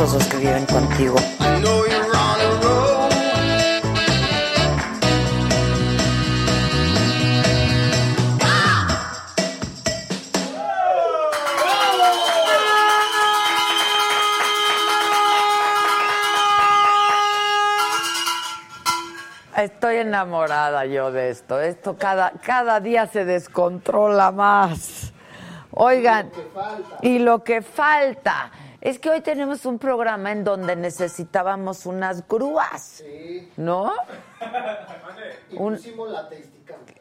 Estos dos que viven contigo. Estoy enamorada yo de esto. Esto cada, cada día se descontrola más. Oigan, y lo que falta es que hoy tenemos un programa en donde necesitábamos unas grúas, ¿no? Un-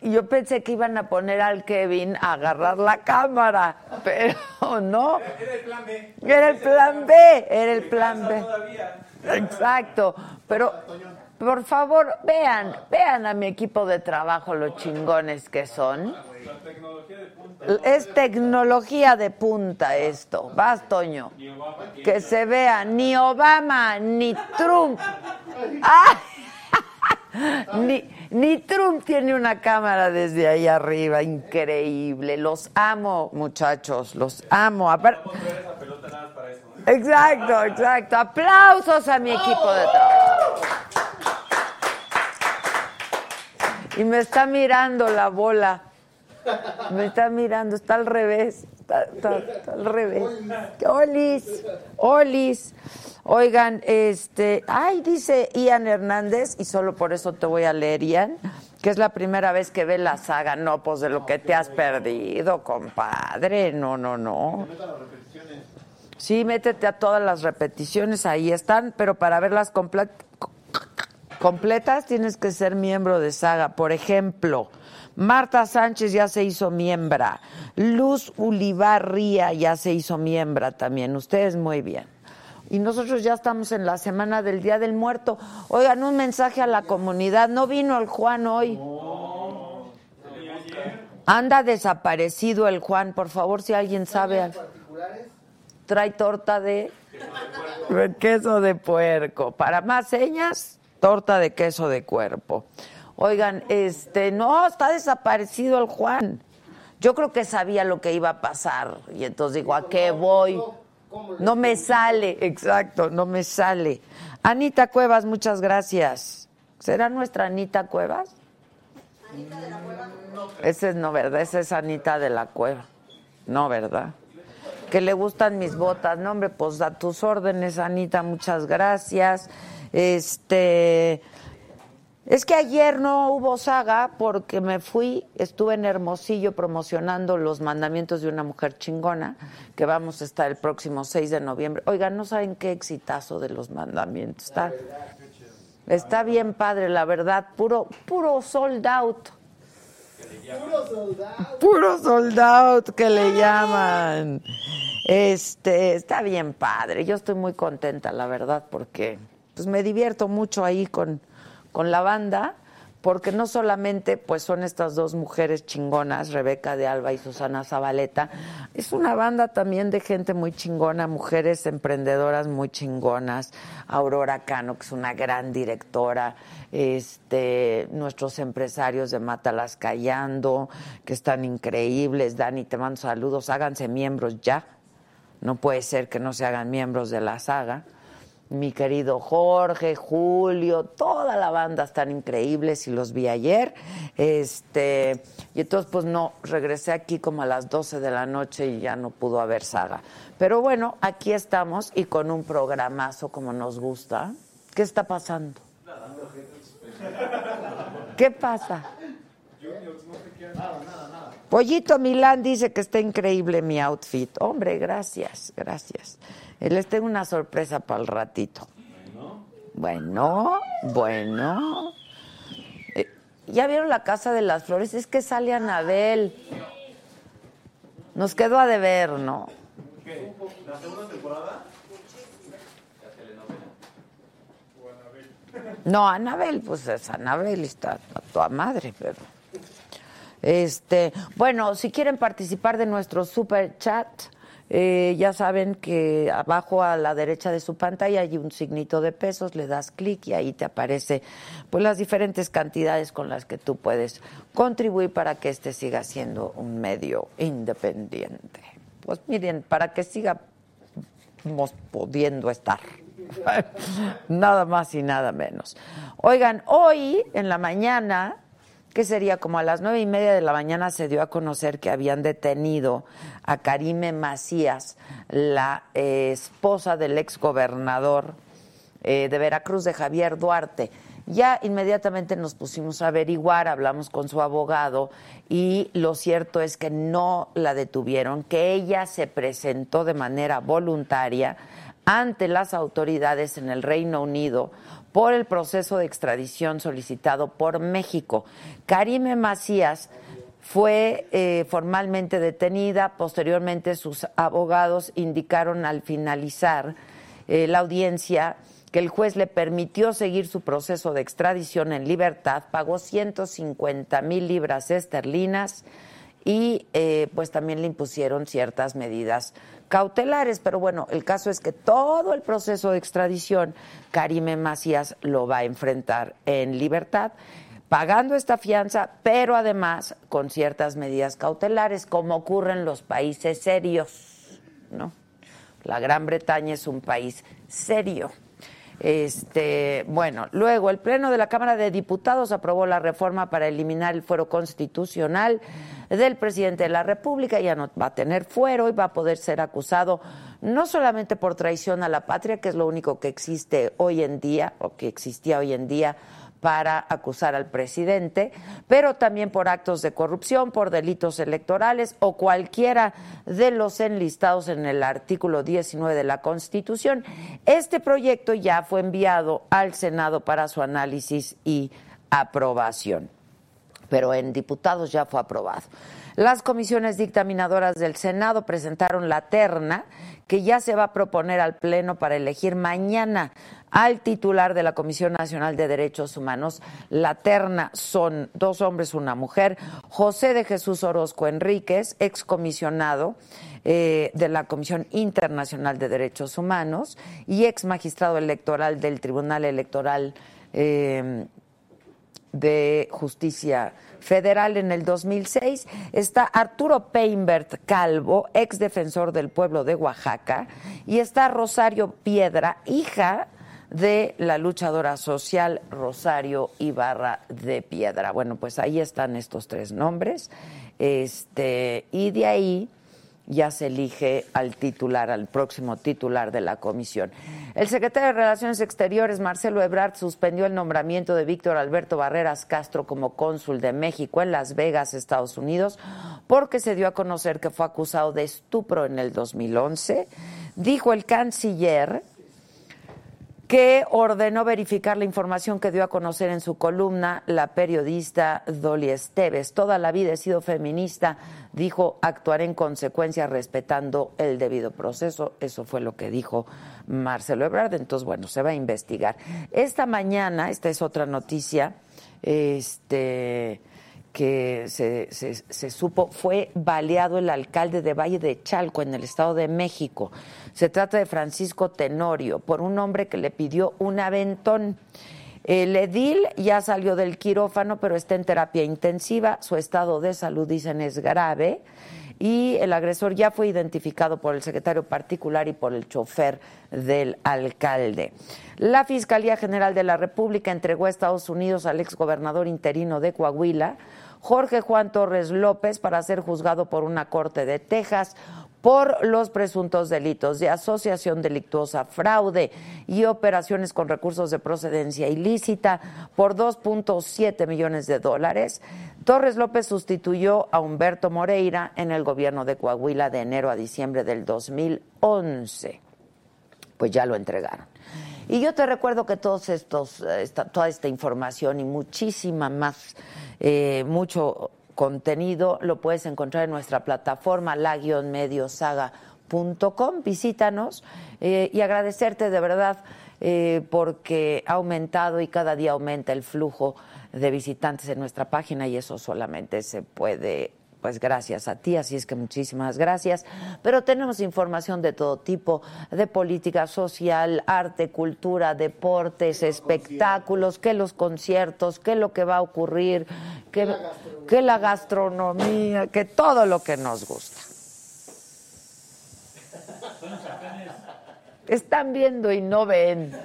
y yo pensé que iban a poner al Kevin a agarrar la cámara, pero no. Era el plan B. Era el plan B, era el plan B. Exacto, pero por favor, vean, vean a mi equipo de trabajo los chingones que son. Es tecnología de punta esto. Vas, Toño. Que se vea ni Obama ni Trump. ¡Ah! Ni, ni Trump tiene una cámara desde ahí arriba, increíble. Los amo, muchachos, los amo. Exacto, exacto. Aplausos a mi equipo de trabajo. Y me está mirando la bola. Me está mirando, está al revés. Está, al revés. Olis, Olis. Oigan, este, ay, dice Ian Hernández, y solo por eso te voy a leer, Ian, que es la primera vez que ve la saga. No, pues de lo que te has perdido, compadre. No, no, no. Sí, métete a todas las repeticiones, ahí están, pero para verlas comple- completas tienes que ser miembro de Saga. Por ejemplo, Marta Sánchez ya se hizo miembra, Luz Ulibarría ya se hizo miembra también. Ustedes muy bien. Y nosotros ya estamos en la semana del Día del Muerto. Oigan, un mensaje a la comunidad. No vino el Juan hoy. Anda desaparecido el Juan. Por favor, si alguien sabe. Trae torta de queso de puerco. Para más señas, torta de queso de cuerpo. Oigan, este, no, está desaparecido el Juan. Yo creo que sabía lo que iba a pasar. Y entonces digo, ¿a qué voy? No me sale, exacto, no me sale. Anita Cuevas, muchas gracias. ¿Será nuestra Anita Cuevas? Esa es no, ¿verdad? Esa es Anita de la Cueva. No, ¿verdad? Que le gustan mis botas. No, hombre, pues a tus órdenes, Anita, muchas gracias. Este. Es que ayer no hubo saga porque me fui, estuve en Hermosillo promocionando los mandamientos de una mujer chingona, que vamos a estar el próximo 6 de noviembre. Oigan, no saben qué exitazo de los mandamientos. Está, está bien padre, la verdad, puro, puro sold out. Puro sold out que le llaman. Este, está bien padre. Yo estoy muy contenta, la verdad, porque pues me divierto mucho ahí con, con la banda, porque no solamente pues son estas dos mujeres chingonas, Rebeca de Alba y Susana Zabaleta, es una banda también de gente muy chingona, mujeres emprendedoras muy chingonas, Aurora Cano, que es una gran directora, este, nuestros empresarios de Mátalas Callando, que están increíbles, Dani, te mando saludos, háganse miembros ya, no puede ser que no se hagan miembros de la saga. Mi querido Jorge, Julio, toda la banda están increíbles y los vi ayer. Este, y entonces pues no, regresé aquí como a las 12 de la noche y ya no pudo haber saga. Pero bueno, aquí estamos y con un programazo como nos gusta. ¿Qué está pasando? ¿Qué pasa? Pollito Milán dice que está increíble mi outfit. Hombre, gracias, gracias. Les tengo una sorpresa para el ratito. Bueno, bueno. Eh, ¿Ya vieron la Casa de las Flores? Es que sale Anabel. Nos quedó a deber, ¿no? ¿La segunda temporada? No, Anabel, pues es Anabel, está a toda madre, pero. Este, bueno, si quieren participar de nuestro super chat, eh, ya saben que abajo a la derecha de su pantalla hay un signito de pesos, le das clic y ahí te aparece pues las diferentes cantidades con las que tú puedes contribuir para que este siga siendo un medio independiente. Pues miren, para que sigamos pudiendo estar. nada más y nada menos. Oigan, hoy en la mañana que sería como a las nueve y media de la mañana se dio a conocer que habían detenido a Karime Macías, la eh, esposa del ex gobernador eh, de Veracruz, de Javier Duarte. Ya inmediatamente nos pusimos a averiguar, hablamos con su abogado y lo cierto es que no la detuvieron, que ella se presentó de manera voluntaria ante las autoridades en el Reino Unido por el proceso de extradición solicitado por México. Karime Macías fue eh, formalmente detenida, posteriormente sus abogados indicaron al finalizar eh, la audiencia que el juez le permitió seguir su proceso de extradición en libertad, pagó 150 mil libras esterlinas y eh, pues también le impusieron ciertas medidas cautelares, pero bueno, el caso es que todo el proceso de extradición, Karime Macías lo va a enfrentar en libertad, pagando esta fianza, pero además con ciertas medidas cautelares, como ocurre en los países serios, ¿no? La Gran Bretaña es un país serio. Este, bueno, luego el Pleno de la Cámara de Diputados aprobó la reforma para eliminar el fuero constitucional del presidente de la República, ya no va a tener fuero y va a poder ser acusado no solamente por traición a la patria, que es lo único que existe hoy en día, o que existía hoy en día, para acusar al presidente, pero también por actos de corrupción, por delitos electorales o cualquiera de los enlistados en el artículo 19 de la Constitución. Este proyecto ya fue enviado al Senado para su análisis y aprobación pero en diputados ya fue aprobado. Las comisiones dictaminadoras del Senado presentaron la terna que ya se va a proponer al Pleno para elegir mañana al titular de la Comisión Nacional de Derechos Humanos. La terna son dos hombres, una mujer. José de Jesús Orozco Enríquez, excomisionado eh, de la Comisión Internacional de Derechos Humanos y ex magistrado electoral del Tribunal Electoral eh, de Justicia Federal en el 2006. Está Arturo Peinbert Calvo, ex defensor del pueblo de Oaxaca. Y está Rosario Piedra, hija de la luchadora social Rosario Ibarra de Piedra. Bueno, pues ahí están estos tres nombres. Este, y de ahí ya se elige al titular, al próximo titular de la comisión. El secretario de Relaciones Exteriores, Marcelo Ebrard, suspendió el nombramiento de Víctor Alberto Barreras Castro como cónsul de México en Las Vegas, Estados Unidos, porque se dio a conocer que fue acusado de estupro en el 2011. Dijo el canciller que ordenó verificar la información que dio a conocer en su columna la periodista Dolly Esteves. Toda la vida he sido feminista, dijo, actuar en consecuencia respetando el debido proceso. Eso fue lo que dijo Marcelo Ebrard. Entonces, bueno, se va a investigar. Esta mañana, esta es otra noticia, este que se, se, supo, fue baleado el alcalde de Valle de Chalco, en el Estado de México. Se trata de Francisco Tenorio, por un hombre que le pidió un aventón. El edil ya salió del quirófano, pero está en terapia intensiva. Su estado de salud, dicen, es grave. y el agresor ya fue identificado por el secretario particular y por el chofer del alcalde. La Fiscalía General de la República entregó a Estados Unidos al exgobernador interino de Coahuila, Jorge Juan Torres López, para ser juzgado por una corte de Texas por los presuntos delitos de asociación delictuosa, fraude y operaciones con recursos de procedencia ilícita por 2.7 millones de dólares. Torres López sustituyó a Humberto Moreira en el gobierno de Coahuila de enero a diciembre del 2011. Pues ya lo entregaron. Y yo te recuerdo que todos estos, toda esta información y muchísima más, eh, mucho contenido lo puedes encontrar en nuestra plataforma la-mediosaga.com. Visítanos eh, y agradecerte de verdad eh, porque ha aumentado y cada día aumenta el flujo de visitantes en nuestra página y eso solamente se puede pues gracias a ti, así es que muchísimas gracias. Pero tenemos información de todo tipo, de política social, arte, cultura, deportes, espectáculos, que los conciertos, que lo que va a ocurrir, que la, que la gastronomía, que todo lo que nos gusta. Están viendo y no ven.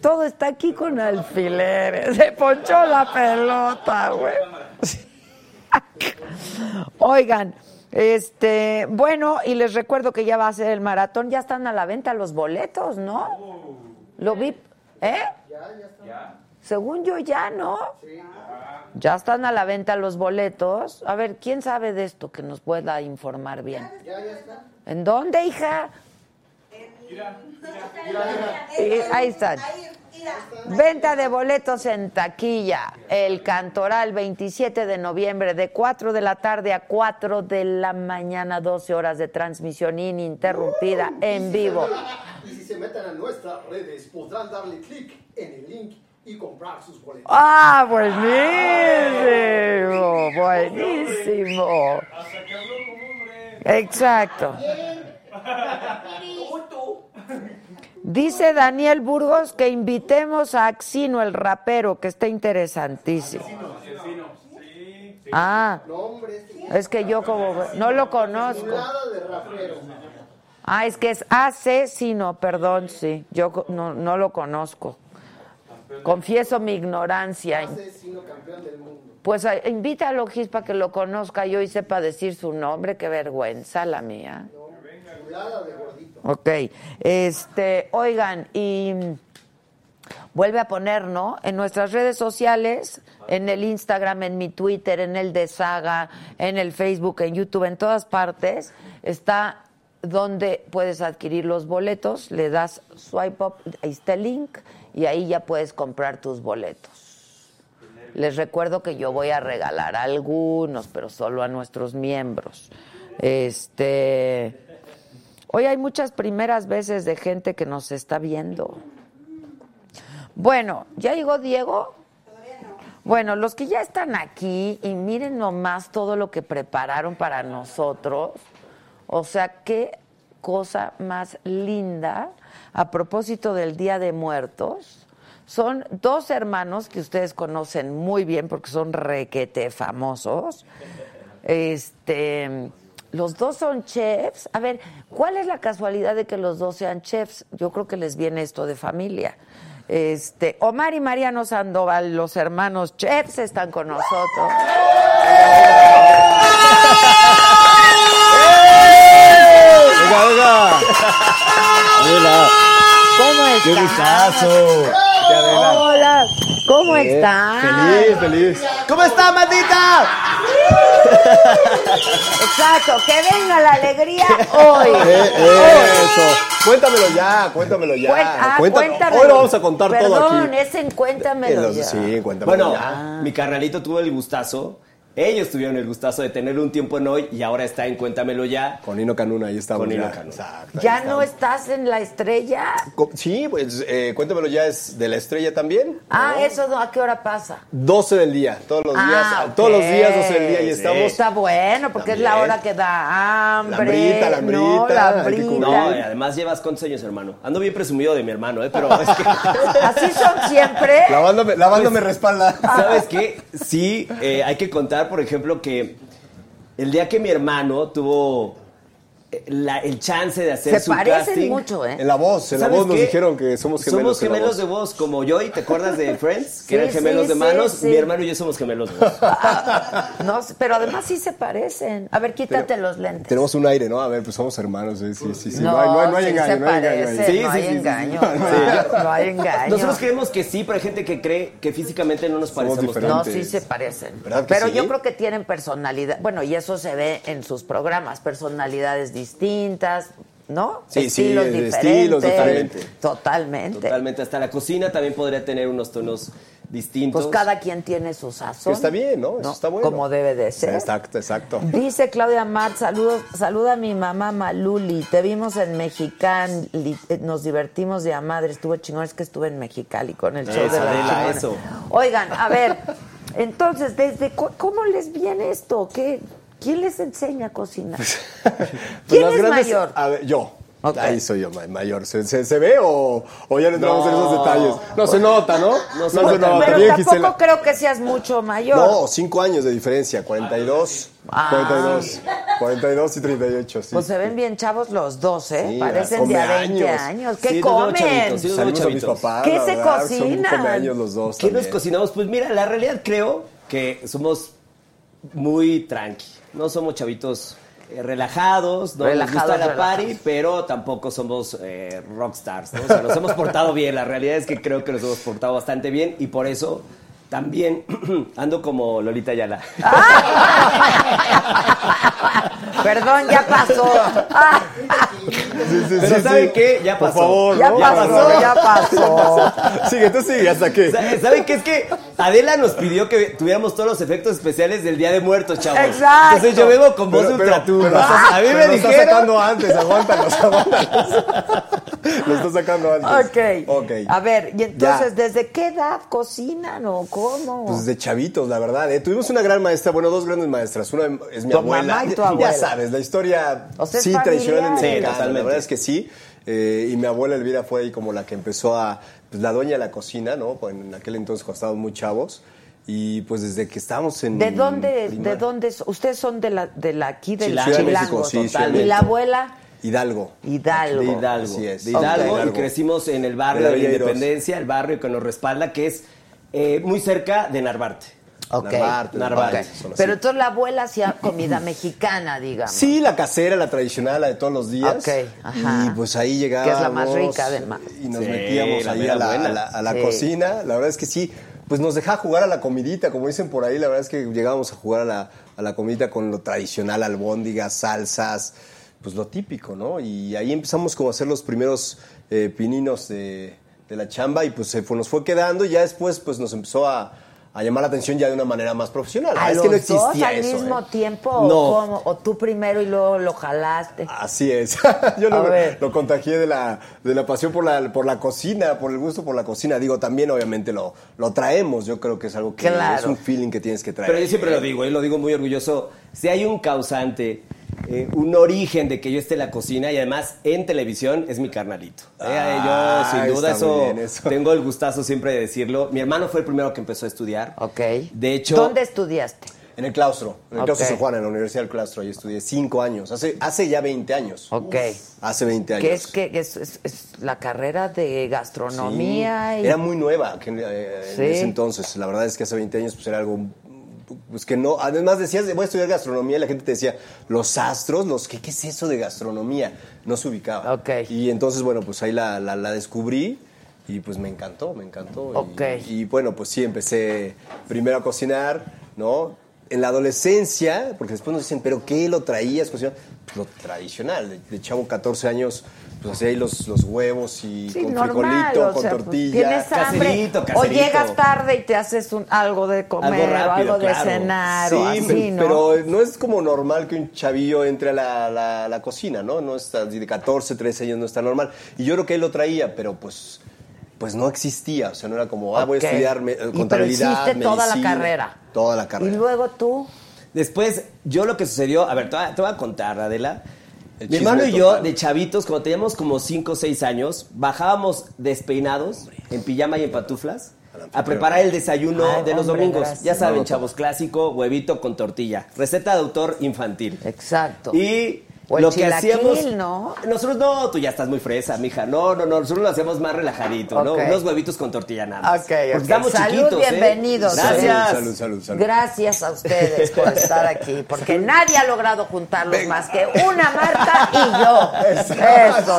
Todo está aquí con alfileres. Se ponchó la pelota, güey. Oigan, este, bueno, y les recuerdo que ya va a ser el maratón, ya están a la venta los boletos, ¿no? Lo vi, ¿eh? Según yo ya, ¿no? Ya están a la venta los boletos. A ver, ¿quién sabe de esto que nos pueda informar bien? ¿En dónde, hija? ahí están. Venta de boletos en taquilla. El Cantoral, 27 de noviembre, de 4 de la tarde a 4 de la mañana, 12 horas de transmisión ininterrumpida en vivo. Y si se meten a nuestras redes, podrán darle clic en el link y comprar sus boletos. ¡Ah, buenísimo! ¡Buenísimo! Exacto. Dice Daniel Burgos que invitemos a Axino, el rapero, que está interesantísimo. Ah, es que yo como no lo conozco. Ah, es que es Asesino, perdón, sí, yo no, no lo conozco. Confieso mi ignorancia. Pues invítalo, Gis, para que lo conozca yo y sepa decir su nombre. Qué vergüenza la mía. Ok, este, oigan, y vuelve a poner, ¿no? En nuestras redes sociales, en el Instagram, en mi Twitter, en el de Saga, en el Facebook, en YouTube, en todas partes, está donde puedes adquirir los boletos, le das swipe up, ahí está el link, y ahí ya puedes comprar tus boletos. Les recuerdo que yo voy a regalar algunos, pero solo a nuestros miembros. Este Hoy hay muchas primeras veces de gente que nos está viendo. Bueno, ¿ya llegó Diego? Bueno, los que ya están aquí y miren nomás todo lo que prepararon para nosotros. O sea, qué cosa más linda a propósito del Día de Muertos. Son dos hermanos que ustedes conocen muy bien porque son requete famosos. Este los dos son chefs. A ver, ¿cuál es la casualidad de que los dos sean chefs? Yo creo que les viene esto de familia. Este, Omar y Mariano Sandoval, los hermanos chefs, están con nosotros. Qué gustazo. Hola. ¿Cómo estás? Feliz, feliz. ¿Cómo está, maldita? Exacto, que venga la alegría hoy. Eh, eso. Cuéntamelo ya, cuéntamelo ya. ah, Cuéntame- cuéntamelo. Hoy lo vamos a contar todo Perdón, aquí. es en Cuéntamelo ya. Sí, cuéntamelo Bueno, ya. mi carnalito tuvo el gustazo. Ellos tuvieron el gustazo de tener un tiempo en hoy y ahora está en Cuéntamelo ya. Con Nino Canuna, ahí estamos. Con Nino ya. Canuna. Exacto. ¿Ya no estamos. estás en la estrella? Sí, pues eh, cuéntamelo ya es de la estrella también. Ah, ¿no? eso no, ¿a qué hora pasa? 12 del día, todos los días, Ah, a- todos los días 12 del día y Sí. estamos. Está bueno, porque es la hora que da hambre. La hambrita, la hambrita, No, la hay que hambrita. cubrir. No, y además llevas cuántos años, hermano. Ando bien presumido de mi hermano, ¿eh? Pero es que, Así son siempre. La banda me, la banda Pues, me respalda. ¿sabes qué? Sí, eh, hay que contar, por ejemplo, que el día que mi hermano tuvo la- el chance de hacer Se su parecen casting, mucho, ¿eh? En la voz, en la ¿Sabes voz nos dijeron que somos gemelos. Somos gemelos de voz, como yo y te acuerdas de Friends, que Sí, eran gemelos sí, de manos. sí. Mi hermano y yo somos gemelos de voz. Ah, no, pero además sí se parecen. A ver, quítate los lentes. Tenemos un aire, ¿no? A ver, pues somos hermanos, sí, sí, sí. No, No, hay, no hay- no hay sí engaño, no hay engaño. Sí, no hay engaño. Sí. No, no hay engaño. Nosotros creemos que sí, pero hay gente que cree que físicamente no nos parecemos diferentes. No, sí se parecen. ¿Verdad que Pero yo creo que tienen personalidad. Bueno, y eso se ve en sus programas, personalidades distintas, ¿no? Sí, sí, estilos de diferentes. estilos, totalmente. Totalmente. Totalmente. Hasta la cocina también podría tener unos tonos distintos. Pues cada quien tiene su sazón. Que está bien, ¿no? Eso está bueno. Como debe de ser. Exacto, exacto. Dice Claudia Mart, saludos, saluda a mi mamá Maluli, te vimos en Mexicali, eh, nos divertimos de a madre, estuvo chingón, es que estuve en Mexicali con el show Eso, de la Adela, eso. Oigan, a ver, entonces, desde ¿cómo les viene esto? ¿Qué, ¿Quién les enseña a cocinar? Pues ¿Quién las es grandes- mayor? A ver, yo. Ok. Ahí soy yo, ma- mayor. ¿Se, se, se ve o, o ya le entramos en esos No. detalles? No se nota, ¿no? No se nota. Pero Bien, tampoco Gisela. creo que seas mucho mayor. No, cinco años de diferencia, 42, Ah. 42, 42 y 38, sí. Pues se ven bien chavos los dos, ¿eh? Sí, Parecen de a come 20 años. ¿Qué Sí, comen? chavitos, sí, a mis papás, ¿Qué se cocinan? los dos ¿Qué nos cocinamos? Pues mira, la realidad creo que somos muy tranqui. No somos chavitos eh, relajados, no Relajados, nos gusta la relajados. party, pero tampoco somos eh, rockstars, ¿no? O sea, nos hemos portado bien. La realidad es que creo que nos hemos portado bastante bien y por eso también ando como Lolita Ayala. Perdón, ya pasó. Ah, Sí, sí, Pero sí, ¿saben sí. qué? Ya Por pasó. favor, ya ¿no? pasó, ya pasó. Sigue, tú sigue, hasta. Sa- ¿Saben qué? Es que Adela nos pidió que tuviéramos todos los efectos especiales del Día de Muertos, chavos. Exacto. Entonces yo vengo con voz de ultratumba. A mí me lo está dijeron... sacando antes, aguántalos, aguántalos. lo está sacando antes. Ok. Ok. A ver, y entonces, Ya. ¿desde qué edad cocinan o cómo? Pues de chavitos, la verdad. ¿eh? Tuvimos una gran maestra, bueno, dos grandes maestras. Una es mi Tu abuela. mamá y tu Ya- abuela. Ya sabes, la historia O sea, es sí tradicional de Sí, totalmente. La verdad es que sí. Eh, y mi abuela Elvira fue ahí como la que empezó a, pues la dueña de la cocina, ¿no? Pues, en aquel entonces cuando estábamos muy chavos. Y pues desde que estábamos en. ¿De dónde, de dónde? es? Ustedes son de la, de la aquí del Chilango. Ciudad de Chilango. México, sí, Y la abuela, Hidalgo. Hidalgo. De Hidalgo. Así es. De Hidalgo, y crecimos en el De barrio la de la. Independencia, el barrio que nos respalda, que es eh, muy cerca de Narvarte. Ok. Narvarte. Pero entonces la abuela hacía comida mexicana, digamos. Sí, la casera, la tradicional, la de todos los días. Ok, ajá. Y pues ahí llegábamos. Que es la más rica, además. Y nos Sí, metíamos la ahí a la, buena. a la- a la Sí. cocina. La verdad es que sí, pues nos dejaba jugar a la comidita, como dicen por ahí. La verdad es que llegábamos a jugar a la, a la comidita con lo tradicional, albóndigas, salsas, pues lo típico, ¿no? Y ahí empezamos como a hacer los primeros eh, pininos de, de la chamba y pues se fue- nos fue quedando y ya después pues nos empezó a, a llamar la atención ya de una manera más profesional. ¿A los es que no existía dos al eso. mismo ¿eh? tiempo? No. ¿O, cómo? ¿O tú primero y luego lo jalaste? Así es. Yo A lo, contagié de la, de la pasión por la, por la cocina, por el gusto por la cocina. Digo, también obviamente lo, lo traemos. Yo creo que es algo que Claro. es un feeling que tienes que traer. Pero yo siempre lo digo, y lo digo muy orgulloso. Si hay un causante, eh, un origen de que yo esté en la cocina y además en televisión, es mi carnalito. Eh, Ah, yo, sin duda, eso, tengo el gustazo siempre de decirlo. Mi hermano fue el primero que empezó a estudiar. Ok. De hecho, ¿Dónde estudiaste? En el claustro, en el Ok. claustro San Juan, en la Universidad del Claustro. Ahí estudié cinco años. Hace, hace ya 20 años. Ok. Hace 20 años. Que es que es, es- es la carrera de gastronomía Sí, y Era muy nueva eh, en Sí. ese entonces. La verdad es que hace 20 años pues era algo pues que no, además decías, voy a estudiar gastronomía y la gente te decía, los astros, los ¿qué, qué es eso de gastronomía? No se ubicaba. Ok. Y entonces, bueno, pues ahí la, la- la descubrí y pues me encantó, me encantó. Y- Ok. Y, bueno, pues sí, empecé primero a cocinar, ¿no? En la adolescencia, porque después nos dicen, ¿pero qué lo traías? Pues lo tradicional, de, de chavo 14 años, pues hacía ahí los, los huevos y Sí, con normal, frijolito, con sea, tortilla. Tienes hambre Caserito, o llegas tarde y te haces un, algo de comer Algo rápido, o algo de cenar Sí, o así, pero, ¿no? pero no es como normal que un chavillo entre a la, la- la cocina, ¿no? No está de 14, 13 años no está normal. Y yo creo que él lo traía, pero pues pues no existía, o sea, no era como, ah, voy a estudiar me- Y pero contabilidad, hiciste toda la carrera. Toda la Y carrera. luego tú, Después, yo lo que sucedió, a ver, te voy a, te voy a contar, Adela. El Mi hermano y yo, total. de chavitos, cuando teníamos como 5 o 6 años, bajábamos despeinados, en pijama y en pantuflas, a preparar el desayuno Ay, de los hombre, domingos. gracias. Ya saben, chavos, clásico, huevito con tortilla. Receta de autor infantil. Exacto. Y O el lo que chilaquil, hacíamos. ¿no? Nosotros no, tú ya estás muy fresa, mija. No, no, no. Nosotros lo hacemos más relajadito, ¿no? Unos huevitos con tortilla nada más. Ok, Porque ok. estamos Salud, chiquitos. ¿eh? bienvenidos. Gracias. Salud, salud, salud. Gracias a ustedes por estar aquí, porque nadie ha logrado juntarlos más que una Marta y yo. Eso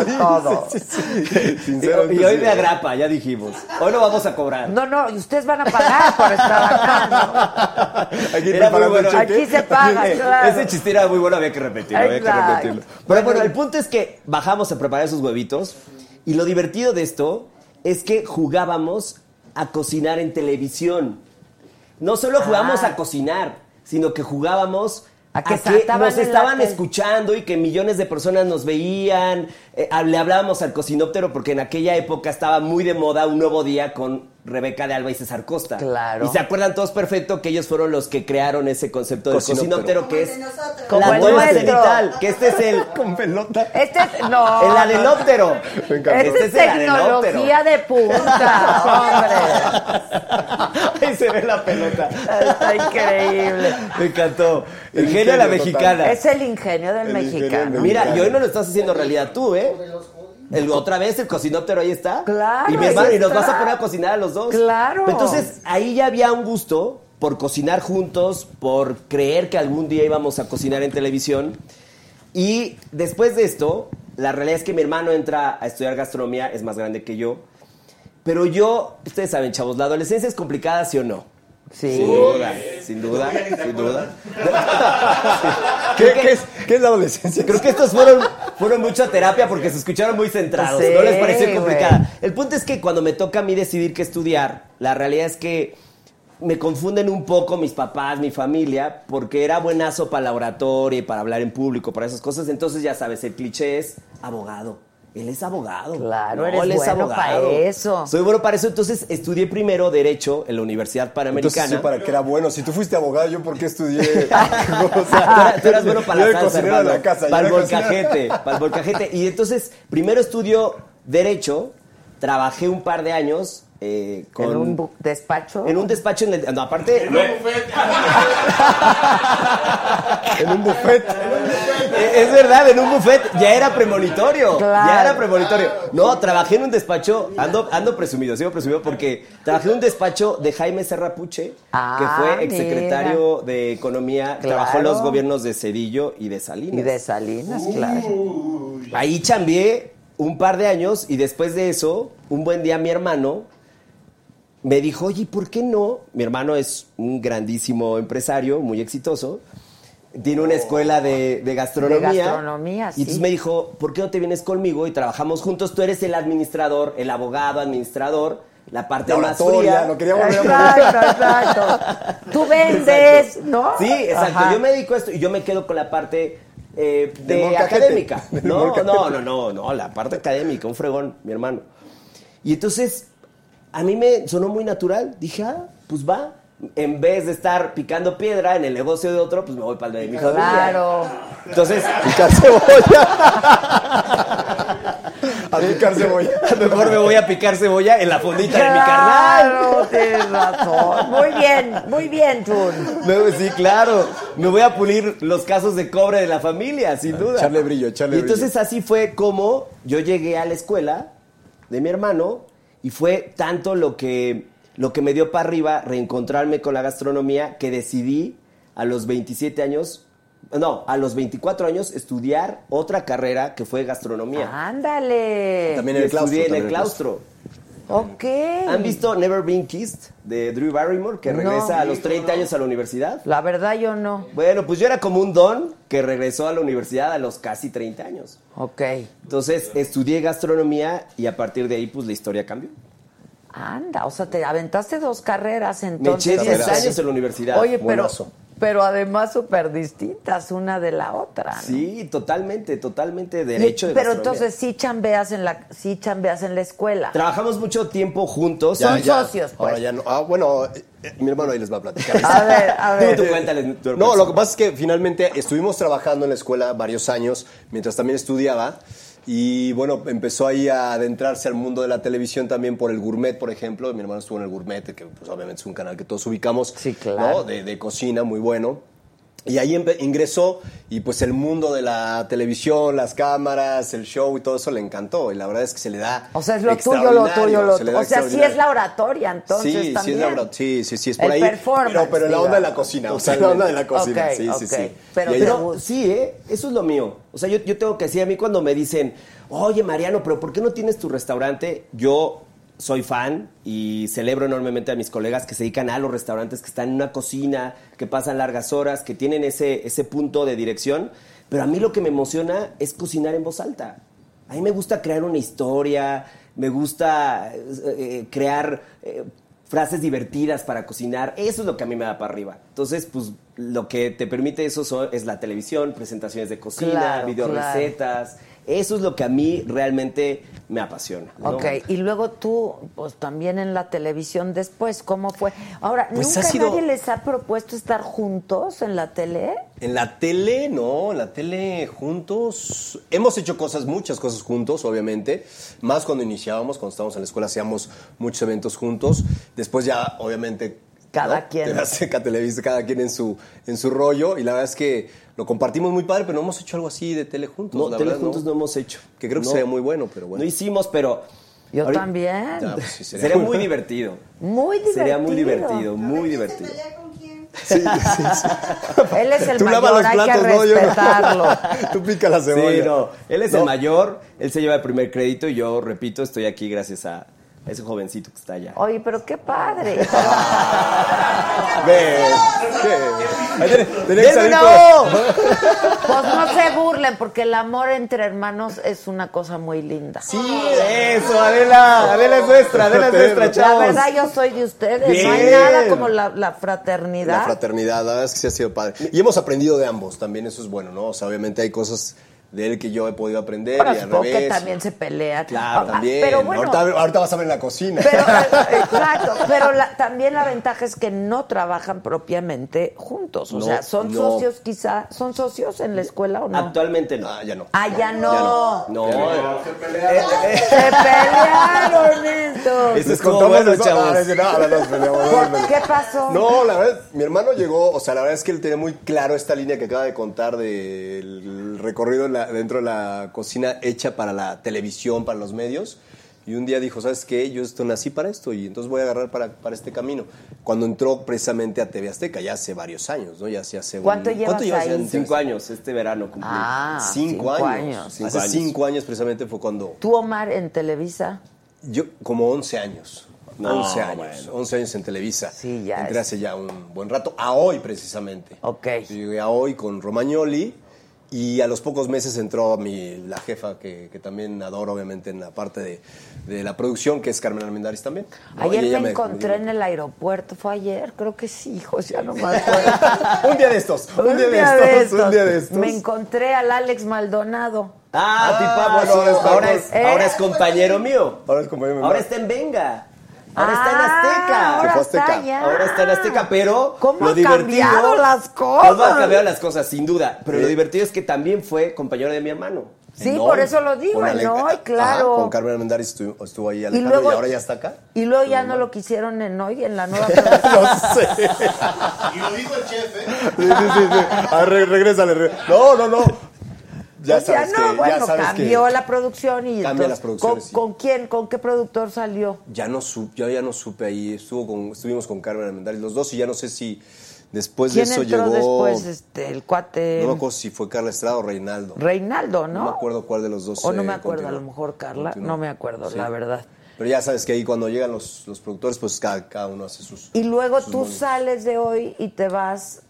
es todo. Y, Sinceramente, y hoy sí. me agrapa, ya dijimos. Hoy no vamos a cobrar. No, no, y ustedes van a pagar por estar acá, Aquí bueno. se paga, Eh, claro. Ese chiste era muy bueno, había que repetirlo, había que Exacto. Pero bueno, el punto es que bajamos a preparar esos huevitos y lo divertido de esto es que jugábamos a cocinar en televisión. No solo jugábamos Ah. a cocinar, sino que jugábamos A a que nos estaban escuchando y que millones de personas nos veían. Eh, le hablábamos al cocinóptero porque en aquella época estaba muy de moda un nuevo día con Rebeca de Alba y César Costa. Claro. Y se acuerdan todos perfecto que ellos fueron los que crearon ese concepto del Cocinóptero. que es Como la el nueva cenital, que este es el Con pelota. Este es, no. el adenóptero. Me encanta. Esta Este es es tecnología de punta, hombre. Ahí se ve la pelota. Está increíble. Me encantó. El El genio de la ingenio total. mexicana. Es el ingenio del El ingenio mexicano. del Mira, mexicano. y hoy no lo estás haciendo realidad tú, ¿eh? El, otra vez el cocinóptero ahí está. Claro, Y mi hermano, y nos vas a poner a cocinar a los dos. Claro. Entonces, ahí ya había un gusto por cocinar juntos, por creer que algún día íbamos a cocinar en televisión. Y después de esto, la realidad es que mi hermano entra a estudiar gastronomía, es más grande que yo. Pero yo, ustedes saben, chavos, la adolescencia es complicada, ¿sí o no? Sí. Sin duda, sin duda, sin duda. ¿Qué, qué es, ¿Qué es la adolescencia? Creo que estos fueron, fueron mucha terapia porque se escucharon muy centrados. Sí, no les pareció complicada. El punto es que cuando me toca a mí decidir qué estudiar, la realidad es que me confunden un poco mis papás, mi familia, porque era buenazo para la oratoria y para hablar en público, para esas cosas. Entonces, ya sabes, el cliché es abogado. Él es abogado. Claro, eres bueno para eso. Soy bueno para eso. Entonces, estudié primero Derecho en la Universidad Entonces, Panamericana. sí, para que era bueno. Si tú fuiste abogado, ¿yo por qué estudié? O sea, tú, eras, tú eras bueno para la salsa, hermano. la casa, para el volcajete, para el volcajete. Y entonces, primero estudio Derecho, trabajé un par de años eh, con... En un despacho. en un despacho en el... No, aparte... no, en un buffet. eh, es verdad, en un buffet ya era premonitorio. Claro. Ya era premonitorio. No, trabajé en un despacho, ando, ando presumido, sigo presumido porque trabajé en un despacho de Jaime Serra Puche, Ah, que fue exsecretario de Economía, Claro. trabajó en los gobiernos de Cedillo y de Salinas. Y de Salinas, claro. Ahí chambeé un par de años y después de eso, un buen día mi hermano me dijo, oye, ¿por qué no? Mi hermano es un grandísimo empresario, muy exitoso. Tiene una escuela de, de gastronomía. De gastronomía, Y entonces sí. me dijo, ¿por qué no te vienes conmigo y trabajamos juntos? Tú eres el administrador, el abogado administrador, la parte La más fría. lo quería volver a Exacto, exacto. Tú vendes, ¿no? Sí, exacto. Ajá. Yo me dedico a esto y yo me quedo con la parte eh, de molcajete. académica. No, no, no, no, no, la parte académica, un fregón, mi hermano. Y entonces, a mí me sonó muy natural. Dije, ah, pues va. En vez de estar picando piedra en el negocio de otro, pues me voy para el de mi familia. Claro. Entonces, Picar cebolla. a picar cebolla. mejor me voy a picar cebolla en la fondita de mi carnal. Claro, tienes razón. Muy bien, muy bien. No, sí, claro. Me voy a pulir los casos de cobre de la familia, sin duda. Echarle brillo, echarle Y entonces así fue como yo llegué a la escuela de mi hermano y fue tanto lo que, lo que me dio para arriba reencontrarme con la gastronomía que decidí a los 27 años, no, a los 24 años estudiar otra carrera que fue gastronomía. Ándale. También en el claustro. estudié en también el claustro. Ok. ¿Han visto Never Been Kissed de Drew Barrymore que No. regresa a los 30 años a la universidad? La verdad yo no. Bueno, pues yo era como un don que regresó a la universidad a los casi 30 años. Ok. Entonces estudié gastronomía y a partir de ahí pues la historia cambió. Anda, o sea, te aventaste dos carreras Me entonces. eché 10 carreras. años en la universidad. Oye, pero, Buenazo. Pero además súper distintas una de la otra. ¿no? Sí, totalmente, totalmente Y- derecho de Pero gastronomía. entonces sí chambeas en la, sí chambeas en la escuela. Trabajamos mucho tiempo juntos. Son socios, pues. Ahora ya no. Ah, bueno, eh, mi hermano ahí les va a platicar. A ver, a ver. Tú, tú cuéntales tu No, lo que pasa es que finalmente estuvimos trabajando en la escuela varios años mientras también estudiaba Y bueno, empezó ahí a adentrarse al mundo de la televisión también por el Gourmet, por ejemplo. Mi hermano estuvo en el Gourmet, que pues, obviamente es un canal que todos ubicamos. Sí, claro. ¿no? De, de cocina, muy bueno. Y ahí ingresó y pues el mundo de la televisión, las cámaras, el show y todo eso le encantó. Y la verdad es que se le da O sea, es lo tuyo, lo tuyo, lo tuyo. O sea, sí es la oratoria, entonces sí, también. Sí, es la verdad. Sí, sí, sí, es por El ahí. performance, Pero, pero en la onda de la cocina. O sea, en la onda de la cocina. Sí, sí, sí. Pero- Y ahí- Pero sí, ¿eh? Eso es lo mío. O sea, yo, yo tengo que decir, a mí cuando me dicen, oye, Mariano, pero ¿por qué no tienes tu restaurante? Yo soy fan y celebro enormemente a mis colegas que se dedican a los restaurantes, que están en una cocina, que pasan largas horas, que tienen ese, ese punto de dirección. Pero a mí lo que me emociona es cocinar en voz alta. A mí me gusta crear una historia, me gusta eh, eh, crear eh, frases divertidas para cocinar. Eso es lo que a mí me da para arriba. Entonces, pues lo que te permite eso so- es la televisión, presentaciones de cocina, Claro, video claro. Eso es lo que a mí realmente me apasiona. ¿no? Ok, y luego tú, pues también en la televisión después, ¿cómo fue? Ahora, Pues ¿nunca sido- nadie les ha propuesto estar juntos en la tele? En la tele, no, en la tele juntos. Hemos hecho cosas, muchas cosas juntos, obviamente. Más cuando iniciábamos, cuando estábamos en la escuela, hacíamos muchos eventos juntos. Después ya, obviamente. Cada ¿no? quien. TV Azteca, Televisa, cada quien en su, en su rollo. Y la verdad es que lo compartimos muy padre, pero no hemos hecho algo así de tele juntos. No, la tele verdad, juntos no. hemos hecho. Que creo que No. sería muy bueno, pero bueno. No hicimos, pero... Yo ahorita- también. Ya, pues sí, sería Sería muy muy divertido. Muy divertido. Sería muy divertido, muy divertido. Él es el Tú mayor, los hay platos, que no, yo no. respetarlo. Tú pica la cebolla. Sí, no. Él es No. el mayor, él se lleva el primer crédito y yo, repito, estoy aquí gracias a ese jovencito que está allá. Oye, pero qué padre. Ve, ¿qué? Ahí tiene- tenía que salir ¡No! Pues no se burlen, porque el amor entre hermanos es una cosa muy linda. Sí, eso, Adela, Adela es nuestra, Adela es nuestra, La chavos. verdad, yo soy de ustedes. No hay nada como la, la La fraternidad. fraternidad, la verdad es que sí ha sido padre. Y hemos aprendido de ambos, también eso es bueno, ¿no? O sea, obviamente hay cosas de él que yo he podido aprender Bueno, y al supongo revés. que también se pelea. Claro, también. Pero bueno, ahorita, ahorita vas a ver en la cocina. Pero, eh, exacto, pero la- también la ventaja es que no trabajan propiamente juntos. O No, sea, son no. socios quizá. ¿Son socios en la escuela o no? Actualmente no. Ah, ya no. Ah, ya no. No, Se pelearon estos. Eso Les estuvo contamos bueno, eso. chavos. Ah, no, no, nos peleamos, no, ¿Por- no, no. ¿Qué pasó? No, la verdad, mi hermano llegó, o sea, la verdad es que él tenía muy claro esta línea que acaba de contar del recorrido en la- dentro de la cocina hecha para la televisión, para los medios. Y un día dijo, ¿sabes qué? Yo esto nací para esto y entonces voy a agarrar para, para este camino. Cuando entró precisamente a TV Azteca, ya hace varios años, ¿no? Ya hace hace un- ¿Cuánto llevas llevas ahí? ya en TV Cinco años, este verano cumplí. Ah, Cinco, años. Cinco Hace años. cinco años precisamente fue cuando ¿Tú, Omar, en Televisa? yo como 11 años. No, 11 años. 11 años en Televisa. Sí, ya Entré es- hace ya un buen rato. A hoy, precisamente. Ok. Llegué a hoy con Romagnoli. Y a los pocos meses entró mi, la jefa, que, que también adoro, obviamente, en la parte de, de la producción, que es Carmen Almendaris también. ¿no? Ayer me encontré en el aeropuerto. ¿Fue ayer? Creo que sí, hijos, ya no me acuerdo. un día de estos, un, día, de estos, un día de estos. Me encontré al Alex Maldonado. Ah, Ah, bueno, ahora, es, ahora es- ahora es compañero mío. Ahora es compañero mío. Ahora está en Venga. Ahora está en Ah, Azteca. Ahora Se fue a está Azteca. allá. Ahora está en Azteca, pero ¿Cómo lo han divertido, cambiado las cosas? ¿Cómo han cambiado las cosas? Sin duda. Pero lo divertido es que también fue compañero de mi hermano. Sí, por eso lo digo, en hoy, Ajá, claro. con Carmen Almendaris estuvo, estuvo ahí Y Alejandro luego, y ahora ya está acá. Y luego ya no lo quisieron en hoy, en la nueva. No sé. Y lo dijo el chef, ¿eh? Sí, sí, sí. sí. A ver, re- regrésale, re- No, no, no. Ya sabes no, que, bueno, ya sabes cambió que la producción y Cambia entonces, las producciones, ¿con, sí. con quién, con qué productor salió? ya no supe, yo ya no supe ahí, estuvo con, estuvimos con Carmen Almendaris los dos y ya no sé si después de ¿Quién eso entró llegó después? Este, el cuate no me acuerdo si fue Carla Estrada o Reinaldo. Reinaldo, ¿no? No me acuerdo cuál de los dos. O no eh, me acuerdo, a lo mejor Carla, Continuó. no me acuerdo, Sí. la verdad. Pero ya sabes que ahí cuando llegan los, los productores, pues cada, cada uno hace sus. Y luego sus tú sales de hoy y te vas.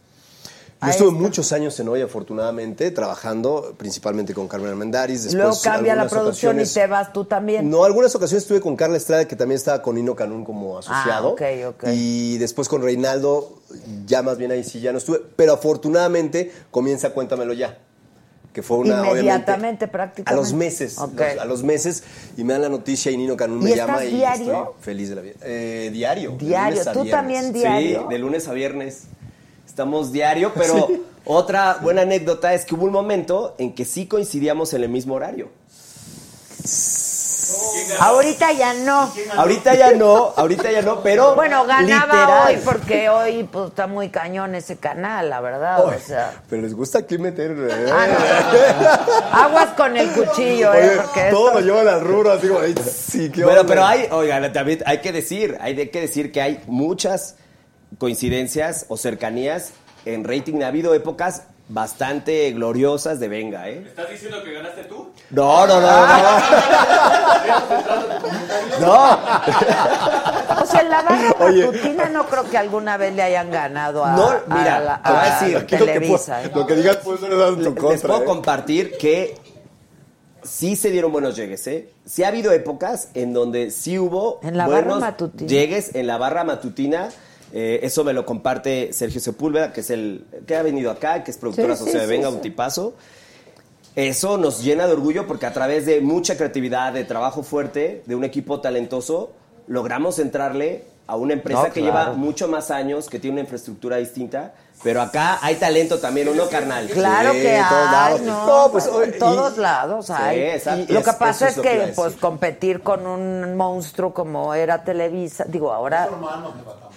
Yo estuve esta. muchos años en hoy, afortunadamente, trabajando principalmente con Carmen. Después, Luego cambia la producción y te vas tú también. No, algunas ocasiones estuve con Carla Estrada, que también estaba con Nino Canún como asociado. ok, ok. Y después con Reinaldo, ya más bien ahí sí ya no estuve. Pero afortunadamente comienza Cuéntamelo Ya. Que fue una. Inmediatamente, prácticamente. A los meses. Los- a los meses. Y me dan la noticia y Nino Canún ¿Y me llama y diario? estoy feliz de la vida. Eh, diario. Diario. ¿Tú viernes. también diario? Sí, de lunes a viernes. Estamos diario, pero otra buena anécdota es que hubo un momento en que sí coincidíamos en el mismo horario. Ahorita ya no. Ahorita ya no, ahorita ya no, pero. Bueno, ganaba literal. hoy porque hoy pues, está muy cañón ese canal, la verdad. O sea, Pero les gusta aquí meter. eh. Ah, no. aguas con el cuchillo, ¿eh? Porque todo esto- lo llevan al rubro, así como, "Ay, sí, qué Bueno, onda". pero hay, oigan, también hay que decir, hay que decir que hay muchas coincidencias o cercanías en rating. Ha habido épocas bastante gloriosas de Venga, ¿eh? ¿Estás diciendo que ganaste tú? No, no, no, no. No. O sea, en la barra Oye. matutina no creo que alguna vez le hayan ganado a, No, a mira, la- te voy a a decir, Aquí lo que, Televisa. ¿eh? lo que digas puede ser en tu Les contra. puedo ¿eh? compartir que sí se dieron buenos llegues, ¿eh? Sí ha habido épocas en donde sí hubo En la barra buenos matutina. llegues en la barra matutina. Eh, eso me lo comparte Sergio Sepúlveda, que es el que ha venido acá, que es productora Sí, sí, asociada de Venga, sí. un tipazo. Eso nos llena de orgullo porque a través de mucha creatividad, de trabajo fuerte, de un equipo talentoso, logramos entrarle a una empresa No, que claro. lleva mucho más años, que tiene una infraestructura distinta, pero acá hay talento también, ¿o no, carnal? Claro Sí, que en todos hay, lados. ¿no? No, pues, en todos y- lados hay. exacto. Lo que Es- pasa es, que que, pues, competir con un monstruo como era Televisa, digo, ahora...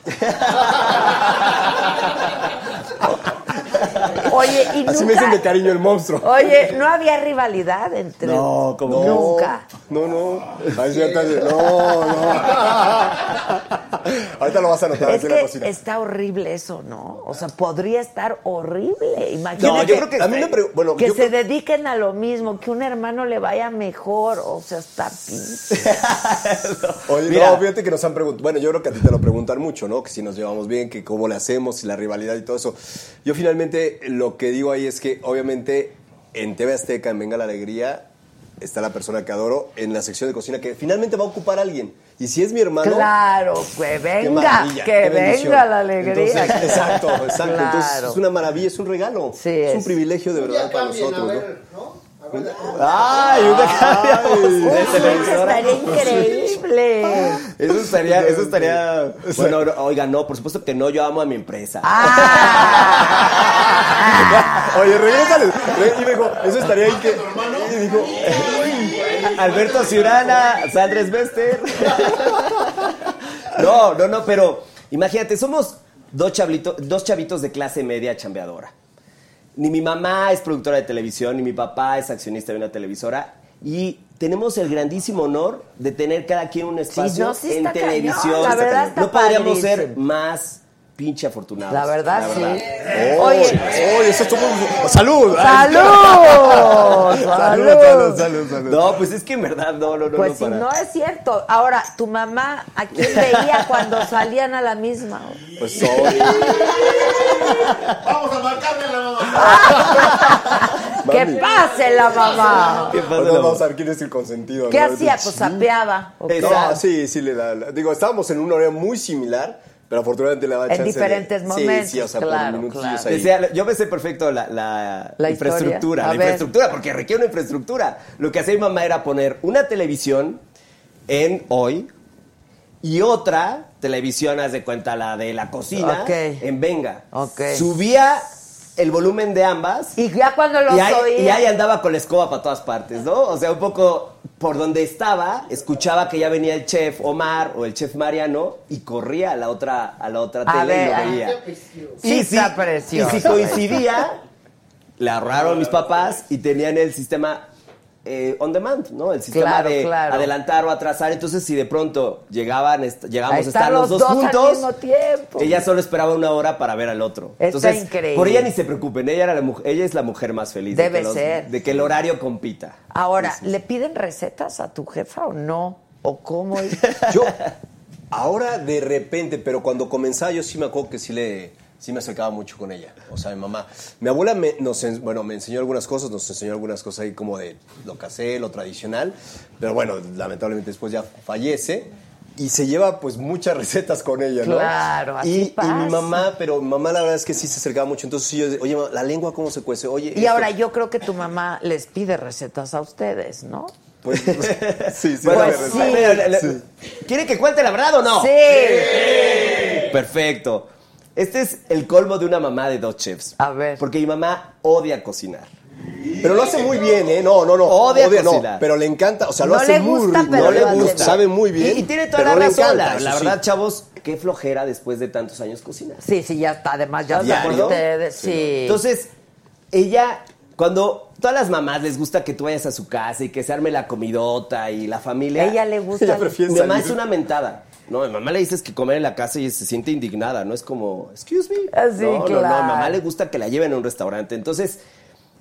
Oye, y Así nunca... me dicen de cariño el monstruo. Oye, no había rivalidad entre... No, ¿cómo? Nunca. No, no. Ahí sí, no, no. Ahorita lo vas a notar Es la que cocina. está horrible eso, ¿no? O sea, podría estar horrible. Imagínate No, yo creo que- a mí me pre- bueno, que yo se creo- dediquen a lo mismo, que un hermano le vaya mejor. O sea, está pinche. Oye, Mira. no, fíjate que nos han preguntado. Bueno, yo creo que a ti te lo preguntan mucho, ¿no? Que si nos llevamos bien, que cómo le hacemos y la rivalidad y todo eso. Yo finalmente lo que digo ahí es que, obviamente, en TV Azteca, en Venga la Alegría, está la persona que adoro en la sección de cocina que finalmente va a ocupar a alguien. Y si es mi hermano. Claro, que venga, que venga la alegría. Entonces, exacto, exacto. Entonces es una maravilla, es un regalo. Sí, es, es. un privilegio de verdad para nosotros, ¿no? ¡Ay, una de eso estaría increíble. Eso estaría, eso estaría. Bueno, no, oiga, no, por supuesto que no, yo amo a mi empresa. Ah. Oye, regrésale. Re- Y me dijo, eso estaría que. Y dijo, Alberto Ciurana, Sandres Bester. No, no, no, pero imagínate, somos dos, chablito- dos chavitos de clase media chambeadora. Ni mi mamá es productora de televisión, ni mi papá es accionista de una televisora. Y tenemos el grandísimo honor de tener cada quien un espacio no, sí en cañón, televisión. no podríamos ser más pinche afortunados. La verdad, sí. oye, Oye, oye, eso estuvo. ¡Salud! ¡Salud! Salud, salud, salud, salud. No, pues es que en verdad, no, no, no. Pues no, si para. no es cierto. Ahora, tu mamá, ¿a quién veía cuando salían a la misma? Pues sorry. Vamos a marcarle a la mamá. ¡Que pase la mamá! ¿Qué pasa, Ahorita la- vamos a ver quién es el consentido. ¿Qué ¿no? hacía? Pues sapeaba. No, sí, sí le da. la- Digo, estábamos en un horario muy similar, pero afortunadamente le da En chance de- diferentes momentos, Sí, sí, o sea, claro, por minutillos claro. ahí. Decía, yo me sé perfecto la, la La infraestructura, la ver. infraestructura, porque requiere una infraestructura. Lo que hacía mi mamá era poner una televisión en hoy y otra televisión, haz de cuenta, la de la cocina, Ok. en Venga. Ok. Subía el volumen de ambas Y ya cuando los y ahí, oía. y ahí andaba con la escoba para todas partes, ¿no? O sea, un poco por donde estaba, escuchaba que ya venía el chef Omar o el chef Mariano y corría a la otra, a la otra A tele ver, y lo veía. Sí Y si, está precioso. y si coincidía, le ahorraron mis papás y tenían el sistema eh, on demand, ¿no? El sistema Claro, de claro. adelantar o atrasar. Entonces, si de pronto llegaban, est- llegamos a estar los, los dos, al juntos, mismo tiempo. ella solo esperaba una hora para ver al otro. Está Entonces, increíble. por ella ni se preocupen, ella, era la mujer, ella es la mujer más feliz. de Debe que los- ser. De que el horario compita. Ahora, ¿le piden recetas a tu jefa o no? ¿O cómo? Yo, ahora de repente, pero cuando comenzaba yo sí me acuerdo que sí le sí me acercaba mucho con ella, o sea, mi mamá. Mi abuela me, nos, bueno, me enseñó algunas cosas, nos enseñó algunas cosas ahí como de lo casé, lo tradicional, pero bueno, lamentablemente después ya fallece y se lleva pues muchas recetas con ella, ¿no? Claro, así y, y mi mamá, pero mi mamá la verdad es que sí se acercaba mucho, entonces sí yo, oye, la lengua cómo se cuece, oye. Y esto- ahora yo creo que tu mamá les pide recetas a ustedes, ¿no? Pues, sí, sí, Pues sí. pero, le- le- ¿Quiere que cuente la verdad o no? Sí. Perfecto. Este es el colmo de una mamá de dos chefs. A ver. Porque mi mamá odia cocinar. Pero lo hace muy bien, ¿eh? No, no, no. Odia no, cocinar. pero le encanta, o sea, lo No hace le muy gusta, rico. pero No le gusta, sabe muy Y, bien. y tiene toda la razón. encanta, la, sí. verdad, chavos, qué flojera después de tantos años cocinar. Sí, sí, ya está. Además, ya ¿Estás de está. acuerdo? Ustedes, sí. Entonces, ella, cuando todas las mamás les gusta que tú vayas a su casa y que se arme la comidota y la familia. ella le gusta. Ella prefiere Mi mamá es una mentada. No, mi mamá le dices que comer en la casa y se siente indignada, no es como, excuse me. Ah, sí, no, no, mamá le gusta que la lleven a un restaurante. Entonces,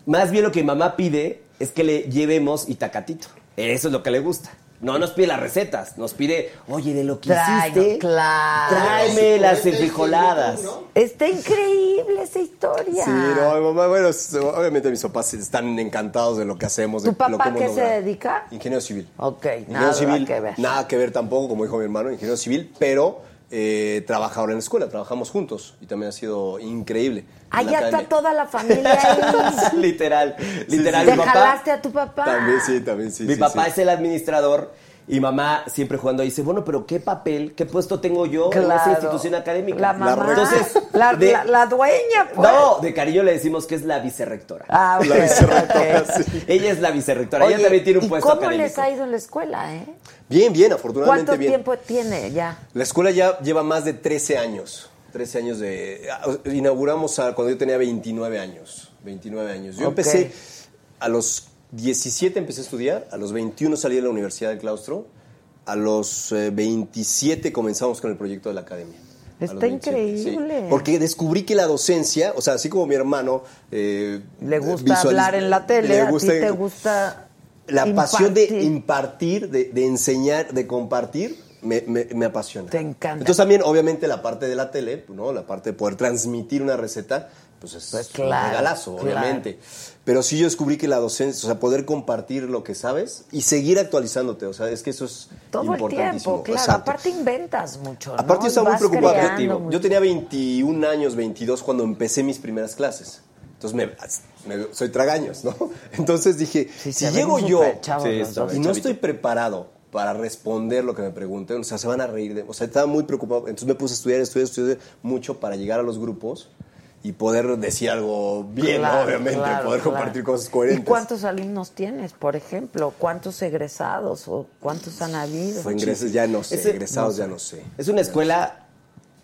más bien lo que mi mamá pide es que le llevemos itacatito. Eso es lo que le gusta. No nos pide las recetas, nos pide, oye, de lo que Traigo, hiciste, claro. tráeme las enfrijoladas. Está increíble esa historia. Sí, no, mi mamá, bueno, obviamente mis papás están encantados de lo que hacemos. ¿Tu de lo papá que qué se dedica? Ingeniero civil. Ok, Ingeniero nada civil, que ver. Nada que ver tampoco, como dijo mi hermano, ingeniero civil, pero eh, trabaja ahora en la escuela, trabajamos juntos y también ha sido increíble. Ah, la ya está toda la familia ahí. literal, literal. ¿Te mi papá, jalaste a tu papá? También sí, también sí. mi sí, papá sí. es el administrador y mamá siempre jugando dice, bueno, pero ¿qué papel, qué puesto tengo yo en esa institución académica? La mamá. Entonces, la, de- la- la dueña, pues. No, de cariño le decimos que es la vicerrectora. Ah, ok, La vicerrectora, sí. Ella es la vicerrectora, Oye, ella también tiene un ¿y puesto cómo académico. les ha ido en la escuela, eh? Bien, bien, afortunadamente ¿Cuánto bien. tiempo tiene ya? La escuela ya lleva más de 13 años. 13 años de... ah, Inauguramos a- cuando yo tenía 29 años. 29 años. Yo empecé a los 17 empecé a estudiar, a los 21 salí de la Universidad del Claustro, a los eh, 27 comenzamos con el proyecto de la academia. Está 27, sí. increíble. Porque descubrí que la docencia, o sea, así como mi hermano... eh, Le gusta hablar en la tele, le a ti gusta- te gusta La pasión de impartir. de, de enseñar, de compartir, me, me- me apasiona. Te encanta. Entonces también, obviamente, la parte de la tele, ¿no? La parte de poder transmitir una receta, pues es Pues un regalazo, claro. Pero sí yo descubrí que la docencia, o sea, poder compartir lo que sabes y seguir actualizándote, o sea, es que eso es Todo el importantísimo. tiempo, claro. Exacto. Aparte inventas mucho, ¿no? Aparte yo estaba muy preocupado. Yo, mucho. tenía 21 años, 22 cuando empecé mis primeras clases. Entonces me, me- soy tragaños, ¿no? Entonces dije, Sí, si llego yo chavos Sí, y no estoy preparado para responder lo que me pregunten, o sea, se van a reír de... O sea, estaba muy preocupado. Entonces me puse a estudiar, estudiar, estudiar mucho para llegar a los grupos y poder decir algo bien, obviamente, claro, poder claro. compartir cosas coherentes. ¿Y cuántos alumnos tienes, por ejemplo? ¿Cuántos egresados o cuántos han habido? Fue ingresos, ya no sé, Ese- egresados ya no sé. Es una escuela,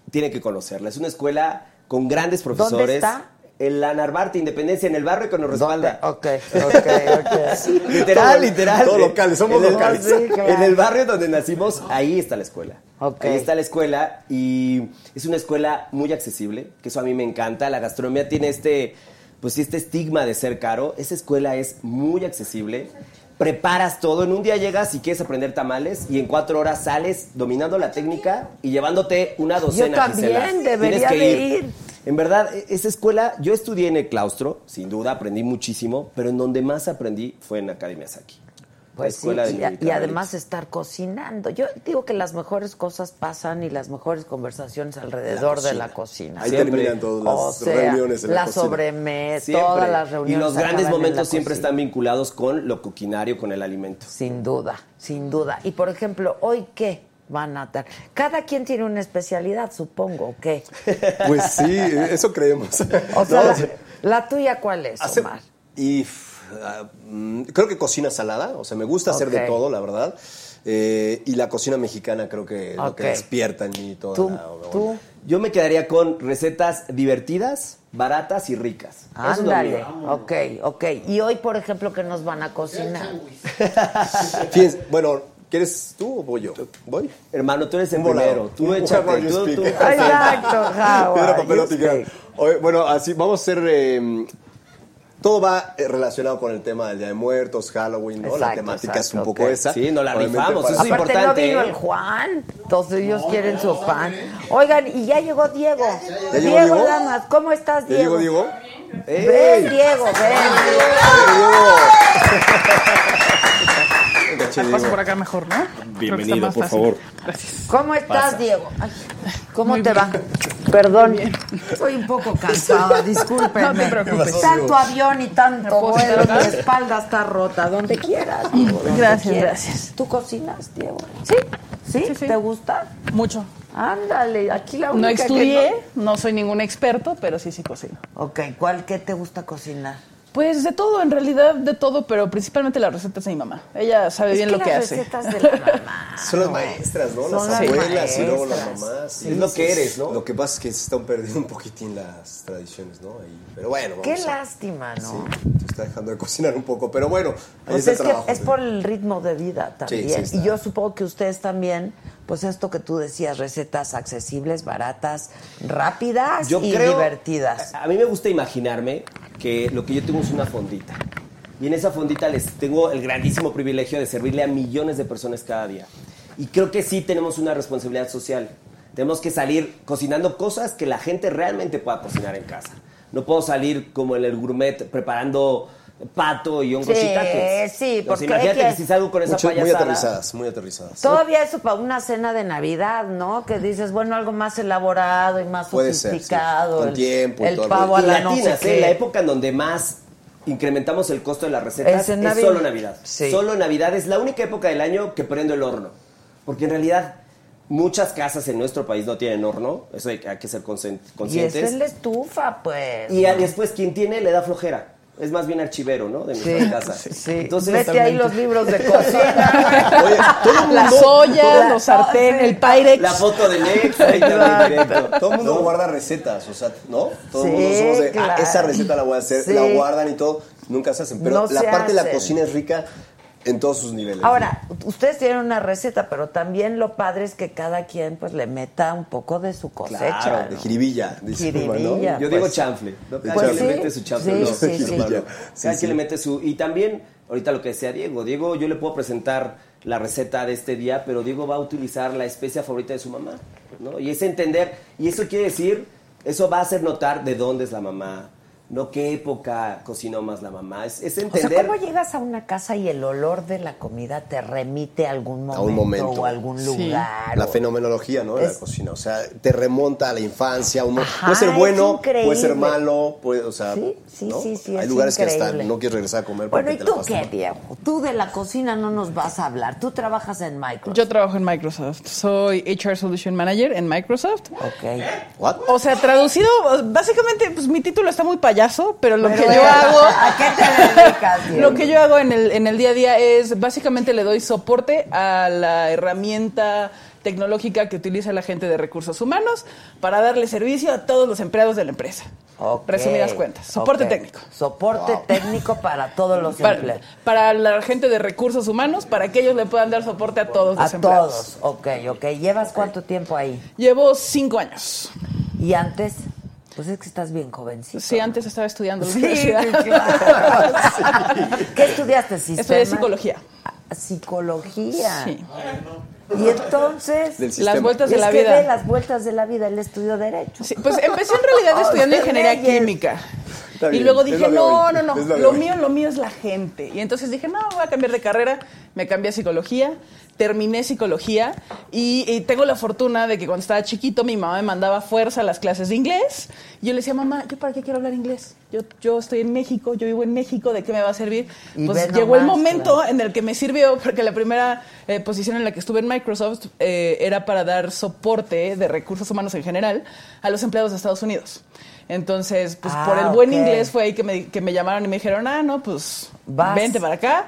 tiene que conocerla, es una escuela con grandes profesores. está? En la Narvarte, Independencia, en el barrio que nos respalda. Ok, ok, ok. Literal, Todo- literal. todo local, somos En el- locales. Sí, claro. En el barrio donde nacimos, ahí está la escuela. Ahí está la escuela y es una escuela muy accesible, que eso a mí me encanta. La gastronomía tiene este, pues este estigma de ser caro. Esa escuela es muy accesible. Preparas todo. En un día llegas y quieres aprender tamales y en cuatro horas sales dominando la técnica y llevándote una docena. también Gisela. debería que de ir. En verdad, e- esa escuela, yo estudié en el claustro, sin duda, aprendí muchísimo, pero en donde más aprendí fue en Academia Saki. Pues escuela sí, de y, y además estar cocinando. Yo digo que las mejores cosas pasan y las mejores conversaciones alrededor de la cocina. Ahí Siempre. terminan todas las o sea, reuniones en la, sobremesa, todas las reuniones. Y los grandes momentos siempre cocina. están vinculados con lo coquinario, con el alimento. Sin duda, sin duda. Y por ejemplo, ¿hoy qué van a dar? Cada quien tiene una especialidad, supongo, ¿o qué? Pues sí, eso creemos. O sea, No, la, tuya cuál es, Hace- Omar? y ah, mm, creo que cocina salada, o sea, me gusta hacer de todo, la verdad. Eh, y la cocina mexicana creo que es lo que Ok. despierta en mí toda ¿Tú? la onda. ¿Tú? Yo me quedaría con recetas divertidas, baratas y ricas. Ándale, ok, ok. Y hoy, por ejemplo, ¿qué nos van a cocinar? Fíjense, bueno, ¿quieres tú o voy yo? ¿Voy? Hermano, tú eres el primero. Tú échate. Tú, tú- Exacto, papel bueno, así vamos a hacer. eh, todo va eh, relacionado con el tema del Día de Muertos, Halloween, ¿no? la Exacto, temática es un exacto, poco ok. esa. Sí, nos la Obviamente rifamos, para- eso sí. Aparte importante, no vino ¿eh? el Juan, todos ellos quieren su pan. Oigan, y ya llegó Diego. ¿Ya llegó Diego? Lamas, ¿cómo estás, ¿Ya Diego? llegó Diego? Ven, Diego, ven. Venga, che, Paso Diego. por acá mejor, ¿no? Bienvenido, por fácil. favor. Gracias. ¿Cómo estás, Diego? Ay, ¿Cómo Muy te bien. va? Perdón, estoy un poco cansada, discúlpenme. No te preocupes. Tanto avión y tanto vuelo, mi espalda está rota, donde quieras. Diego, donde Gracias, quieras. gracias. ¿Tú cocinas, Diego? ¿Sí? ¿Sí? Sí, sí. ¿Te gusta? Mucho. Ándale, aquí la única No que estudié, no soy ningún experto, pero sí, sí cocino. Ok, ¿cuál qué te gusta cocinar? Pues de todo, en realidad de todo, pero principalmente las recetas de mi mamá. Ella sabe Es bien que lo que las hace. recetas de la mamá. Son las maestras, ¿no? Son las las abuelas y luego las mamás. sí. Es lo que eres, ¿no? Lo que pasa es que se están perdiendo un poquitín las tradiciones, ¿no? Ahí- pero bueno, vamos Qué a- lástima, ¿no? Sí, se está dejando de cocinar un poco, pero bueno, ahí Pues está es el que es por el ritmo de vida también. sí está. y yo supongo que ustedes también, pues esto que tú decías, recetas accesibles, baratas, rápidas Yo y creo, divertidas. A, a mí me gusta imaginarme que lo que yo tengo es una fondita. Y en esa fondita les tengo el grandísimo privilegio de servirle a millones de personas cada día. Y creo que sí tenemos una responsabilidad social. Tenemos que salir cocinando cosas que la gente realmente pueda cocinar en casa. No puedo salir como en el gourmet preparando pato y hongos Sí, sí, O sea, porque imagínate que- que si salgo con esa Mucho- muy aterrizadas, muy aterrizadas. Todavía eso para una cena de Navidad, ¿no? Que dices, bueno, algo más elaborado y más Puede ser, sí. sofisticado. Con el, tiempo y el todo el pavo a la no sé latinas, ¿eh? qué. la época en donde más incrementamos el costo de las recetas Es es, en Navidad. solo Navidad. Sí. Solo Navidad es la única época del año que prendo el horno. Porque en realidad muchas casas en nuestro país no tienen horno, eso hay, que- hay que ser conscien- Y conscientes. es la estufa, pues. Y después quien tiene le da flojera. Es más bien archivero, ¿no? De Sí, nuestras casas. sí. Entonces, Vete ahí los libros de cocina. Oye, todo el Las mundo, ollas, los sartén, el Pyrex. La foto de Nex, ahí directo. todo el mundo guarda recetas, o sea, ¿no? Todo el Sí, mundo somos de, claro. ah, esa receta la voy a hacer, Sí. la guardan y todo, nunca se hacen. Pero No la parte de la cocina es rica en todos sus niveles. Ahora, ustedes tienen una receta, pero también lo padre es que cada quien pues le meta un poco de su cosecha. Claro, de jiribilla. ¿no? Jiribilla. Yo Pues- digo chanfle. ¿no? Cada Pues quien sí, le mete su chanfle. sí, ¿no? sí, sí. hermano. Sí, Cada sí. quien le mete su... Y también, ahorita lo que decía Diego. Diego, yo le puedo presentar la receta de este día, pero Diego va a utilizar la especia favorita de su mamá. ¿no? Y es entender... Y eso quiere decir... Eso va a hacer notar de dónde es la mamá. No qué época cocinó más la mamá. Es, es O sea, entender... ¿cómo llegas a una casa y el olor de la comida te remite a algún momento, A un momento. o a algún Sí. lugar? La o- fenomenología, ¿no? De Es- la cocina. O sea, te remonta a la infancia. uno- Ajá, puede ser bueno, increíble. puede ser malo, puede, o sea, Sí, sí, ¿no? sí, sí, Hay es lugares que increíble. no quieres regresar a comer Bueno, ¿y tú qué, mal. Diego? Tú de la cocina no nos vas a hablar. Tú trabajas en Microsoft. Yo trabajo en Microsoft. Soy HR Solution Manager en Microsoft. Ok. ¿What? O sea, traducido, básicamente, pues mi título está muy payaso, pero lo Pero, que yo hago. ¿A qué te dedicas, Diego? Lo que yo hago en el, en el día a día es básicamente le doy soporte a la herramienta tecnológica que utiliza la gente de recursos humanos para darle servicio a todos los empleados de la empresa. Ok, Resumidas cuentas. Soporte técnico. Soporte técnico para todos los Para, empleados. para la gente de recursos humanos, para que ellos le puedan dar soporte a todos los A empleados. todos. Ok, ok. ¿Llevas cuánto tiempo ahí? Llevo cinco años. ¿Y antes? Pues es que estás bien jovencito. Sí, antes estaba estudiando Sí, universidad. claro. ¿Qué estudiaste? ¿Sistema? Estudié psicología. Ah, Psicología. Sí. Y entonces... Del Las sistema. vueltas de la que vida. las vueltas de la vida. Él estudió Derecho. Sí, pues empecé en realidad estudiando Oh, ingeniería leyes. química. Está y bien, luego dije, no, no, no, lo lo hoy". mío, lo mío es la gente. Y entonces dije, no, voy a cambiar de carrera. Me cambié a psicología, terminé psicología y, y tengo la fortuna de que cuando estaba chiquito mi mamá me mandaba fuerza a las clases de inglés. Y yo le decía, mamá, ¿yo para qué quiero hablar inglés? Yo, yo estoy en México, yo vivo en México, ¿de qué me va a servir? Y Pues llegó el nomás, momento claro. en el que me sirvió, porque la primera eh, posición en la que estuve en Microsoft eh, era para dar soporte de recursos humanos en general a los empleados de Estados Unidos. Entonces, pues Ah, por el buen inglés fue ahí que me, que me llamaron y me dijeron, ah, no, pues Vas. vente para acá.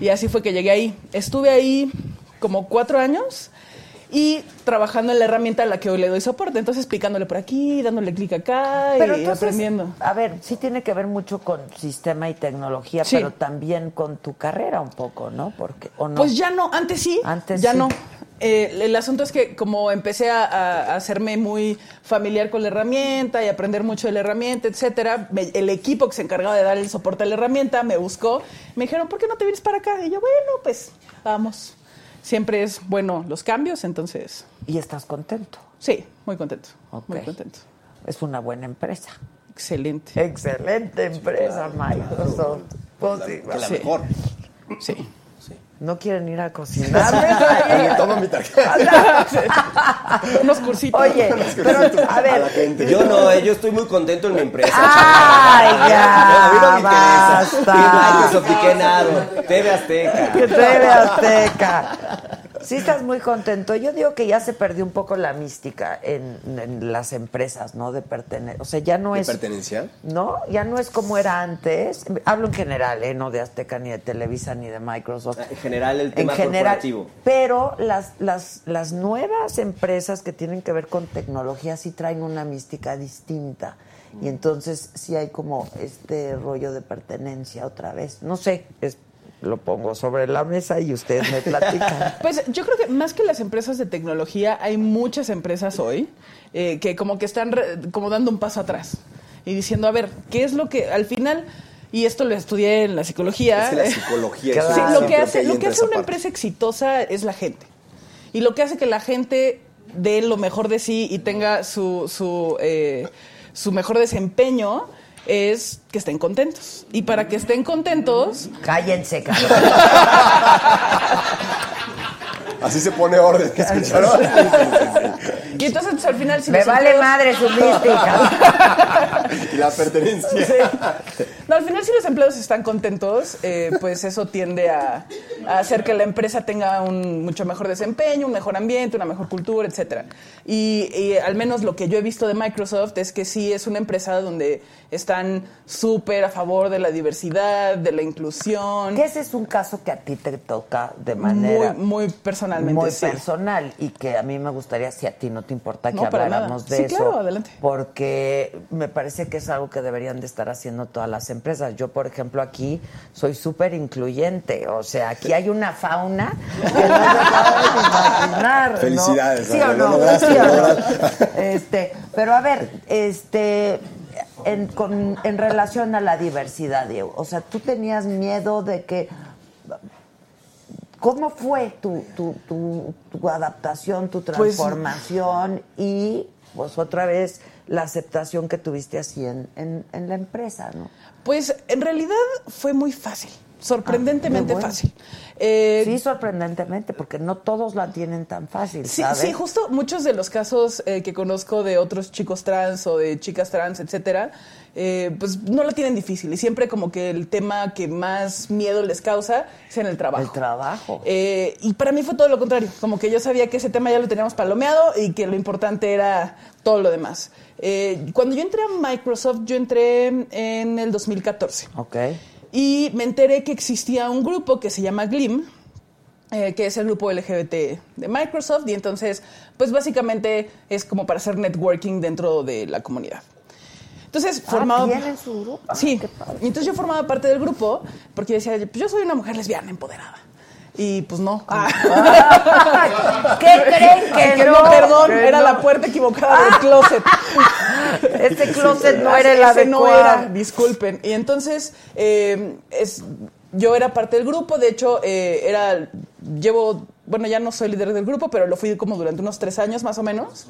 Y así fue que llegué ahí. Estuve ahí como cuatro años y trabajando en la herramienta a la que hoy le doy soporte. Entonces, picándole por aquí, dándole clic acá Pero y entonces, aprendiendo. a ver, sí tiene que ver mucho con sistema y tecnología, Sí. pero también con tu carrera un poco, ¿no? Porque, ¿o no? Pues ya no, antes sí, Antes ya sí. no. Eh, el asunto es que como empecé a, hacerme muy familiar con la herramienta y aprender mucho de la herramienta, etcétera, me- el equipo que se encargaba de dar el soporte a la herramienta me buscó, me dijeron, ¿por qué no te vienes para acá? Y yo, bueno, pues vamos. Siempre es bueno los cambios, entonces, Y estás contento. sí, muy contento, muy contento. Es una buena empresa. Excelente. Excelente empresa, Microsoft. Pues sí, la Sí. mejor. Sí. ¿No quieren ir a cocinar? Toma mi tarjeta. Unos cursitos. Oye, pero a A la ver. gente. Yo no, eh, yo estoy muy contento en mi empresa. ¡Ay, No, a ya! mí no me interesa. ¡Basta! Microsoft y qué nada. TV Azteca. TV Azteca. Sí estás muy contento. Yo digo que ya se perdió un poco la mística en, en las empresas, ¿no? De pertenecer. O sea, ya no ¿De es... pertenencia? No, ya no es como era antes. Hablo en general, ¿eh? No de Azteca, ni de Televisa, ni de Microsoft. En general, el tema en general, corporativo. Pero las, las, las nuevas empresas que tienen que ver con tecnología sí traen una mística distinta. Y entonces sí hay como este rollo de pertenencia otra vez. No sé, es- lo pongo sobre la mesa y ustedes me platican. Pues yo creo que más que las empresas de tecnología, hay muchas empresas hoy eh, que como que están re- como dando un paso atrás y diciendo, a ver, ¿qué es lo que al final, y esto lo estudié en la psicología, Es que la eh, psicología Claro. Sí, lo que hace, lo que hace una parte. empresa exitosa es la gente. Y lo que hace que la gente dé lo mejor de sí y tenga su, su, eh, su mejor desempeño es que estén contentos. Y para que estén contentos, Cállense, cabrón. Así se pone orden. ¿escucharon? y entonces pues, al final si Me vale empleados- madre su mística. y la pertenencia. No, al final si los empleados están contentos, eh, pues eso tiende a, a hacer que la empresa tenga un mucho mejor desempeño, un mejor ambiente, una mejor cultura, etcétera. Y, y al menos lo que yo he visto de Microsoft es que sí es una empresa donde están súper a favor de la diversidad, de la inclusión. Que ese es un caso que a ti te toca de manera Muy, muy personalmente. muy sí. personal y que a mí me gustaría, si a ti no te importa, que No, habláramos de Sí, eso. claro, adelante. Porque me parece que es algo que deberían de estar haciendo todas las empresas. Yo, por ejemplo, aquí soy súper incluyente. O sea, aquí hay una fauna que no se imaginar. ¿no? Felicidades, ¿Sí o no? lograste, ¿Sí o no? Este, pero a ver, este... En, con- en relación a la diversidad, Diego, o sea, tú tenías miedo de que ¿Cómo fue tu, tu, tu, tu adaptación, tu Pues- transformación y, pues, otra vez, la aceptación que tuviste así en, en, en la empresa, ¿no? Pues en realidad fue muy fácil, sorprendentemente Ah, bueno. fácil. Eh, Sí, sorprendentemente, porque no todos la tienen tan fácil, Sí, ¿sabes? sí, justo muchos de los casos eh, que conozco de otros chicos trans o de chicas trans, etcétera, eh, pues no la tienen difícil y siempre como que el tema que más miedo les causa es en el trabajo. El trabajo. Eh, y para mí fue todo lo contrario, como que yo sabía que ese tema ya lo teníamos palomeado y que lo importante era todo lo demás. Eh, cuando yo entré a Microsoft, yo entré en el 2014. Ok. Y me enteré que existía un grupo que se llama GLIM, eh, que es el grupo LGBT de Microsoft, y entonces, pues básicamente es como para hacer networking dentro de la comunidad. Entonces, Ah. ¿tienen su grupo? Ah, sí, y entonces yo formaba parte del grupo porque decía, pues yo soy una mujer lesbiana empoderada. Y pues no. ¿Qué creen que, Que no? no, perdón, Que era no. la puerta equivocada del closet. Este closet no Ah, era el ese no adecuado. era, disculpen. Y entonces, eh, es, yo era parte del grupo, de hecho, eh, era, llevo, bueno, ya no soy líder del grupo, pero lo fui como durante unos tres años más o menos.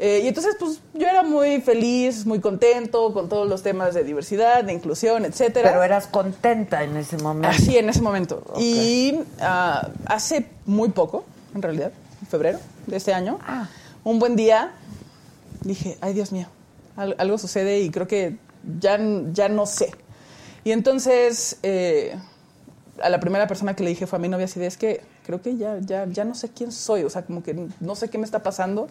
Eh, y entonces, pues, yo era muy feliz, muy contento con todos los temas de diversidad, de inclusión, etcétera. Pero eras contenta en ese momento. Así, en ese momento. Y ah, hace muy poco, en realidad, en febrero de este año, Ah. un buen día, dije, ay Dios mío, al- algo sucede y creo que ya, ya no sé. Y entonces, eh, a la primera persona que le dije fue a mi novia, así de, es que creo que ya, ya, ya no sé quién soy, o sea, como que no sé qué me está pasando.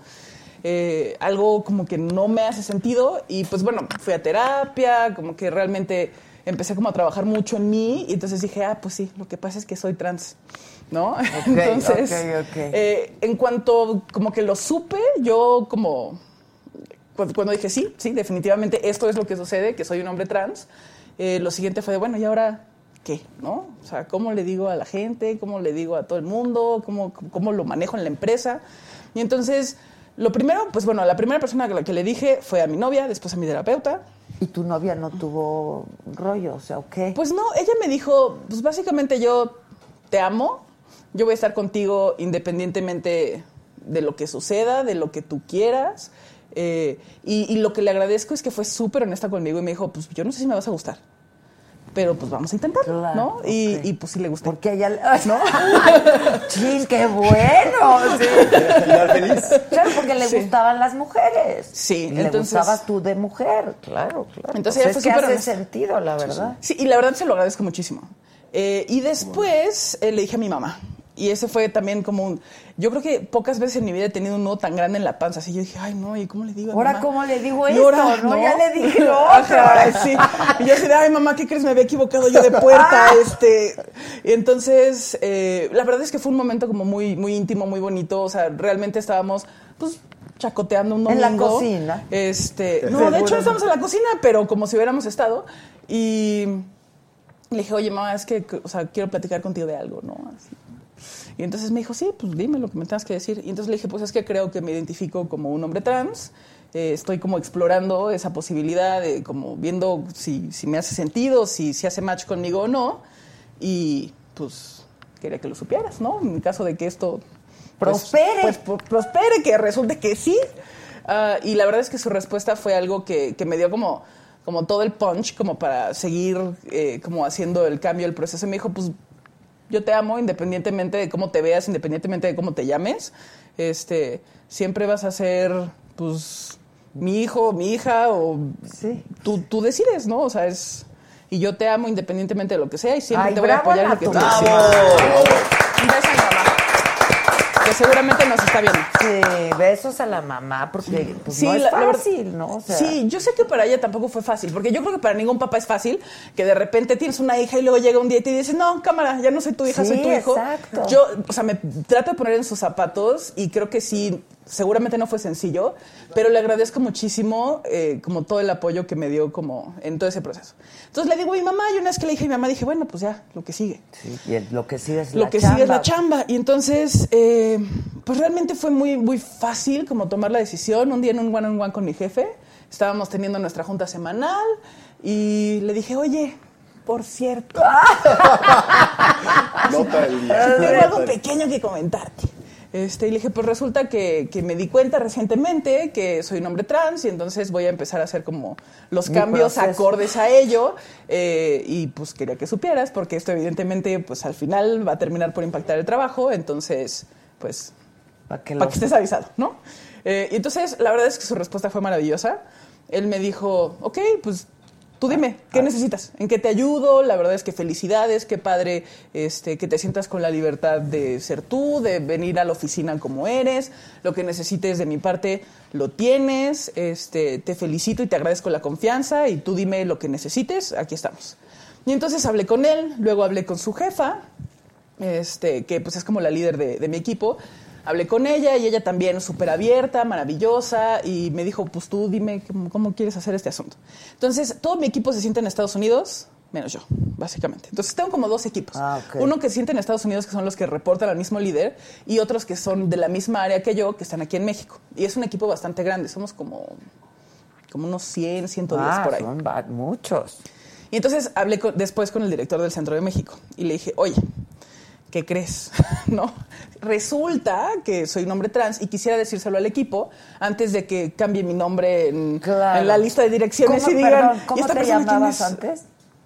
Eh, algo como que no me hace sentido y pues bueno, fui a terapia, como que realmente empecé como a trabajar mucho en mí y entonces dije, ah, pues sí, lo que pasa es que soy trans, ¿no? entonces, ok, ok. eh, en cuanto como que lo supe, yo como cu- cuando dije sí, sí, definitivamente esto es lo que sucede, que soy un hombre trans, eh, lo siguiente fue de, bueno, ¿y ahora qué? ¿No? O sea, ¿cómo le digo a la gente? ¿Cómo le digo a todo el mundo? ¿Cómo, cómo lo manejo en la empresa? Y entonces, lo primero, pues bueno, la primera persona a la que le dije fue a mi novia, después a mi terapeuta. ¿Y tu novia no tuvo rollo? O sea, ¿o qué? Pues no, ella me dijo, pues básicamente yo te amo, yo voy a estar contigo independientemente de lo que suceda, de lo que tú quieras. eh, y, y lo que le agradezco es que fue súper honesta conmigo y me dijo, pues yo no sé si me vas a gustar, pero pues vamos a intentarlo, Claro, ¿no? Y, y, pues sí le gusté. Porque ella... ¿No? ¡Chin, qué bueno! Sí. Feliz. Claro, porque le Sí. gustaban las mujeres. Sí, le entonces- gustabas tú de mujer, claro, claro. Entonces Pues ella es fue que súper hace sentido, la verdad. Sí, y la verdad se lo agradezco muchísimo. Eh, y después eh, le dije a mi mamá. Y ese fue también como un... Yo creo que pocas veces en mi vida he tenido un nudo tan grande en la panza. Así yo dije, ay, no, ¿y cómo le digo a Ahora, mamá? ¿cómo le digo Y esto? ahora, no, ya le dije lo otro. Ajá, sí. Y yo así de, ay, mamá, ¿qué crees? Me había equivocado yo de puerta. este. Y entonces, eh, la verdad es que fue un momento como muy, muy íntimo, muy bonito. O sea, realmente estábamos, pues, chacoteando un En domingo. la cocina. Este, no, de hecho, estamos en la cocina, pero como si hubiéramos estado. Y le dije, oye, mamá, es que, o sea, quiero platicar contigo de algo, ¿no? Así. Y entonces me dijo, sí, pues dime lo que me tengas que decir. Y entonces le dije, pues es que creo que me identifico como un hombre trans. Eh, estoy como explorando esa posibilidad, de como viendo si, si me hace sentido, si, si hace match conmigo o no. Y pues quería que lo supieras, ¿no? En caso de que esto... pues, Prospere. Pues, pro- prospere, que resulte que sí. Ah, y la verdad es que su respuesta fue algo que, que me dio como, como todo el punch, como para seguir eh, como haciendo el cambio, el proceso. Y me dijo, pues yo te amo independientemente de cómo te veas, independientemente de cómo te llames. Este, siempre vas a ser, pues, mi hijo, mi hija, o Sí. tú, tú decides, ¿no? O sea, es... Y yo te amo independientemente de lo que sea y siempre Ay, te voy a apoyar en lo que tú decidas. Un beso que seguramente nos está viendo. Sí, besos a la mamá, porque pues, Sí, no es la- la verdad- fácil, ¿no? O sea, sí, yo sé que para ella tampoco fue fácil, porque yo creo que para ningún papá es fácil que de repente tienes una hija y luego llega un día y te dice, no, cámara, ya no soy tu hija, Sí, soy tu hijo. exacto. Yo, o sea, me trato de poner en sus zapatos y creo que sí, seguramente no fue sencillo, pero le agradezco muchísimo eh, como todo el apoyo que me dio como en todo ese proceso. Entonces le digo a mi mamá, y una vez que le dije a mi mamá, dije, bueno, pues ya, lo que sigue sí, y el- lo que sigue es lo la que chamba. sigue es la chamba. Y entonces, eh, pues realmente fue muy, muy fácil como tomar la decisión. Un día en un one on one con mi jefe, estábamos teniendo nuestra junta semanal y le dije, oye, por cierto, Nota del día. tengo algo pequeño que comentarte. Este, y le dije, pues resulta que, que me di cuenta recientemente que soy un hombre trans y entonces voy a empezar a hacer como los cambios proceso. acordes a ello. eh, y pues quería que supieras, porque esto evidentemente pues al final va a terminar por impactar el trabajo, entonces pues Para que estés avisado, ¿no? Eh, y entonces la verdad es que su respuesta fue maravillosa. Él me dijo, ok, pues tú dime, ¿qué necesitas? ¿En qué te ayudo? La verdad es que felicidades, qué padre este, que te sientas con la libertad de ser tú, de venir a la oficina como eres. Lo que necesites de mi parte lo tienes. Este, te felicito y te agradezco la confianza y tú dime lo que necesites, aquí estamos. Y entonces hablé con él, luego hablé con su jefa, este, que pues es como la líder de, de mi equipo. Hablé con ella y ella también súper abierta, maravillosa, y me dijo, pues tú dime cómo, cómo quieres hacer este asunto. Entonces, todo mi equipo se siente en Estados Unidos, menos yo, básicamente. Entonces, tengo como dos equipos. Ah. Uno que se siente en Estados Unidos, que son los que reportan al mismo líder, y otros que son de la misma área que yo, que están aquí en México. Y es un equipo bastante grande, somos como, como unos 100, 110 Ah, por ahí. son muchos. Y entonces hablé con- después con el director del Centro de México y le dije, oye, ¿qué crees? ¿No? Resulta que soy un hombre trans y quisiera decírselo al equipo antes de que cambie mi nombre en, Claro. en la lista de direcciones ¿Cómo- y digan, perdón, "¿Y ¿cómo esta te persona quién llamabas es?". antes?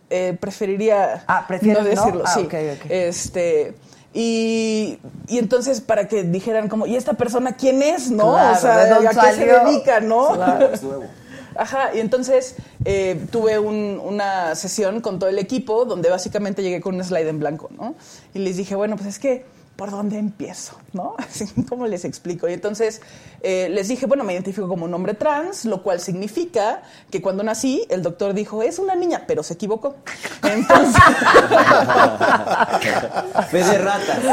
Eh, preferiría Ah, ¿prefieres no no? decirlo, Ah, sí. Este, y, y entonces para que dijeran como, ¿y esta persona quién es? ¿No? Claro, o sea, ¿de dónde ¿a qué se dedica? ¿no? Claro. Es nuevo. Ajá, y entonces eh, tuve un- una sesión con todo el equipo donde básicamente llegué con un slide en blanco, ¿no? Y les dije, bueno, pues es que, ¿por dónde empiezo? ¿No? Así, ¿Cómo les explico? Y entonces eh, les dije, bueno, me identifico como un hombre trans, lo cual significa que cuando nací, el doctor dijo, es una niña, pero se equivocó. Entonces... Fe de ratas.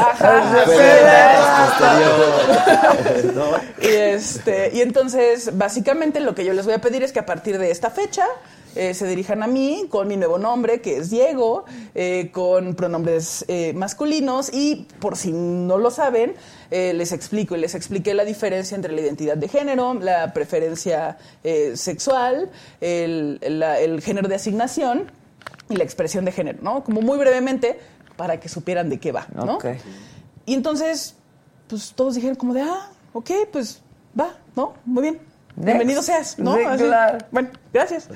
Y, este, y entonces, básicamente, lo que yo les voy a pedir es que a partir de esta fecha eh, se dirijan a mí con mi nuevo nombre, que es Diego, eh, con pronombres eh, masculinos y, por si no lo saben, les explico y les expliqué la diferencia entre la identidad de género, la preferencia sexual, el, género de asignación y la expresión de género, ¿no? Como muy brevemente para que supieran de qué va, ¿no? Ok. Y entonces, pues todos dijeron como de, ah, ok, pues va, ¿no? Muy bien. Bienvenido seas, ¿no? Así. Bueno, gracias.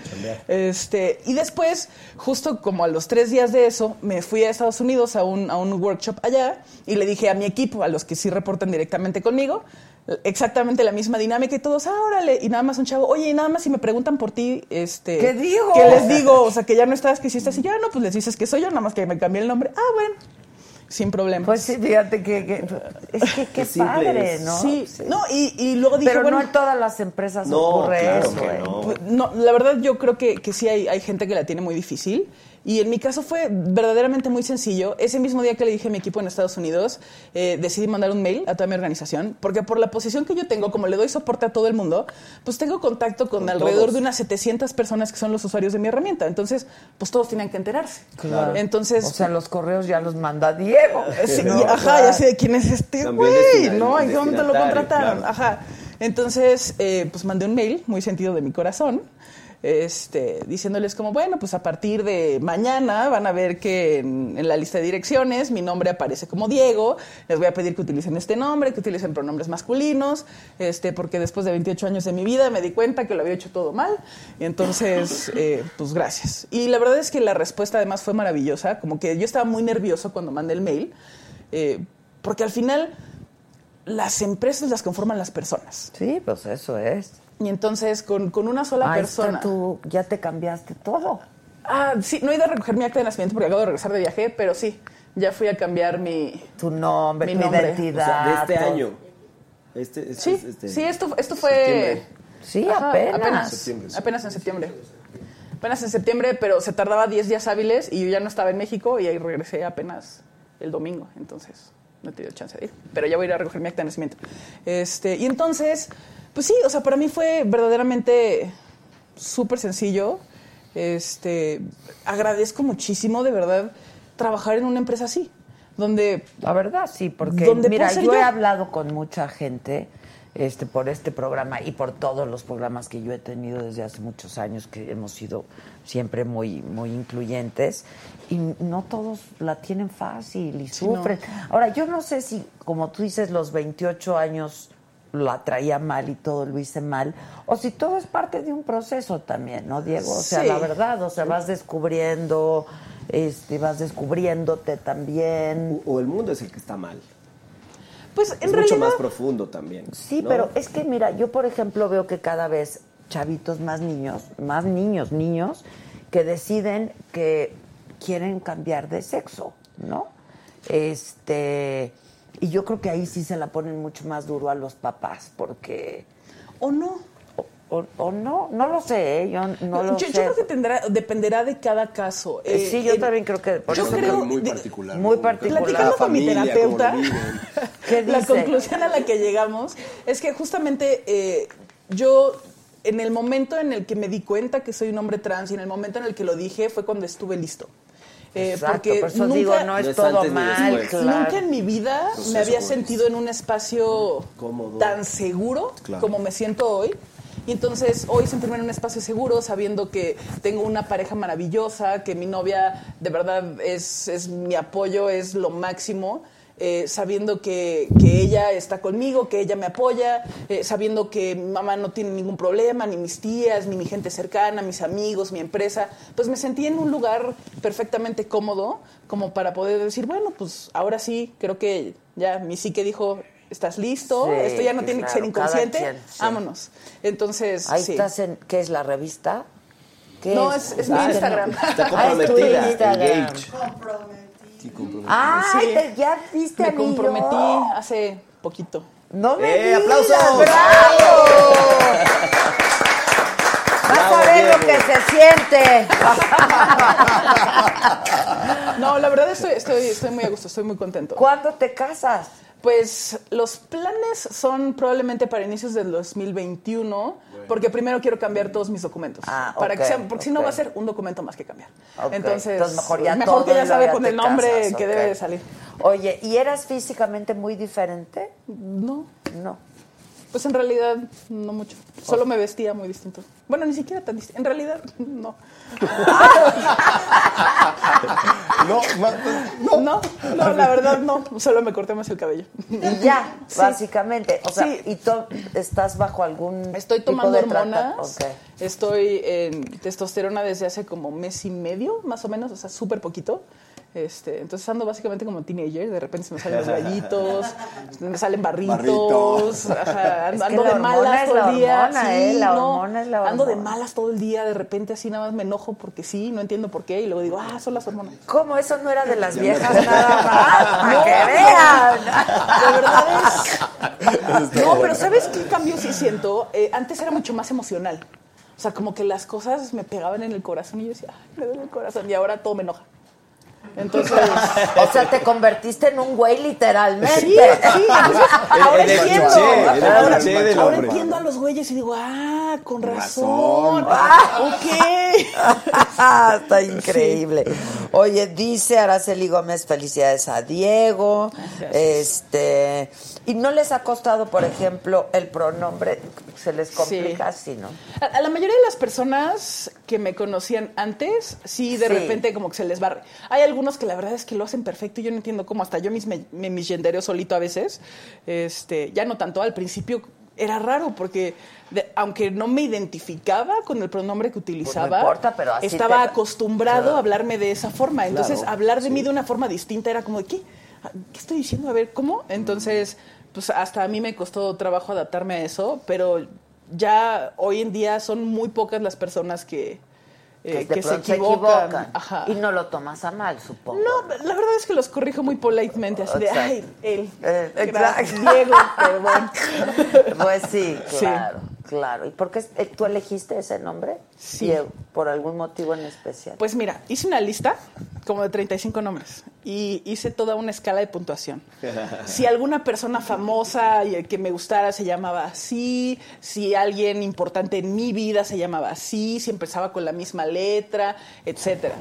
Este, y después, justo como a los tres días de eso, me fui a Estados Unidos a un, a un workshop allá y le dije a mi equipo, a los que sí reportan directamente conmigo, exactamente la misma dinámica y todos, ah, órale, y nada más un chavo, oye, y nada más si me preguntan por ti, este... ¿Qué digo? ¿Qué les digo? O sea, que ya no estás, que si estás y yo, no, pues les dices que soy yo, nada más que me cambié el nombre. Ah, bueno. Sin problemas. Pues sí, fíjate que, que- es que qué padre. ¿no? Sí, no, y, y luego dije, Pero bueno, no en todas las empresas No, ocurre claro eso, que ¿eh? no. Pues, no, la verdad yo creo que, que sí hay, hay gente que la tiene muy difícil. Y en mi caso fue verdaderamente muy sencillo. Ese mismo día que le dije a mi equipo en Estados Unidos, eh, decidí mandar un mail a toda mi organización, porque por la posición que yo tengo, como le doy soporte a todo el mundo, pues tengo contacto con, Con alrededor todos. de unas 700 personas que son los usuarios de mi herramienta. Entonces, pues todos tienen que enterarse. Claro. Entonces, o sea, los correos ya los manda Diego. Sí, ¿no? y- ajá, ya sé de quién es este güey, ¿no? ¿En qué momento lo contrataron? claro. Ajá. Entonces, eh, pues mandé un mail, muy sentido de mi corazón, este, diciéndoles como, bueno, pues a partir de mañana van a ver que en, en la lista de direcciones mi nombre aparece como Diego, les voy a pedir que utilicen este nombre, que utilicen pronombres masculinos, este, porque después de 28 años de mi vida me di cuenta que lo había hecho todo mal, entonces, eh, pues gracias. Y la verdad es que la respuesta además fue maravillosa, como que yo estaba muy nervioso cuando mandé el mail, eh, porque al final las empresas las conforman las personas. Sí, pues eso es. Y entonces con, con una sola Ahí está persona. tú, ya te cambiaste todo. Ah, sí, no he ido a recoger mi acta de nacimiento porque acabo de regresar de viaje, pero sí, ya fui a cambiar mi. Tu nombre, Mi tu nombre. O identidad. sea, de este todo. año. Este, este- Sí, este- sí, esto, esto fue. septiembre. Sí, Ajá, apenas. apenas. Septiembre, sí. Apenas en septiembre. Apenas en septiembre, pero se tardaba 10 días hábiles y yo ya no estaba en México y ahí regresé apenas el domingo. Entonces, no he tenido chance de ir. Pero ya voy a ir a recoger mi acta de nacimiento. Este, y entonces, pues sí, o sea, para mí fue verdaderamente súper sencillo. Este, agradezco muchísimo, de verdad, trabajar en una empresa así, donde La verdad, sí, porque ¿Dónde mira, yo he hablado con mucha gente este, por este programa y por todos los programas que yo he tenido desde hace muchos años, que hemos sido siempre muy, muy incluyentes, y no todos la tienen fácil y Sí, no. sufren. Ahora, yo no sé si, como tú dices, los 28 años la traía mal y todo lo hice mal, o si todo es parte de un proceso también, ¿no, Diego? O sea, Sí. la verdad, o sea, vas descubriendo, este, vas descubriéndote también. O el mundo es el que está mal. pues Es en mucho realidad más profundo también. Sí, ¿no? pero es que mira, yo por ejemplo veo que cada vez chavitos más niños, más niños, niños, que deciden que quieren cambiar de sexo, ¿no? Este, y yo creo que ahí sí se la ponen mucho más duro a los papás, porque, o no. o, o- o no, no lo sé, ¿eh? yo no lo yo, sé. yo creo que tendrá, dependerá de cada caso. Eh, sí, yo eh, también creo que por yo eso creo- muy de- particular. muy particular. Platicando con mi terapeuta, cómo lo viven. ¿Qué la conclusión a la que llegamos es que justamente eh, yo, en el momento en el que me di cuenta que soy un hombre trans y en el momento en el que lo dije fue cuando estuve listo. Eh, Exacto, porque por eso nunca, digo, no es todo mal, claro. Nunca en mi vida me había sentido en un espacio Cómodo. tan seguro Claro. como me siento hoy. Y entonces hoy sentirme en un espacio seguro, sabiendo que tengo una pareja maravillosa, que mi novia de verdad es, es mi apoyo, es lo máximo. Eh, sabiendo que, que ella está conmigo, que ella me apoya, eh, sabiendo que mi mamá no tiene ningún problema, ni mis tías, ni mi gente cercana, mis amigos, mi empresa, pues me sentí en un lugar perfectamente cómodo como para poder decir, bueno, pues ahora sí, creo que ya mi psique dijo, ¿estás listo? Sí, Esto ya no tiene que ser inconsciente, quien, sí. vámonos. Entonces, Ahí sí. estás en, ¿qué es la revista? ¿Qué No, es- es mi Ah, Instagram. Está Ah, es tu comprometida. Ay, Sí. te- ya viste Me comprometí hace poquito. No me ¡Eh, digas, aplausos! ¡Bravo! Vas Bravo, a ver lo que se siente. No, la verdad estoy, estoy, estoy muy a gusto, estoy muy contento. ¿Cuándo te casas? Pues los planes son probablemente para inicios del 2021, porque primero quiero cambiar todos mis documentos. Ah, para que ok, sean, porque si no va a ser un documento más que cambiar. Entonces, entonces mejor ya mejor todo que ya sabe con el nombre casas, que debe de salir. Oye, ¿y eras físicamente muy diferente? No, No. Pues en realidad no mucho. Solo me vestía muy distinto. Bueno, ni siquiera tan distinto. En realidad, no. No, ma- No, no, la verdad no. Solo me corté más el cabello. Y ya, Sí. básicamente. O sea, Sí. ¿y tú estás bajo algún Estoy tipo tomando de hormonas. Estoy en testosterona desde hace como mes y medio, más o menos, o sea, súper poquito. Este, entonces ando básicamente como teenager, de repente se me salen los gallitos, me salen barritos, ajá, ando, Es que ando la de malas es todo el día. hormona, ¿eh? La no, hormona es la Ando de malas todo el día, de repente así nada más me enojo porque sí, no entiendo por qué, y luego digo, ah, son las hormonas. ¿Cómo? Eso no era de las viejas nada más. Para que vean. La verdad es. No, pero ¿sabes qué cambio sí siento? Eh, antes era mucho más emocional. O sea, como que las cosas me pegaban en el corazón y yo decía, ay, me duele el corazón. Y ahora todo me enoja. Entonces. O sea, te convertiste en un güey literalmente. Sí, sí, entonces, ahora entiendo. Ahora, entiendo a los güeyes y digo, ah, con razón. razón. Ah, ok. Está increíble. Oye, dice Araceli Gómez, felicidades a Diego. Este, y no les ha costado, por ejemplo, el pronombre, se les complica así, ¿no? A, a la mayoría de las personas que me conocían antes, sí, de Sí. repente como que se les va. Hay algunos que la verdad es que lo hacen perfecto y yo no entiendo cómo, hasta yo mis, me, me misgendereo solito a veces. Este, ya no tanto, al principio era raro porque de- aunque no me identificaba con el pronombre que utilizaba, Pues importa, pero así estaba te- acostumbrado a hablarme de esa forma. Entonces, hablar de mí de una forma distinta era como de, ¿qué? ¿Qué estoy diciendo? A ver, ¿cómo? Entonces, pues hasta a mí me costó trabajo adaptarme a eso, pero ya hoy en día son muy pocas las personas que, eh, de que se equivocan. Ajá. Y no lo tomas a mal, supongo. No, la verdad es que los corrijo muy politemente, así de, Exacto. ay, él, Eh, exacto. Diego, perdón. Pues sí, Sí. Claro. ¿Y por qué eh, tú elegiste ese nombre? Sí. Diego, ¿Por algún motivo en especial? Pues mira, hice una lista como de 35 nombres y hice toda una escala de puntuación. Si alguna persona famosa y el que me gustara se llamaba así, si alguien importante en mi vida se llamaba así, si empezaba con la misma letra, etcétera.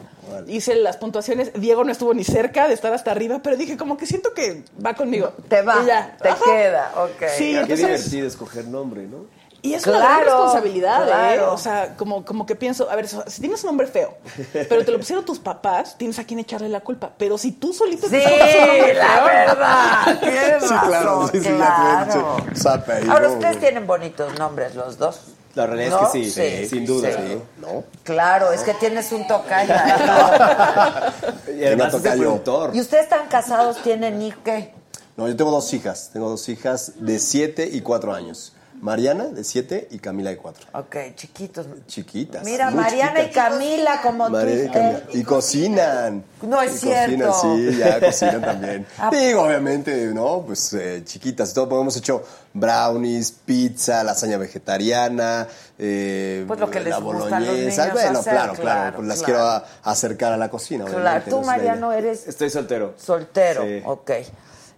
Hice las puntuaciones. Diego no estuvo ni cerca de estar hasta arriba, pero dije como que siento que va conmigo. Te va, ya. te Ajá. queda, ok. Sí, Qué entonces divertido escoger nombre, ¿no? Y es una gran Claro, responsabilidad, ¿eh? claro. O sea, como, como que pienso, a ver, si tienes un nombre feo, pero te lo pusieron tus papás, tienes a quien echarle la culpa. Pero si tú solito Sí, te nombre la feo, verdad. Tienes Sí, claro, sí, sí, claro. sí, sape ahí, Ahora, ¿no? ustedes tienen bonitos nombres los dos. La realidad ¿No? es que sí, Sí, sin duda. sí. sí. ¿No? Claro, es que tienes un tocayo. Y además es productor. ¿Y ustedes están casados? ¿Tienen hijos? ¿Qué? No, yo tengo dos hijas. Tengo dos hijas de 7 y 4 años. Mariana, de 7, y Camila, de 4. Ok, chiquitos. Chiquitas. Mira, muy Mariana y. Camila, como Mariana y tú. Camila. ¿eh? Y cocinan. No es Y Cocinan, cierto. sí, ya cocinan también. Ah. Digo, obviamente, ¿no? Pues eh, chiquitas. y Todo, porque hemos hecho brownies, pizza, lasaña vegetariana, eh, Pues lo que les la gusta a los boloñesa. niños Bueno, hacer, claro, claro, claro. Pues las claro. quiero a- acercar a la cocina, Claro, tú, Mariano, eres Estoy soltero. soltero. Sí. Ok.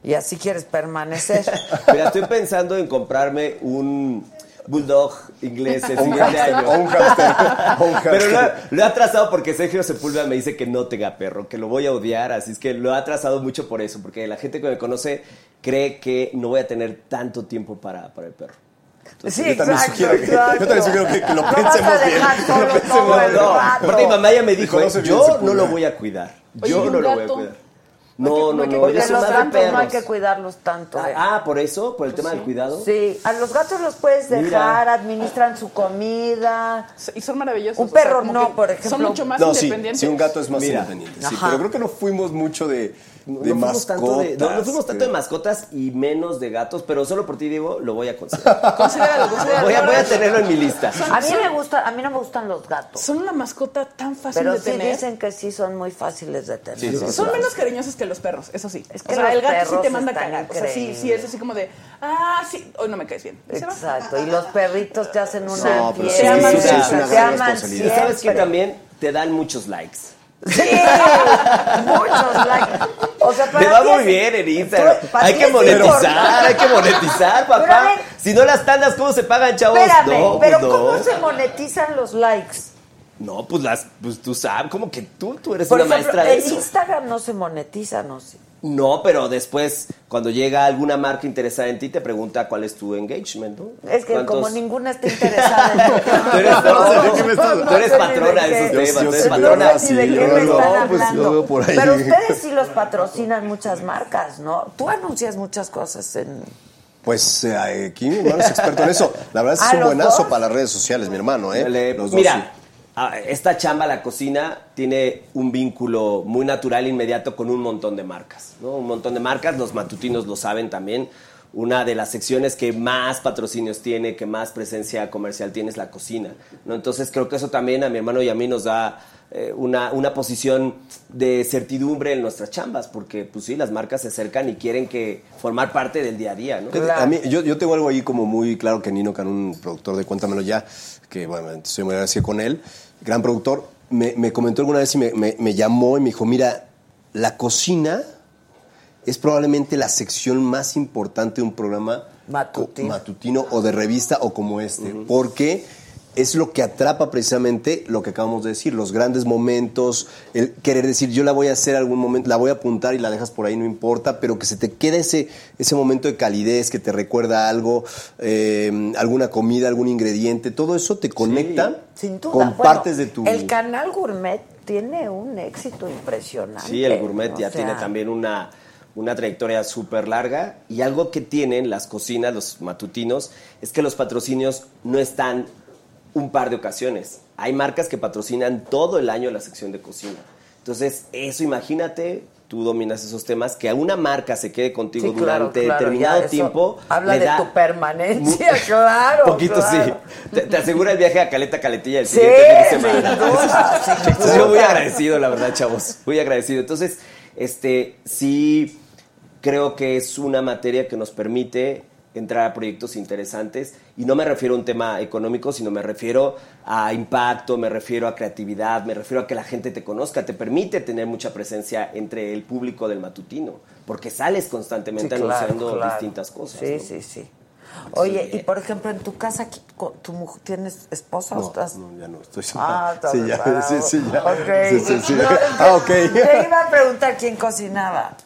Y así quieres permanecer. Mira, estoy pensando en comprarme un bulldog inglés el siguiente año. o un o un Pero lo, lo he atrasado porque Sergio Sepúlveda me dice que no tenga perro, que lo voy a odiar, así es que lo he atrasado mucho por eso, porque la gente que me conoce cree que no voy a tener tanto tiempo para, para el perro. sí, yo también exacto, sugiero que- yo también sugiero que- que lo No pensemos bien, lo pensemos. No, porque mi mamá ya me dijo, eh, bien yo no lo voy a cuidar. Oye, Yo ¿y un no lo voy a cuidar. No hay que- No, no Porque los gatos no hay que cuidarlos tanto. ¿eh? Ah, por eso, por el tema del cuidado. Sí, a los gatos los puedes Mira. dejar, administran su comida. y son maravillosos. Un o sea, perro no, por ejemplo. Son mucho más No, sí, independientes. sí, un gato es más Mira. independiente. Sí, Ajá. pero creo que no fuimos mucho de, No, de no fuimos tanto de, no, fuimos tanto de mascotas y menos de gatos, pero solo por ti, Diego, lo voy a considerar. Considéralo, considéralo. voy, a, voy tenerlo en mi lista. A mí me gusta, a mí no me gustan los gatos. Son una mascota tan fácil Pero de sí tener. dicen que sí son muy fáciles de tener. Sí, sí, Son menos cariñosos que los perros, eso sí. Es que o sea, los el gato sí te manda a cagar. O sea, sí, es así como de, ah, sí, hoy no me caes bien. Exacto, y los perritos te hacen una No, pero fiesta, sí, Te aman te sabes que también te dan muchos likes. Sí, muchos likes. O sea, para Te va muy es- bien en Instagram. Hay que monetizar, hay que monetizar, Pero papá. ver- Si no las tandas, ¿cómo se pagan, chavos? Espérame, no, pero pues no. ¿cómo se monetizan los likes? No, pues las, pues tú sabes, como que tú, tú eres Por una ejemplo, maestra de en eso. Instagram no se monetiza, no sé. No, pero después, cuando llega alguna marca interesada en ti, te pregunta cuál es tu engagement, ¿no? Es que ¿Cuántos- como ninguna está interesada en Tú eres, No, no, ¿qué me estás- tú eres patrona de esos temas, tú eres patrona. pues. Pero ustedes sí los patrocinan muchas marcas, ¿no? Tú anuncias muchas cosas en... Pues eh, aquí mi hermano es experto en eso. La verdad es que es un ¿los buenazo dos? para las redes sociales, mi hermano, ¿eh? Los dos, Mira, esta chamba, la cocina, tiene un vínculo muy natural, inmediato con un montón de marcas. ¿no? Un montón de marcas, los matutinos lo saben también. Una de las secciones que más patrocinios tiene, que más presencia comercial tiene es la cocina. ¿no? Entonces creo que eso también a mi hermano y a mí nos da eh, una, una posición de certidumbre en nuestras chambas, porque pues sí, las marcas se acercan y quieren que formar parte del día a día. ¿no? Fíjate, A mí, yo, yo tengo algo ahí como muy claro que Nino Can, un productor de Cuéntamelo Ya, que bueno, estoy muy agradecido con él, gran productor, me, me comentó alguna vez y me, me- me llamó y me dijo, mira, la cocina es probablemente la sección más importante de un programa matutino. o de revista o como este, porque es lo que atrapa precisamente lo que acabamos de decir, los grandes momentos, el querer decir yo la voy a hacer algún momento, la voy a apuntar y la dejas por ahí, no importa, pero que se te quede ese, ese momento de calidez que te recuerda algo, eh, alguna comida, algún ingrediente, todo eso te conecta Sin duda. con Bueno, partes de tu... El canal Gourmet tiene un éxito impresionante. Sí, el gourmet o ya sea, tiene también una, una trayectoria súper larga y algo que tienen las cocinas, los matutinos, es que los patrocinios no están un par de ocasiones. Hay marcas que patrocinan todo el año la sección de cocina. Entonces, eso imagínate, tú dominas esos temas, que a una marca se quede contigo Sí, durante claro, determinado ya tiempo. Habla de tu permanencia, claro. poquito claro. sí. Te, te asegura el viaje a Caleta Caletilla el Sí, siguiente fin de semana. duda, Entonces, yo muy agradecido, la verdad, chavos. Muy agradecido. Entonces, este, sí creo que es una materia que nos permite entrar a proyectos interesantes y no me refiero a un tema económico, sino me refiero a impacto, me refiero a creatividad, me refiero a que la gente te conozca, te permite tener mucha presencia entre el público del matutino, porque sales constantemente Sí, claro, anunciando claro. distintas cosas. Sí, ¿no? sí, sí. Oye, y por ejemplo, en tu casa, ¿qui- co- ¿tu mujer, ¿tienes esposa o No, estás? no, ya no, estoy Ah, está sí, ya, sí, sí, ya. Ok. Sí, sí, Ah, ok. Te iba a preguntar quién cocinaba.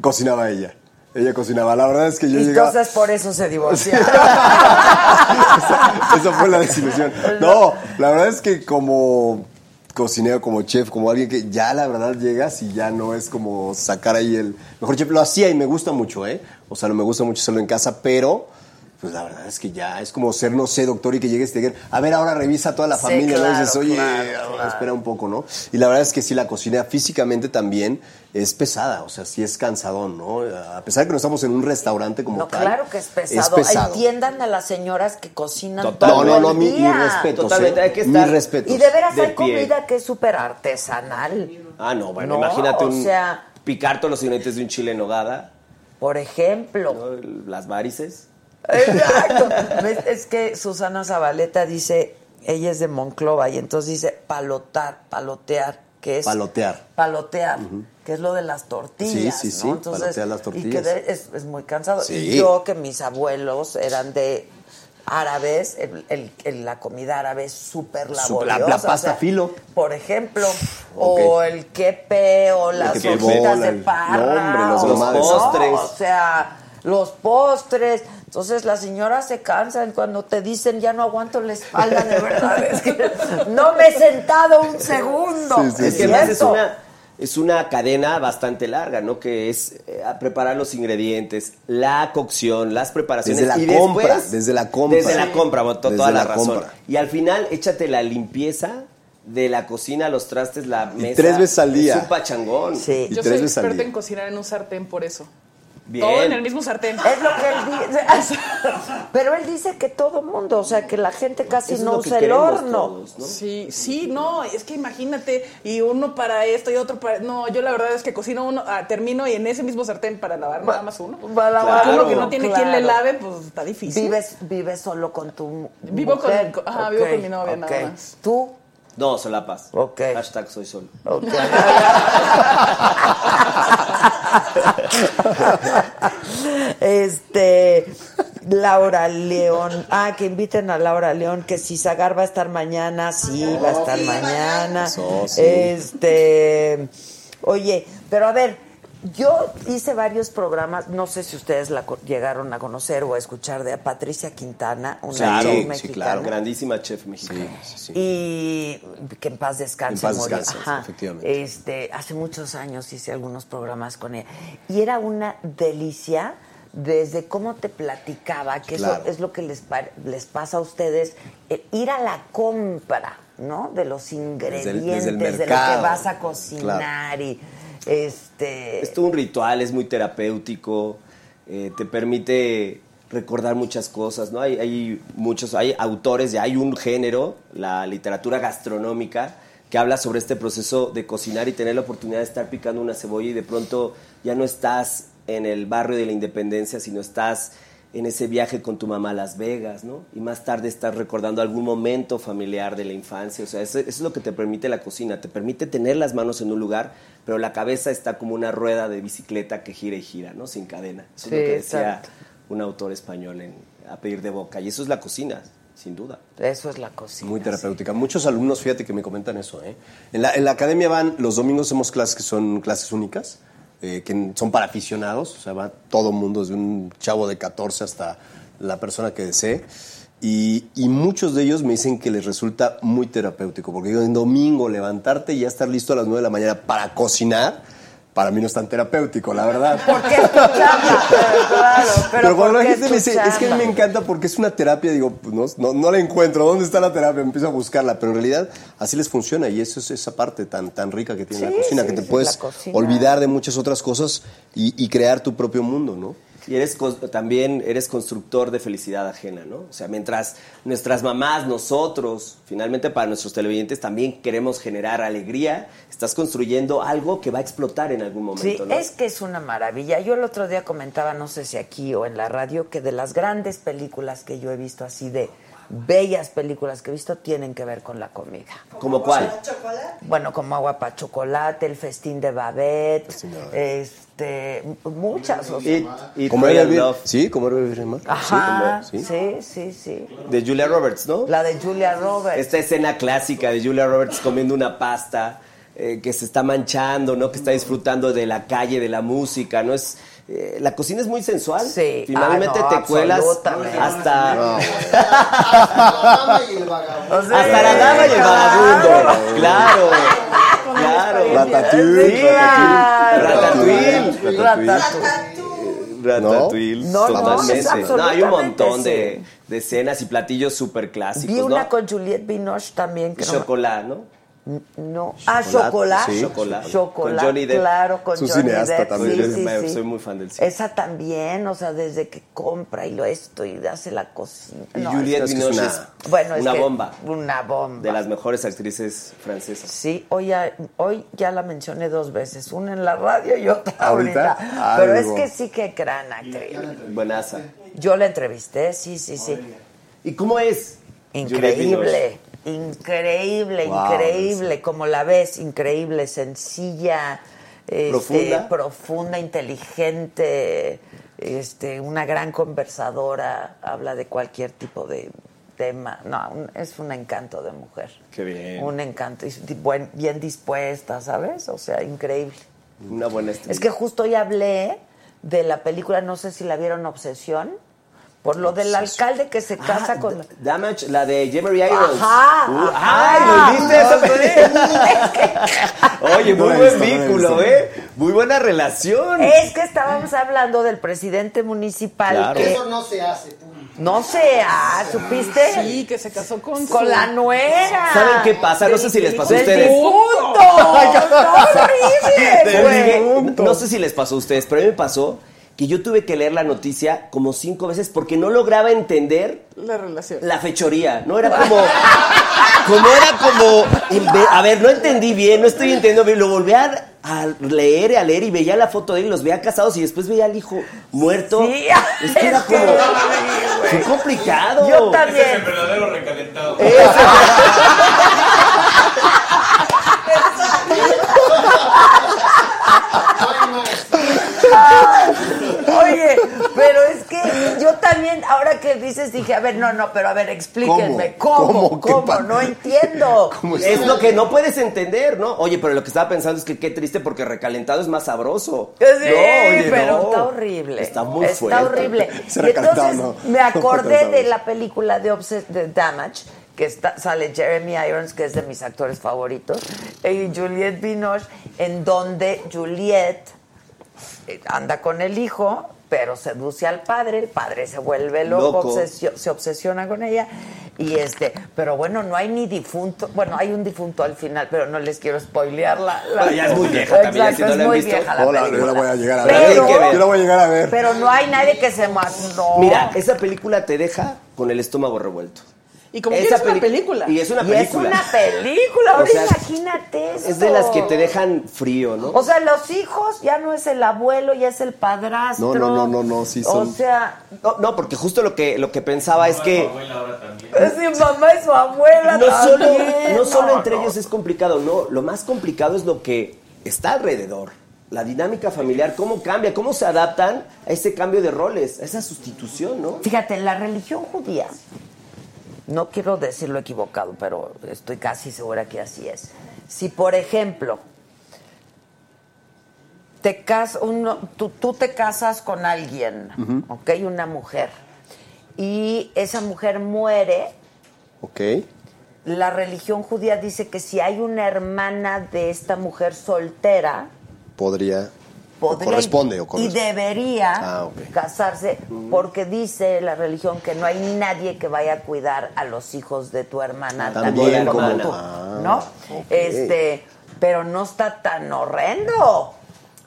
Cocinaba ella. Ella cocinaba. La verdad es que yo Y llegaba... entonces por eso se divorciaron. esa, esa fue la desilusión. No, la verdad es que como cocinero, como chef, como alguien que ya la verdad llegas y ya no es como sacar ahí el mejor chef. Lo hacía y me gusta mucho, ¿eh? O sea, no me gusta mucho hacerlo en casa, pero pues la verdad es que ya es como ser, no sé, doctor y que llegues y te digan, a ver, ahora revisa toda la Sí, familia, ¿no? Dices, oye, claro, ahora claro. espera un poco, ¿no? Y la verdad es que sí, la cocina físicamente también es pesada, o sea, sí es cansadón, ¿no? A pesar de que no estamos en un restaurante como No, tal. claro que es pesado. pesado. Entiendan a las señoras que cocinan Total. todo No, no, mi, mi respeto. Totalmente, hay que Mi estar- respeto. Y de veras De hay pie. comida que es súper artesanal. Ah, no, bueno, No, imagínate o un, sea- picar todos los ingredientes de un chile en nogada, Por ejemplo. las varices. Exacto. ¿Ves? Es que Susana Zabaleta dice, ella es de Monclova y entonces dice palotar, palotear, que es Palotear. palotear, que es lo de las tortillas, Sí, sí, sí, ¿no? Entonces, palotear las Y tortillas. que de- es, es muy cansado. Sí. Y yo que mis abuelos eran de árabes, el- el- el- la comida árabe es súper laboriosa. la- la o sea, pasta filo. Por ejemplo, o el quepe, o las que hojitas de parra. no, hombre, los o-. ¿no? postres. O sea, los postres. Entonces las señoras se cansan cuando te dicen ya no aguanto la espalda, de verdad. Es que no me he sentado un segundo. Sí, sí, es sí. que es una, es una cadena bastante larga, ¿no? Que es eh, preparar los ingredientes, la cocción, las preparaciones. Desde la y después- compra, desde la compra. Desde la compra, bueno, to- Desde toda la, la razón. compra. Y al final, échate la limpieza de la cocina, los trastes, la mesa. tres veces al día. Es un pachangón. Sí. Y Yo tres soy veces al experta día. en cocinar en un sartén por eso. Bien. Todo en el mismo sartén. Es lo que él dice. Pero él dice que todo mundo, o sea, que la gente casi Eso es no usa el horno. todos, ¿no? Sí, sí, no, es que imagínate, y uno para esto y otro para... No, yo la verdad es que cocino uno, ah, termino y en ese mismo sartén para lavar nada más uno. Va a lavar Claro. Uno que no tiene quien le Claro. lave, pues está difícil. Vives, vives solo con tu Vivo con- mujer. con- ajá, vivo con mi novia, nada ok. más. ¿Tú? No, solapas. Ok. Hashtag soy sol. Ok. este Laura León. Ah, que inviten a Laura León, que si Zagar va a estar mañana, sí, va a estar mañana. Eso, sí. Este, oye, pero a ver, yo hice varios programas, no sé si ustedes la llegaron a conocer o a escuchar de Patricia Quintana, una Claro, chef sí, mexicana. claro, Grandísima chef mexicana. Sí, sí. Y que en paz descanse. En paz descanse, Ajá. efectivamente. Este, hace muchos años hice algunos programas con ella. Y era una delicia desde cómo te platicaba, que Claro. eso es lo que les, les pasa a ustedes, ir a la compra. ¿no? De los ingredientes, desde el de lo que vas a cocinar y este Es todo un ritual, es muy terapéutico, eh, te permite recordar muchas cosas, ¿no? Hay, hay muchos, hay autores, ya hay un género, la literatura gastronómica, que habla sobre este proceso de cocinar y tener la oportunidad de estar picando una cebolla y de pronto ya no estás en el barrio de la Independencia, sino estás en ese viaje con tu mamá a Las Vegas, ¿no? Y más tarde estás recordando algún momento familiar de la infancia. O sea, eso, eso es lo que te permite la cocina. Te permite tener las manos en un lugar, pero la cabeza está como una rueda de bicicleta que gira y gira, ¿no? Sin cadena. Eso Sí, es lo que decía exacto. un autor español en A pedir de boca. Y eso es la cocina, sin duda. eso es la cocina. Muy terapéutica. Muchos alumnos, fíjate que me comentan eso. ¿eh? En, la, en la academia van, los domingos hacemos clases que son clases únicas, eh, que son para aficionados, o sea, va todo mundo, desde un chavo de 14 hasta la persona que desee. Y, y muchos de ellos me dicen que les resulta muy terapéutico, porque digo, en domingo levantarte y ya estar listo a las 9 de la mañana para cocinar, para mí no es tan terapéutico, la verdad. Porque es tu chamba, pero claro, pero, Pero, cuando la gente me dice, es que a mí chamba. me encanta porque es una terapia, digo, pues no, no, no la encuentro, ¿dónde está la terapia? Empiezo a buscarla, pero en realidad así les funciona y eso es esa parte tan, tan rica que tiene Sí, la cocina, sí, que te sí, puedes olvidar de muchas otras cosas y, y crear tu propio mundo, ¿no? Y eres también eres constructor de felicidad ajena, ¿no? O sea, mientras nuestras mamás, nosotros, finalmente para nuestros televidentes también queremos generar alegría, estás construyendo algo que va a explotar en algún Sí, momento, ¿no? es que es una maravilla. Yo el otro día comentaba, no sé si aquí o en la radio, que de las grandes películas que yo he visto así de bellas películas que he visto tienen que ver con la comida. ¿Como cuál? Bueno, como Agua para Chocolate, El Festín de Babette, este, muchas. o sea. It, Como era vivir, sí, como era vivir en mar. Ajá, Sí, sí, sí, sí. de Julia Roberts, ¿no? La de Julia Roberts. Esta escena clásica de Julia Roberts comiendo una pasta eh, que se está manchando, ¿no? Que está disfrutando de la calle, de la música, ¿no? Es, eh, la cocina es muy sensual. Sí. Finalmente Ah, no, te cuelas absolutamente. hasta... La dama y el vagabundo. Hasta la dama y el vagabundo. Claro. Claro. Ratatouille, Sí, Ratatouille. Ratatouille. Ratatouille. Ratatouille. No, no, totalmente. es No, hay un montón sí. de, de escenas y platillos súper clásicos, Vi una ¿no? con Juliette Binoche también. Que no me- Chocolate, ¿no? No. Ah, chocolate. sí. Chocolate. Chocolate, Con Johnny Depp. claro, con Es un Johnny cineasta Depp. también. Sí, sí, me- soy muy fan del cine. Esa también, o sea, desde que compra y lo esto y hace la cocina. Y No, Juliette es Binoche una- Bueno, es una bomba. Una bomba. De las mejores actrices francesas. Sí, hoy ya, hoy ya la mencioné dos veces, una en la radio y otra ¿Ahorita? ahorita. Pero es que sí que gran actriz. Buenaza. Yo la entrevisté, sí, sí, sí. ¿Y cómo es? Juliette Increíble, increíble, Wow, increíble, como la ves, increíble, sencilla, este, Profunda. profunda, inteligente, este, una gran conversadora, habla de cualquier tipo de tema. No, un- es un encanto de mujer. Qué bien. Un encanto, y buen- bien dispuesta, ¿sabes? O sea, increíble. Una buena estrella. Es que justo hoy hablé de la película, no sé si la vieron, Obsesión, por lo del alcalde que se casa Ah, con... Damage, la de Jemery Irons. Ajá, Uh, ajá. ¡Ay, ¿volviste esa película? Oye, No muy buen no vínculo. ¿eh? Muy buena relación. Es que estábamos hablando del presidente municipal Claro. que Eso no se hace, punto. no sé, ah, ¿supiste? Sí, que se casó con Con su- la nuera. ¿Saben qué pasa? No sé si les pasó a ustedes. horrible, güey. dije, no sé si les pasó a ustedes, pero a mí me pasó que yo tuve que leer la noticia como cinco veces porque no lograba entender La relación. la fechoría. No era como. Como era como. A ver, no entendí bien, no estoy entendiendo bien. Lo volví a, a leer, a leer y veía la foto de él y los veía casados y después veía al hijo muerto. Sí, es que era es como. Fue complicado. Yo también. verdadero recalentado. Oye, pero es que yo también, ahora que dices, dije, a ver, no, no, pero a ver, explíquenme, ¿cómo? ¿Cómo? ¿Cómo? ¿Qué pa- No entiendo. Es lo que no puedes entender, ¿no? Oye, pero lo que estaba pensando es que qué triste porque recalentado es más sabroso. Sí, No, oye, pero no. está horrible. Está muy Está fuerte. horrible. Ese Y entonces no. me acordé de la película de, Obses- de Damage, que está, sale Jeremy Irons, que es de mis actores favoritos, y Juliette Binoche, en donde Juliette eh, anda con el hijo pero seduce al padre, el padre se vuelve loco, Loco. obsesio- se obsesiona con ella y este, pero bueno, no hay ni difunto, bueno, hay un difunto al final, pero no les quiero spoilear la, la- Bueno, ya es muy vieja también, Exacto, si no es la han muy visto. vieja la Hola, yo película. la voy a llegar a ver. Pero. Yo la voy a llegar a ver. pero no hay nadie que se ma- no. Mira, esa película te deja con el estómago revuelto. Y como que Esa es una película. Y es una y es película. una película, O ahora sea, imagínate eso. Es de las que te dejan frío, ¿no? O sea, los hijos ya no es el abuelo, ya es el padrastro. No, no, no, no, no, sí son- O sea, No, no, porque justo lo que, lo que pensaba es que es mi mamá y su abuela. no solo, también. no solo No, entre no. ellos es complicado, no. Lo más complicado es lo que está alrededor. La dinámica familiar, cómo cambia, cómo se adaptan a ese cambio de roles, a esa sustitución, ¿no? Fíjate, en la religión judía, no quiero decirlo equivocado, pero estoy casi segura que así es. Si, por ejemplo, te cas uno, tú, tú te casas con alguien, ¿ok? Una mujer, y esa mujer muere, Ok. la religión judía dice que si hay una hermana de esta mujer soltera, Podría. O corresponde o y corresponde. debería Ah, casarse porque dice la religión que no hay nadie que vaya a cuidar a los hijos de tu hermana También también, como tú, Ah, ¿no? Este, pero no está tan horrendo,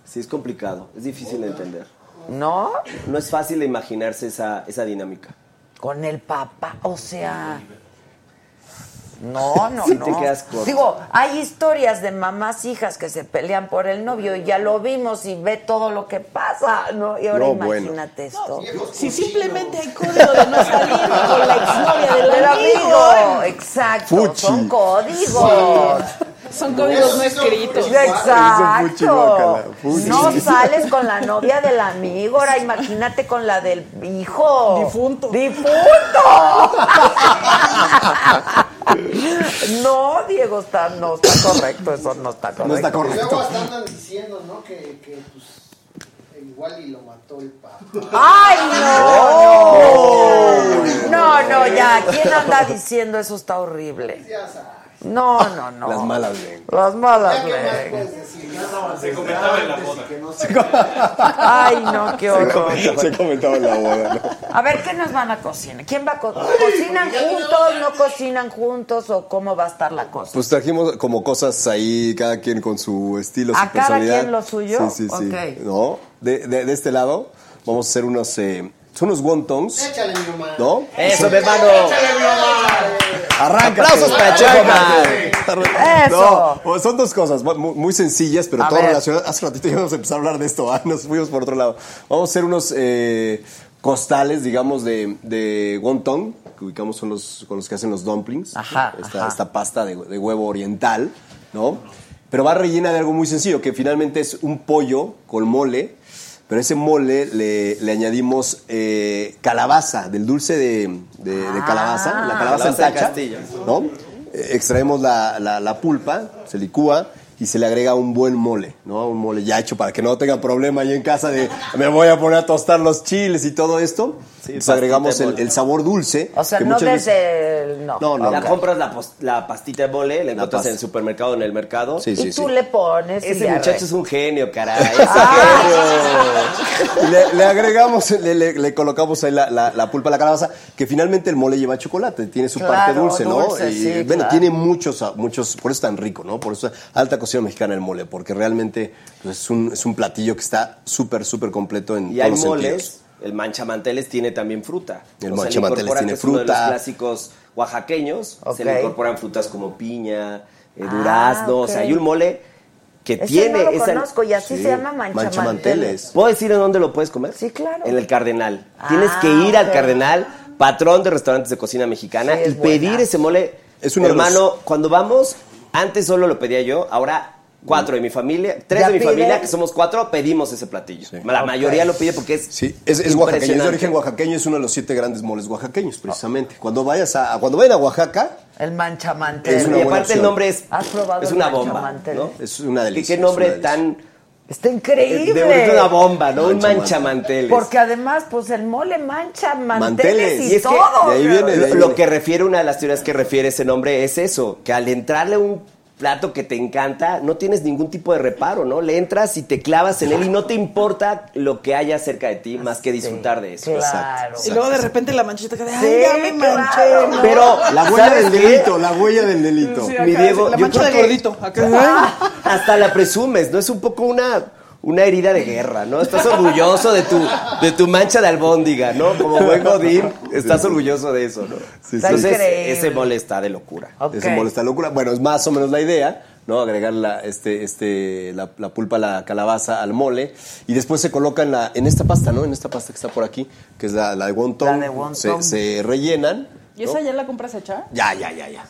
Sí, es complicado, es difícil de entender. ¿no? No es fácil imaginarse esa, esa dinámica. Con el papá, o sea, no, no, Sí no. te quedas corto. Digo, hay historias de mamás hijas que se pelean por el novio y ya lo vimos y ve todo lo que pasa, ¿no? Y ahora No, bueno. imagínate esto. Si simplemente hay código de no salir con la exnovia del Del amigo. amigo, exacto, Fuchi. son códigos. Son códigos no escritos. Exacto. No sales con la novia del amigo, ahora imagínate con la del hijo. Difunto. Difunto. No, Diego, está, no está correcto, eso no está correcto. No está Luego correcto. hasta andan diciendo, ¿no? Que, que pues, igual y lo mató el papá. ¡Ay, no! No, no, ya. ¿Quién anda diciendo eso? Está horrible. Ya sabes. No, no, no. Las malas lenguas. Las malas Ya, ¿qué más lenguas. Se comentaba en la boda. que no se... Ay, no, qué horror. Se comentaba en la boda, ¿no? A ver, ¿qué nos van a cocinar? ¿Quién va a co- ¿Cocinan juntos? ¿No cocinan juntos? ¿O cómo va a estar la cosa? Pues trajimos como cosas ahí, cada quien con su estilo, ¿A su cada personalidad. quien lo suyo? Sí, sí, sí. Ok. ¿No? De, de, de este lado vamos a hacer unos, eh, son unos wontons, Échale, mi mamá. ¿no? Eso, mi hermano. Arranca. Aplausos para Checo Man. Eso. No, son dos cosas muy, muy sencillas, pero A todo ver. relacionado. Hace ratito ya íbamos a empezar a hablar de esto, ah, nos fuimos por otro lado. Vamos a hacer unos eh, costales, digamos, de, de wonton, que ubicamos son los, con los que hacen los dumplings. Ajá, Esta, ajá. esta pasta de, de huevo oriental, ¿no? Pero va rellena de algo muy sencillo, que finalmente es un pollo con mole, pero ese mole le, le añadimos eh, calabaza, del dulce de, de- de calabaza, la calabaza, Calabaza en tacha. ¿no? Eh, extraemos la, la- la pulpa, se licúa y se le agrega un buen mole, ¿no? Un mole ya hecho para que no tengan problema ahí en casa de me voy a poner a tostar los chiles y todo esto. Sí, Entonces agregamos el, sabor dulce. O sea, que no muchas veces- desde el... No. No, no, La compras la, pastita de mole, la encuentras en el supermercado, en el mercado. Sí, Y sí, tú sí. le pones... y Ese muchacho es un genio, caray. Y le, le agregamos, le, le- le colocamos ahí la, la- la pulpa a la calabaza, que finalmente el mole lleva chocolate, tiene su Claro, parte dulce, ¿no? dulce, y sí, bueno, claro. tiene muchos, muchos, por eso es tan rico, ¿no? Por eso es alta cocina mexicana el mole, porque realmente pues, es, un, es un platillo que está súper, súper completo en Y hay todos los moles, sentidos. el manchamanteles tiene también fruta. El O sea, le manchamanteles tiene que es uno de fruta. los clásicos oaxaqueños, se le incorporan frutas como piña, eh, Ah, durazno, o sea, hay un mole que Ese tiene no lo esa... conozco y así Sí, se llama manchamanteles. manchamanteles. ¿Puedo decir en dónde lo puedes comer? Sí, claro. En el Cardenal. Ah, Tienes que ir al. Cardenal, patrón de restaurantes de cocina mexicana, Sí, es y pedir ese mole. Es de Hermano, los- cuando vamos, antes solo lo pedía yo, ahora cuatro de mi familia, tres ¿Ya de mi familia, que somos cuatro, pedimos ese platillo. La mayoría lo pide porque es Sí, es, es oaxaqueño, es de origen oaxaqueño, es uno de los siete grandes moles oaxaqueños, precisamente. Cuando vayas a, cuando vayan a Oaxaca, El una y aparte el nombre es, ¿Has probado es el una bomba? ¿no? es una ¿Qué, delicia. qué nombre delicia. tan... Está increíble. De, una bomba, ¿no? Un Manchamanteles. manchamanteles. Porque además, pues el mole mancha manteles Manteles. y, Y es que todo. de ahí viene, de ahí Lo, lo que refiere, una de las teorías que refiere ese nombre es eso, que al entrarle un plato que te encanta, no tienes ningún tipo de reparo, ¿no? Le entras y te clavas en él y no te importa lo que haya cerca de ti más que disfrutar de eso. Claro. Y luego de repente la manchita que de, ay, Sí, ya me manché. claro. ¿no? Pero La huella ¿sabes del qué? delito, la huella del delito. Sí, Mi Diego, la yo mancha creo de que- gordito. Acá. Hasta la presumes, ¿no? Es un poco una, una herida de guerra, ¿no? Estás orgulloso de tu, de tu mancha de albóndiga, ¿no? Como buen godín, estás orgulloso de eso, ¿no? sí. Entonces, Increíble. ese mole está de locura. Ese mole está locura. Bueno, es más o menos la idea, ¿no? Agregar la, este, este, la, la pulpa, la calabaza al mole. Y después se coloca en, la, en esta pasta, ¿no? En esta pasta que está por aquí, que es la, la de wonton. La de wonton. Se, se rellenan. ¿Y esa ya la compras hecha? Ya, ya, ya, ya.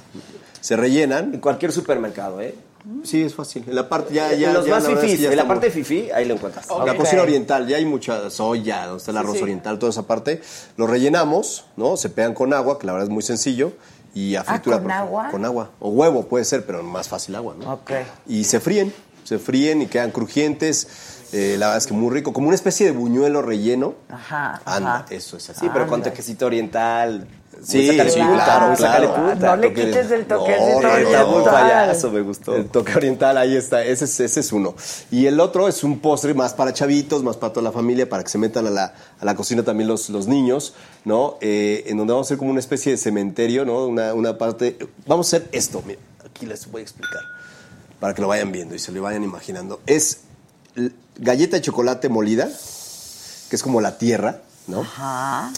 Se rellenan. En cualquier supermercado, ¿eh? Sí, es fácil. En la parte, ya, ya. en los ya, más la verdad es que fifís, ya en la estamos- parte fifí, ahí lo encuentras. La cocina oriental, ya hay mucha soya, donde está el arroz sí. oriental, toda esa parte. Lo rellenamos, ¿no? Se pegan con agua, que la verdad es muy sencillo. Y a Ah, fritura. ¿con agua? Con agua. O huevo puede ser, pero más fácil agua, ¿no? Ok. Y se fríen, se fríen y quedan crujientes. Eh, la verdad es que muy rico, como una especie de buñuelo relleno. Ajá, Anda, ajá. eso es así. Sí, pero con toquecito oriental. Sí, claro, claro. punta. No le Toque- quites el No, toquecito no, Está muy oriental. payaso, me gustó. El toque oriental, ahí está, ese es, ese es uno. Y el otro es un postre más para chavitos, más para toda la familia, para que se metan a la, a la cocina también los, los niños, ¿no? Eh, en donde vamos a hacer como una especie de cementerio, ¿no? Una, una parte... Vamos a hacer esto, mira, aquí les voy a explicar, para que lo vayan viendo y se lo vayan imaginando. Es galleta de chocolate molida, que es como la tierra, ¿no? Ajá.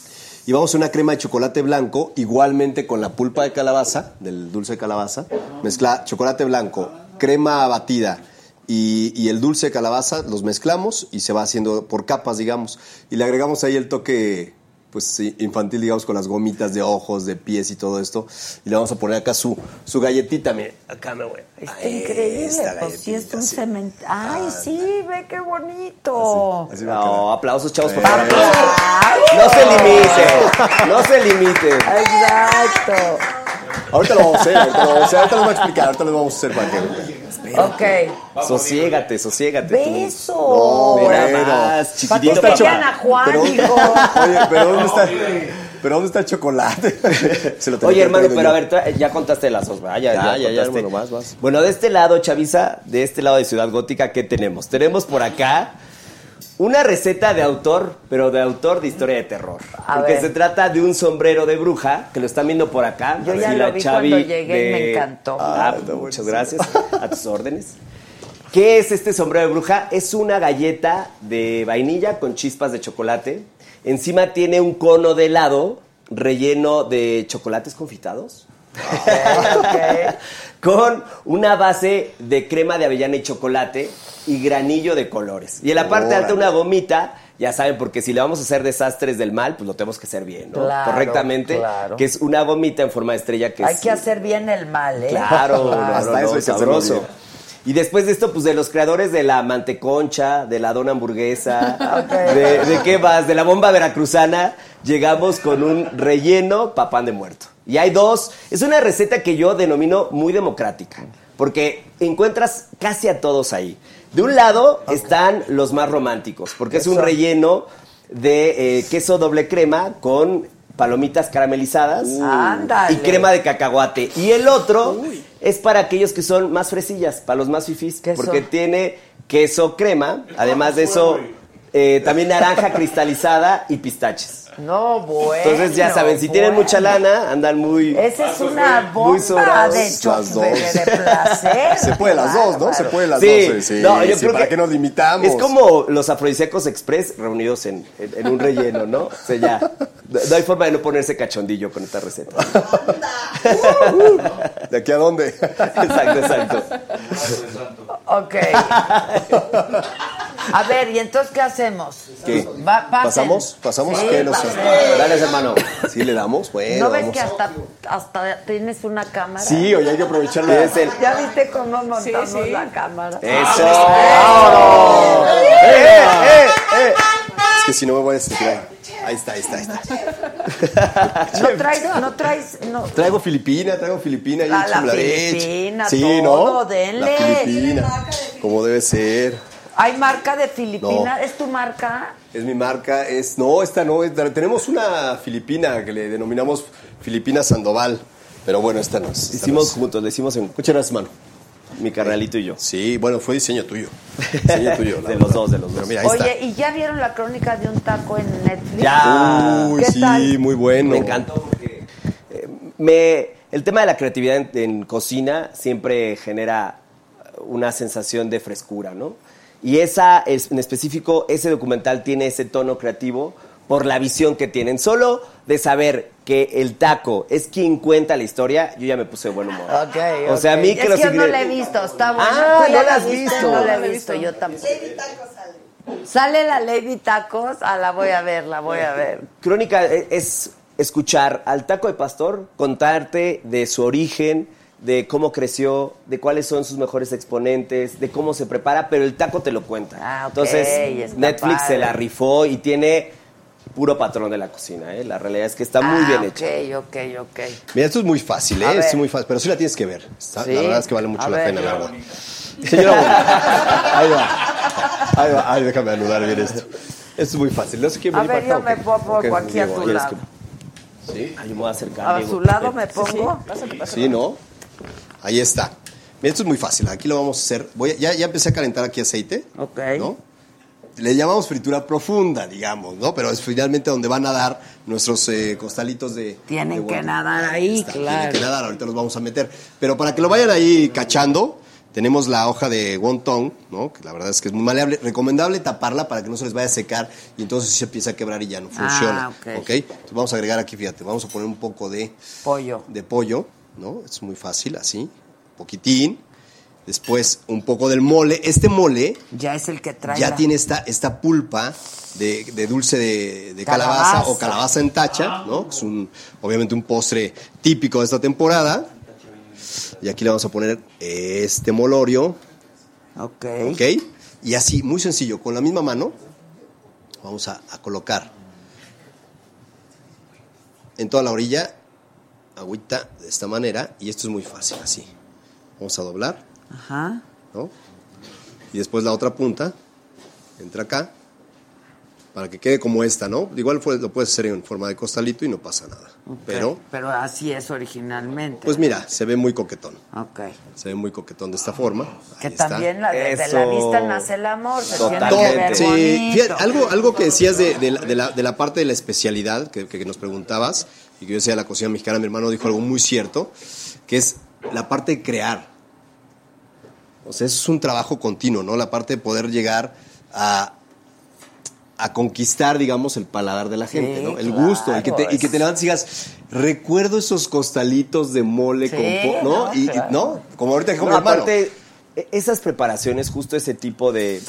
Y vamos a una crema de chocolate blanco, igualmente con la pulpa de calabaza, del dulce de calabaza. Mezcla chocolate blanco, crema batida y, y el dulce de calabaza, los mezclamos y se va haciendo por capas, digamos. Y le agregamos ahí el toque pues sí, infantil, digamos, con las gomitas de ojos, de pies y todo esto. Y le vamos a poner acá su, su galletita, mire, acá me voy. Está increíble, pues sí es un cementerio. Ay, sí, ve qué bonito. Así va a quedar. No, aplausos, chavos, por favor. Ay, No se limiten, no se limiten. Exacto. Ahorita lo vamos a hacer, ahorita lo vamos a hacer, ahorita les voy a explicar, ahorita les vamos a hacer para que... Ok. Sosiégate, sosiégate. Beso. No, Mira más, Para que está vean a Juan, Pero- hijo. Oye, pero ¿dónde está, pero ¿dónde está el chocolate? Se lo tenía Oye, hermano, pero yo. a ver, ya contaste las dos, ¿verdad? Ya, Ya, ya, ya, vas. Bueno, de este lado, Chavisa, de este lado de Ciudad Gótica, ¿qué tenemos? Tenemos por acá una receta de autor, pero de autor de historia de terror. A porque ver. se trata de un sombrero de bruja, que lo están viendo por acá. Yo ya lo vi Chavi cuando llegué y me encantó. Ah, muchas gracias. A tus órdenes. ¿Qué es este sombrero de bruja? Es una galleta de vainilla con chispas de chocolate. Encima tiene un cono de helado relleno de chocolates confitados. Con una base de crema de avellana y chocolate y granillo de colores. Y en la parte alta una gomita, ya saben, porque si le vamos a hacer desastres del mal, pues lo tenemos que hacer bien, ¿no? Claro, Correctamente. claro. Que es una gomita en forma de estrella que Hay es... que hacer bien el mal, ¿eh? Claro, no, Hasta no, eso no, hacerlo sabroso. Y después de esto, pues de los creadores de la manteconcha, de la dona hamburguesa, de, de qué más, de la bomba veracruzana, llegamos con un relleno papán de muerto. Y hay dos, es una receta que yo denomino muy democrática, porque encuentras casi a todos ahí. De un lado están los más románticos, porque es un relleno de eh, queso doble crema con palomitas caramelizadas Ándale. y crema de cacahuate. Y el otro es para aquellos que son más fresillas, para los más fifís, ¿Qué porque son? tiene queso crema, además de eso, eh, también naranja cristalizada y pistaches. No, bueno. Entonces ya saben, si tienen mucha lana, andan muy... Esa es una Muy bomba sobrados. de, dos. de placer. Se puede las dos, ¿no? Se puede las Sí, dos. Sí, no, yo sí, creo ¿para que qué nos limitamos? Es como los afrodisíacos express reunidos en, en- en un relleno, ¿no? O sea, ya. No no hay forma de no ponerse cachondillo con esta receta. ¿De aquí a dónde? Exacto, exacto. Ok. A ver, ¿y entonces qué hacemos? ¿Qué? Va-. ¿Pasamos? ¿Pasamos? Sí, ¿Qué. Dale, hermano. ¿Sí le damos? Bueno, ¿No ves vamos. que hasta, hasta tienes una cámara? Sí, oye, hay que el- ¿Ya viste cómo montamos Sí, sí. la cámara? Eso. Es que si no me voy a sentir ahí. Está, ahí está, ahí está. No traes, no traes, no. Traigo Filipina, traigo Filipina. ahí La- la. Filipina, sí, todo, ¿no? denle. La Filipina. Como debe ser. ¿Hay marca de Filipina? No. ¿Es tu marca? Es mi marca, es. No, esta no. es- tenemos una Filipina que le denominamos Filipina Sandoval. Pero bueno, esta no es. esta Hicimos juntos, le hicimos en. Muchas gracias, mano. mi carnalito y yo. Sí, bueno, fue diseño tuyo. Diseño tuyo. de verdad. los dos, de los dos. mira, Oye, ¿y ya vieron la crónica de un taco en Netflix? Ya. Uy, ¿Qué sí, tal? muy bueno. Me encantó porque eh, me, el tema de la creatividad en, en cocina siempre genera una sensación de frescura, ¿no? Y esa, es- en específico, ese documental tiene ese tono creativo por la visión que tienen. Solo de saber que el taco es quien cuenta la historia, yo ya me puse de buen humor. Ok, O sea, a mí que es los que yo no la he visto, está buena. Ah, ¿Tú ya ¿no la has visto? No la he visto, yo tampoco. Sale la Lady Tacos, ah, la voy a ver, la voy a ver. Crónica e- es escuchar al taco de pastor, contarte de su origen, de cómo creció, de cuáles son sus mejores exponentes, de cómo se prepara, pero el taco te lo cuenta. Ah, ok, Entonces, Netflix padre. se la rifó y tiene puro patrón de la cocina, ¿eh? La realidad es que está muy Ah, bien ok, hecha. ok, ok. Mira, esto es muy fácil, A ¿eh? Es muy fácil, pero sí la tienes que ver. Sí. La verdad es que vale mucho A la ver. pena, la verdad. Señora Bonita. Ahí va. Ahí va. Ay, déjame anudar bien esto. Esto es muy fácil. No sé quién A venir ver, yo me pongo Ok, aquí a tu ¿quieres lado. que- ¿Sí? Ay, yo me voy a acercar. A su lado me pongo. Sí, ¿no? Ahí está. Mira, esto es muy fácil. Aquí lo vamos a hacer. Voy a- ya, ya empecé a calentar aquí aceite. Ok. ¿No? Le llamamos fritura profunda, digamos, ¿no? Pero es finalmente donde van a dar nuestros eh, costalitos de. Tienen de que nadar ahí, está, claro. Tienen que nadar, ahorita los vamos a meter. Pero para que lo vayan ahí cachando, tenemos la hoja de wonton, ¿no? Que la verdad es que es muy maleable. Recomendable taparla para que no se les vaya a secar y entonces se empieza a quebrar y ya no funciona. ok. ¿Ok? Entonces vamos a agregar aquí, fíjate, vamos a poner un poco de Pollo. de pollo, ¿no? Es muy fácil, así, poquitín. Después un poco del mole. Este mole Ya es el que trae. ya la- tiene esta, esta pulpa de, de dulce de, de calabaza, Calabaza. o calabaza en tacha, ¿no? Es un, obviamente un postre típico de esta temporada. Y aquí le vamos a poner este molorio, Ok. ¿ok? Y así, muy sencillo, con la misma mano, vamos a, a colocar en toda la orilla agüita de esta manera. Y esto es muy fácil, así. Vamos a doblar. Ajá. ¿no? Y después la otra punta entra acá para que quede como esta, ¿no? Igual fue- lo puedes hacer en forma de costalito y no pasa nada. Pero, Pero así es originalmente. pues mira, se ve muy coquetón. Ok. Se ve muy coquetón de esta forma. Que Ahí está. también la, de, de la vista nace el amor. Se tiene que Totalmente. ver Sí, bonito. fíjate, algo, algo que decías de, de la, de la- de la parte de la especialidad que, que nos preguntabas y que yo de la cocina mexicana, mi hermano dijo algo muy cierto, que es la parte de crear. O sea, eso es un trabajo continuo, ¿no? La parte de poder llegar a, a conquistar, digamos, el paladar de la gente, Sí, ¿no? El claro, gusto, y que, te, y que es- te levantes y digas, recuerdo esos costalitos de mole Sí, con... po-", ¿no? no, Y. ¿no? Como ahorita dijo No, aparte, e- esas preparaciones, justo ese tipo de,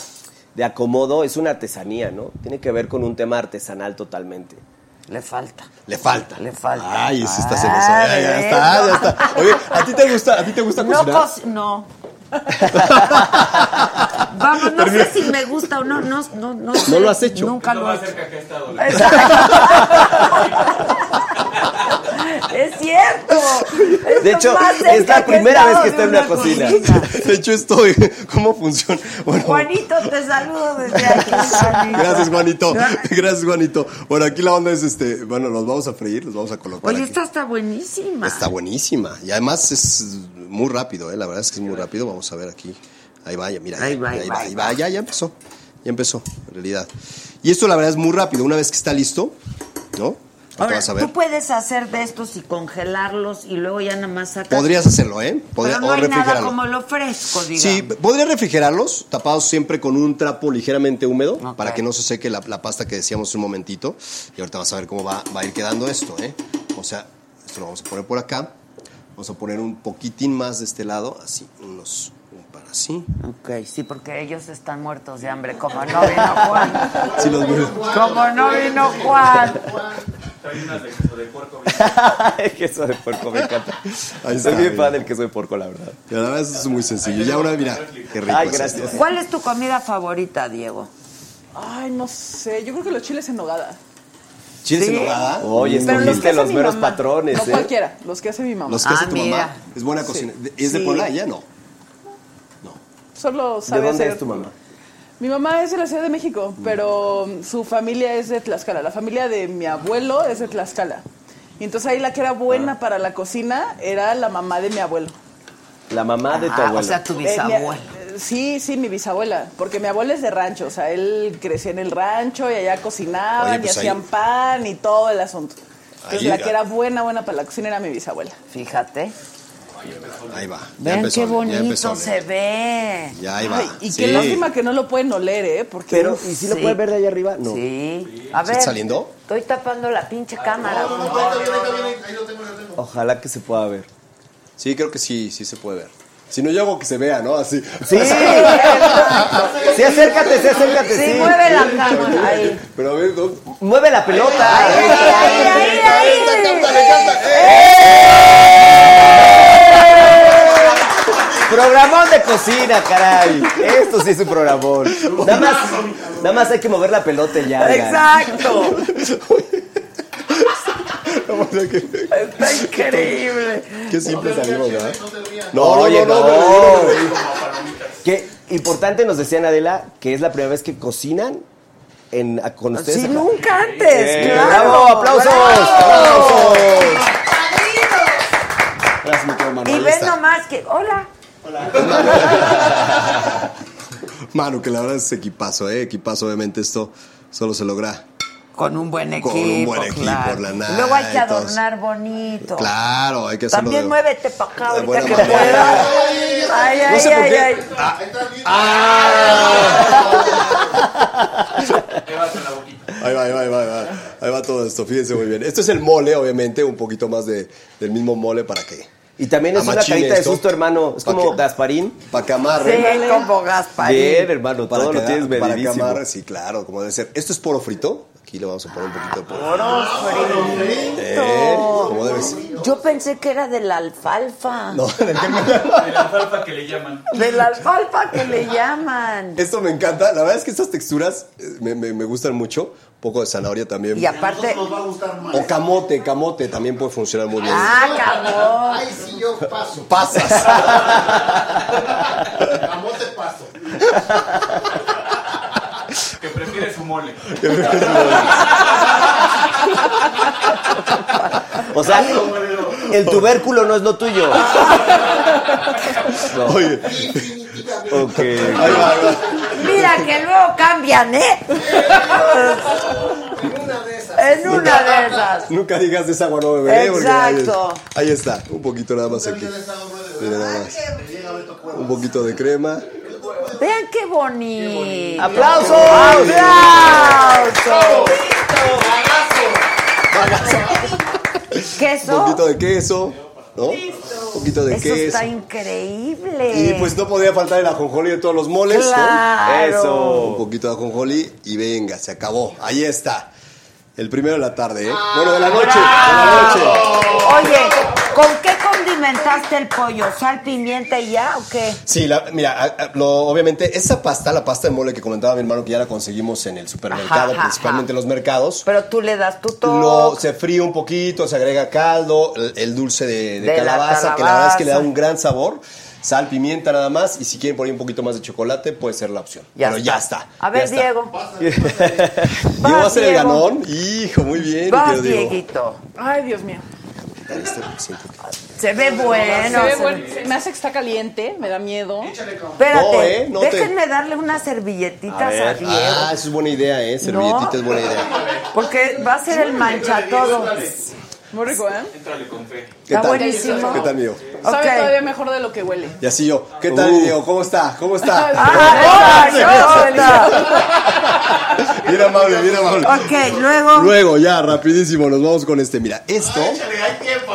de acomodo, es una artesanía, ¿no? Tiene que ver con un tema artesanal totalmente. Le falta. Le falta. Le falta. Ay, sí está Ah, celoso. Ya, ya está, ya está. Oye, ¿a ti te gusta, a ti te gusta No, cocinar? cos- no. Vamos, no sé si me gusta o no, no, no, no, sé. No lo has hecho. Nunca lo he hecho. cerca que ha estado. Es cierto. De hecho, es la primera vez que está en una cocina. De hecho, estoy. ¿Cómo funciona? Bueno, Juanito, te saludo desde aquí. Juanito. Gracias, Juanito. Gracias, Juanito. Bueno, aquí la onda es este. Bueno, los vamos a freír, los vamos a colocar. Oye, aquí. esta está buenísima. Está buenísima. Y además es muy rápido, ¿eh? La verdad es que es muy rápido. Vamos a ver aquí. Ahí va, ya, mira. Ahí va, ahí ahí va, va, ahí ahí va. va. Ya, ya empezó. Ya empezó, en realidad. Y esto, la verdad, es muy rápido. Una vez que está listo, ¿no? Ahora, vas a ver. tú puedes hacer de estos y congelarlos y luego ya nada más sacas. Podrías hacerlo, ¿eh? Podría- Pero no o hay nada como lo fresco, digamos. Sí, podría refrigerarlos, tapados siempre con un trapo ligeramente húmedo, para que no se seque la, la pasta que decíamos un momentito. Y ahorita vas a ver cómo va, va a ir quedando esto, ¿eh? O sea, esto lo vamos a poner por acá. Vamos a poner un poquitín más de este lado, así, unos, así. Ok, sí, porque ellos están muertos de hambre, como no vino Juan. Sí, los veo. Como no vino Juan. Trae unas de queso de puerco. El queso de puerco me encanta. Ahí está, Soy bien fan del queso de puerco, la verdad. La verdad es muy sencillo. Ya ahora, mira, qué rico Ay, gracias. ¿Cuál es tu comida favorita, Diego? Ay, no sé. Yo creo que los chiles en nogada. ¿Chiles Sí. en nogada? Oye, Pero los escogiste los mi meros mamá. patrones, No ¿eh? cualquiera, los que hace mi mamá. ¿Los que hace Ah, tu mira. mamá? Es buena cocina. ¿Es de Sí. Puebla? Ella no. Solo ¿De sabe dónde hacer- es tu mamá? Mi mamá es de la Ciudad de México, pero su familia es de Tlaxcala. La familia de mi abuelo es de Tlaxcala. Y entonces ahí la que era Ah. buena para la cocina era la mamá de mi abuelo. La mamá de tu Ah, abuelo. o sea, tu Eh, mi- bisabuela. sí, sí, mi bisabuela, porque mi abuela es de rancho, o sea, él creció en el rancho y allá cocinaban Oye, pues y hacían ahí- pan y todo el asunto. Entonces Ahí- la que era buena, buena para la cocina era mi bisabuela. Fíjate. Ahí va. Vean empezó, qué bonito se ve. Ya ahí va. Ay, y Sí. qué lástima que no lo pueden oler, ¿eh? Porque Pero, uf, ¿y si lo Sí. puedes ver de allá arriba? No. Sí. A ¿Sí ver. está saliendo? Estoy tapando la pinche cámara. Ahí está bien, ahí ahí lo tengo, ahí lo tengo. Ojalá que se pueda ver. Sí, creo que sí, sí se puede ver. Si no, yo hago que se vea, ¿no? Así. Sí. sí, acércate, sí, acércate. Sí, Sí, mueve la cámara. Ahí. Pero a ver, ¿dónde? Mueve la pelota. Ahí, ahí, ahí, ahí. Cántale, cántale. Programón de cocina, caray. Esto sí es un programón. Nada más, nada más hay que mover la pelota y ya. Exacto. Está increíble. Qué simple salimos, ¿verdad? No. No, Oye, no, no. Qué importante nos decían Adela que es la primera vez que cocinan en, con ustedes. Sí, acá. nunca antes. Eh, claro. ¡Bravo! ¡Aplausos! ¡Bravo! ¡Aplausos! Gracias, mi Y Manuel. ve Está. nomás que. Hola. Manu, que la verdad es equipazo, ¿eh? Equipazo, obviamente esto solo se logra. Con un buen equipo. Con un buen equipo, claro. la nada Luego hay que adornar bonito. Claro, hay que hacerlo. También de- muévete para acá ahorita que puedas. Ay, ay, No sé por ay, ay. Ah, boquita. Ahí va, ahí va, ahí va, ahí va. Ahí va todo esto, fíjense muy bien. Esto es el mole, obviamente, un poquito más de, del mismo mole para que. Y también es una carita de susto, hermano. Es ¿Pa' como? Gasparín. Para que amarre. Sí, como Gasparín. Bien, hermano. Para Todo que, lo tienes para que medidísimo. amarre, sí, claro, como debe ser. Esto es poro frito. Aquí le vamos a poner un poquito de poro. Oro frito. Eh, como debe ser. Yo pensé que era de la alfalfa. No, De la alfalfa que le llaman. De la alfalfa que le llaman. Esto me encanta. La verdad es que estas texturas eh, me, me- me gustan mucho. Un poco de zanahoria también. Y aparte. Nos va a gustar más. O camote, camote también puede funcionar muy bien. Ah, cabrón. Ay, sí, yo paso. Pasas. Camote paso. Que prefiere su mole. O sea, el tubérculo no es lo tuyo. Oye, Ok. ahí va, ahí va. Mira que luego cambian, ¿eh? En una de esas. En una de esas. Nunca digas de esa agua no beberé. ahí- Exacto. Ahí, está, un poquito nada más aquí. Mira nada más. Un poquito de crema. Vean qué bonito. ¡Aplausos! ¡Aplausos! Un ¿Queso? poquito de queso, ¿no? Un poquito de Eso queso. está increíble. Y pues no podía faltar el ajonjolí de todos los moles, ¿no? Claro. Eso. Un poquito de ajonjolí y venga, se acabó. Ahí está. El primero de la tarde, ¿eh? Bueno, de la noche. De la noche. Oye, ¿con qué condimentaste el pollo? ¿Sal, pimienta y ya o qué? Sí, la- mira, lo- obviamente esa pasta, la pasta de mole que comentaba mi hermano que ya la conseguimos en el supermercado, Ajá, ajá, principalmente en los mercados. Pero tú le das tu. Lo, se fríe un poquito, se agrega caldo, el, el dulce de, de De la calabaza, que la verdad es que le da un gran sabor. Sal, pimienta nada más. Y si quieren poner un poquito más de chocolate, puede ser la opción. Ya Pero está. ya está. A ver, está. Diego. Diego va a ser el ganón. Hijo, muy bien. Vas. Dieguito. Ay, Dios mío. Este. Se ve bueno. se ve se bueno. ve- Me hace que está caliente, me da miedo. Espérate, No, ¿eh? No te- déjenme darle unas servilletitas a, Diego. Ah, eso es buena idea, ¿eh? Servilletita No. es buena idea. Porque va a ser el manchatodo. Muy rico, ¿eh? Entrale con fe. ¿Qué Está tal? buenísimo. ¿Qué tal, Diego? Sabe todavía mejor de lo que huele. Y así yo. ¿Qué tal, Uh. Diego? ¿Cómo está? ¿Cómo está? Ah, exacto. Bien amable, bien amable. Ok, luego. Luego, ya, rapidísimo, nos vamos con este. Mira, esto. Échale, hay tiempo.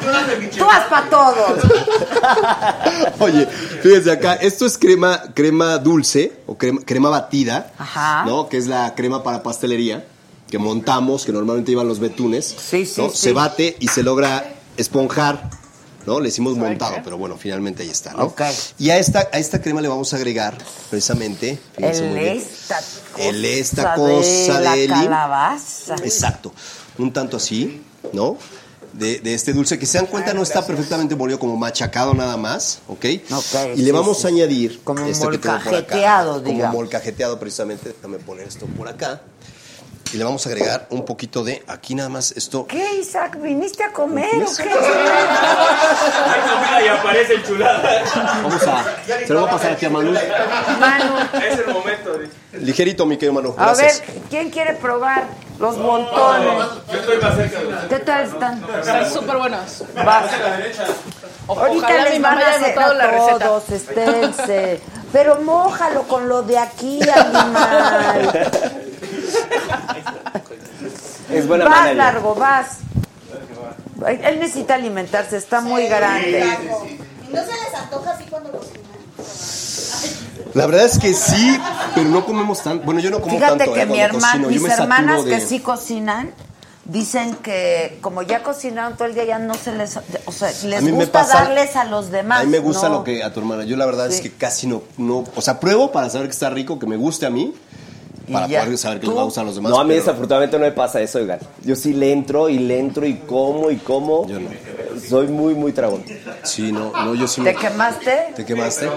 Tú, Tú vas para todos. Oye, fíjense acá, esto es crema, crema dulce o crema, crema batida, Ajá. ¿no? Que es la crema para pastelería que montamos, que normalmente iban los betunes. Sí, sí, ¿no? sí. Se bate y se logra esponjar, ¿no? Le hicimos montado, pero bueno, finalmente ahí está, ¿no? Ok. Y a esta, a esta crema le vamos a agregar precisamente, fíjense muy El bien, esta El esta cosa cosa de la de calabaza. Exacto. Un tanto así, ¿no? De, de este dulce que se dan cuenta no está perfectamente molido como machacado nada más, ¿ok? Ok, y le vamos sí. a añadir Como esto que tengo por acá. molcajeteado, Como digamos. molcajeteado precisamente. Déjame poner esto por acá. Y le vamos a agregar un poquito de aquí nada más esto. ¿Qué, Isaac? ¿Viniste a comer o qué? Hay comida y aparece enchulada. Vamos a. Se lo voy a pasar aquí a Manu. Manu, Es el momento. dice. Ligerito, mi querido Manu. a ver, ¿quién quiere probar los montones? Yo estoy más cerca. ¿Qué tal están? Están súper buenos. Va. O- Ahorita les van a hacer a receta. todos, esténse. Pero mójalo con lo de aquí, animal. Es buena Vas, manera. largo, vas. Él necesita alimentarse, está muy grande. ¿Y no se les antoja así cuando cocinan? La verdad es que sí, pero no comemos tanto. Bueno, yo no como Fíjate tanto. que eh, mi hermana, mis hermanas de- que sí cocinan, dicen que como ya cocinaron todo el día, ya no se les... O sea, les gusta pasa- darles a los demás. A mí me gusta ¿no? lo que a tu hermana. Yo la verdad es que casi no, no. O sea, pruebo para saber que está rico, que me guste a mí, para ya. poder saber que ¿Tú? le va a gustar a los demás. No, a mí pero desafortunadamente no me pasa eso, oigan. Yo sí le entro y le entro y como y como. Yo no. Soy muy, muy tragón. Sí, no, no, yo sí. ¿Te me- quemaste? ¿Te quemaste?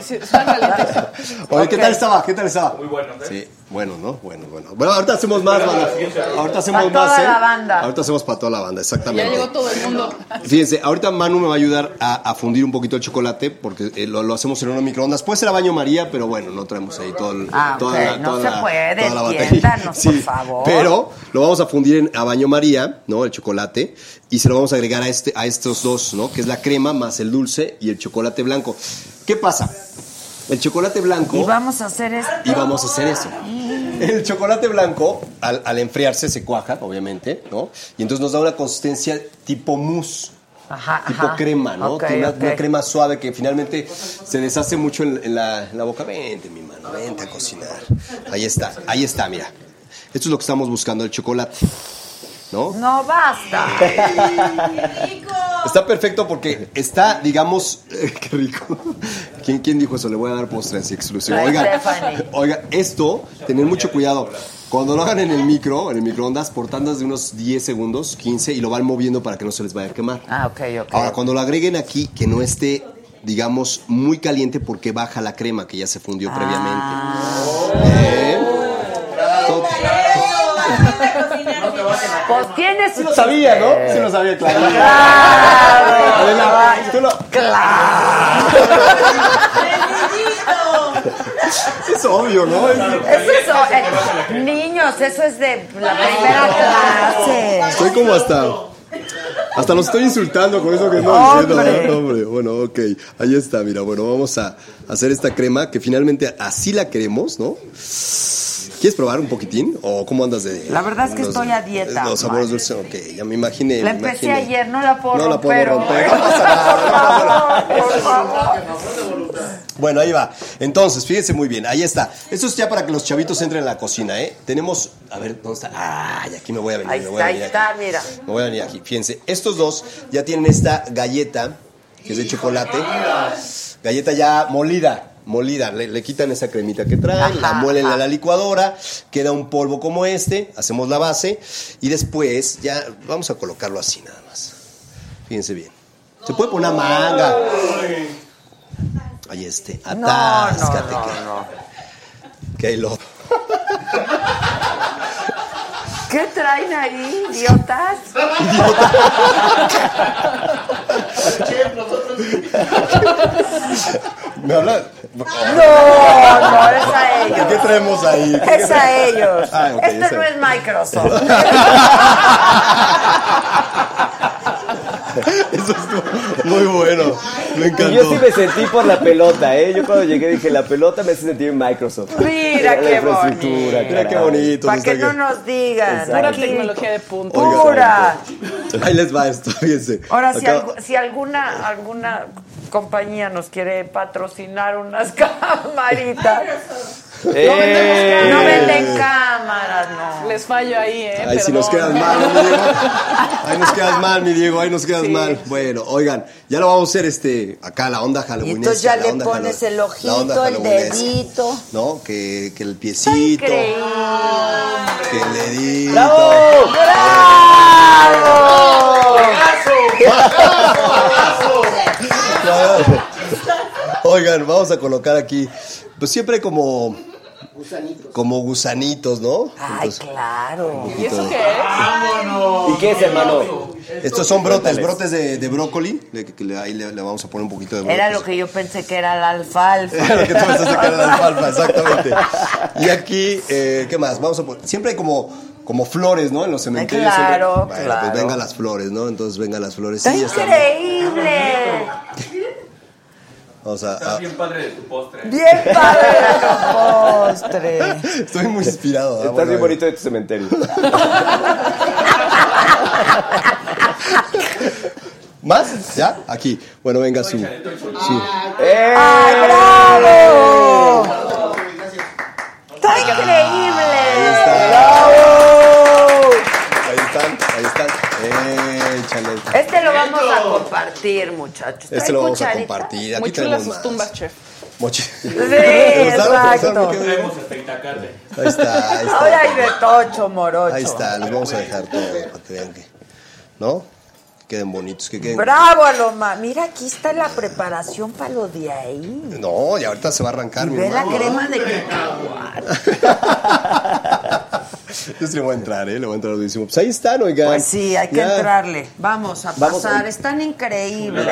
Sí. Oye, ¿qué Ok. tal estaba? ¿Qué tal estaba? Muy bueno. ¿eh? Sí, bueno, ¿no? Bueno, bueno. Bueno, ahorita hacemos más, banda. Ahorita hacemos Pa' toda más, ¿eh? la banda. Ahorita hacemos para toda la banda, Ya exactamente. llegó todo el mundo. Fíjense, ahorita Manu me va a ayudar a, a fundir un poquito el chocolate porque eh, lo, lo hacemos en un microondas. Puede ser a baño María, pero bueno, no traemos ahí todo el, Ah, toda ok, la, no se puede, toda la batería. entiéndanos, por favor. Pero lo vamos a fundir en, a baño María, ¿no? El chocolate. Y se lo vamos a agregar a, este, a estos dos, ¿no? Que es la crema más el dulce y el chocolate blanco. ¿Qué pasa? El chocolate blanco... Y vamos a hacer esto. Y vamos a hacer eso. El chocolate blanco, al, al enfriarse, se cuaja, obviamente, ¿no? Y entonces nos da una consistencia tipo mousse. Ajá, Tipo ajá. crema, ¿no? Una crema suave que finalmente se deshace mucho en, en la, en la boca. Vente, mi mano, vente a cocinar. Ahí está, ahí está, mira. Esto es lo que estamos buscando, el chocolate. ¿No? No, basta. Está perfecto porque está, digamos, qué rico. ¿Quién, ¿Quién dijo eso? Le voy a dar postre así exclusivo. Oigan, Stephanie. oiga, esto, tener mucho cuidado. Cuando lo hagan en el micro, en el microondas, por tandas de unos 10 segundos, 15, y lo van moviendo para que no se les vaya a quemar. Ah, ok, ok. Ahora, cuando lo agreguen aquí, que no esté, digamos, muy caliente porque baja la crema que ya se fundió previamente. ¿Eh? Pues tienes... Sí lo sabía, ¿no? Sí lo sabía, claro. Claro. Adela, tú lo- Es obvio, ¿no? Es- Eso es... eh, niños, eso es de la primera clase. Estoy como hasta. Hasta los estoy insultando con eso que estoy diciendo. ¿no? Hombre, bueno, ok. Ahí está, mira. Bueno, vamos a hacer esta crema que finalmente así la queremos, ¿no? ¿Quieres probar un poquitín? ¿O cómo andas de.? La verdad es que los- estoy a dieta, Los sabores dulces, ok. Ya me imaginé. La empecé imaginé. ayer, no la puedo No la puedo romper. romper. No pasa nada, no pasa nada. Bueno, ahí va. Entonces, fíjense muy bien, ahí está. Esto es ya para que los chavitos entren en la cocina, ¿eh? Tenemos, a ver, ¿dónde está? Ah, y aquí me voy a venir. Ahí me voy está, a ahí venir está, aquí. mira. Me voy a venir aquí. Fíjense, estos dos ya tienen esta galleta, que es de chocolate. Galleta ya molida. Molida, le, le quitan esa cremita que traen, la muelen a la licuadora, queda un polvo como este, hacemos la base y después ya vamos a colocarlo así nada más. Fíjense bien. Se puede poner una manga. Ahí este, no, atáscate. no, que- no. que ahí lo- ¿Qué traen ahí, idiotas? ¿Me habla? No, no, es a ellos. ¿Qué traemos ahí? ¿Qué- Es a ellos. Ah, Esto no es Microsoft. Eso estuvo muy bueno. Me Y encantó. yo sí me sentí por la pelota, ¿eh? Yo cuando llegué dije, la pelota me hace sentir en Microsoft. Mira qué bonito. Mira qué bonito. Para que no nos digan. Pura tecnología de punta. Pura. Ahí les va esto, fíjense. Ahora, si alguna, alguna compañía nos quiere patrocinar unas camaritas. ¡Eh! No venden cámaras, no. Les fallo ahí, ¿eh? Ay, si Perdón. nos quedas mal, mi Diego. Ahí nos quedas mal, mi Diego. Ahí nos quedas Sí. mal. Bueno, oigan, ya lo vamos a hacer este, acá, la onda Y halloweenesca. entonces ya le pones el ojito, el dedito. ¿No? Que, que el piecito. Increíble. Que el dedito. ¡Bravo! Oigan, vamos a colocar aquí, pues siempre como, Gusanitos. como gusanitos, ¿no? Ay, Entonces, claro. ¿Y eso qué es? ¿Y qué es, hermano? estos son brotes, brotes de, de brócoli. Le- que le- ahí le, le vamos a poner un poquito de brócoli. Era lo que yo pensé que era la alfalfa. Era lo que tú pensaste que era la alfalfa, exactamente. Y aquí, eh, ¿qué más? Vamos a poner. Siempre hay como, como flores, ¿no? En los cementerios. siempre- Claro, Bueno, claro. pues vengan las flores, ¿no? Entonces vengan las flores. ¡Está Sí, increíble! Vamos a- Está a- bien padre de tu postre. Bien padre tu postre. Estoy muy inspirado. ¿ah? Estás Bueno, bien bonito de tu cementerio. ¿Más? ¿Ya? Aquí. Bueno, venga su. su- ¡Ay, bravo! ¡Está increíble! Ahí están, ahí están. Échale. Este lo vamos a compartir, muchachos. Este ¿Trae lo vamos a compartir. Aquí Muy chulas tenemos sus más. tumbas, chef. Mochi. Sí, exacto. Ahí está, ahí está. Ahora hay de tocho, morocho. Ahí está, les vamos a dejar todo para que vean que. ¿No? Que queden bonitos, que queden. Bravo, Aloma. Mira, aquí está la preparación para lo de ahí. No, y ahorita se va a arrancar, mi Ve la crema de cacahuate. Yo sí le voy a entrar, ¿eh? Le voy a entrar durísimo. Pues ahí están, oigan. Pues sí, hay que Ya. entrarle. Vamos a Vamos pasar. a- Están increíbles.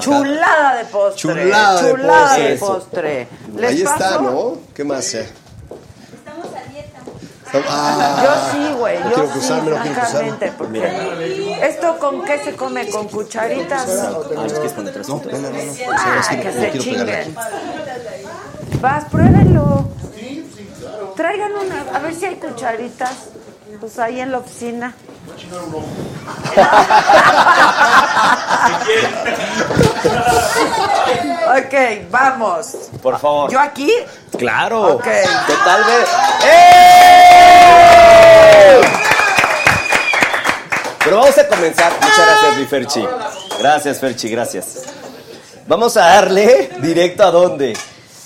Chulada de postre. Chulada de Chulada postre. de Eso. postre. ¿Les Ahí está? ¿no? ¿Qué más? eh? Estamos a dieta. Ah, Yo sí, güey. Yo quiero sí, cruzarme, no quiero francamente. Porque ¿Esto con qué se come? ¿Con cucharitas? Ah, ¿les quieres poner atrás? No, no, no, no. Sí, Ah, es que que se chinguen. Vas, pruébenlo. Traigan una, a ver si hay cucharitas. Pues ahí en la oficina. ok, vamos. Por favor. ¿Yo aquí? Claro. Ok. Totalmente. ¡Eh! Pero vamos a comenzar. Muchas gracias, mi Ferchi. Gracias, Ferchi, gracias. Vamos a darle directo a dónde.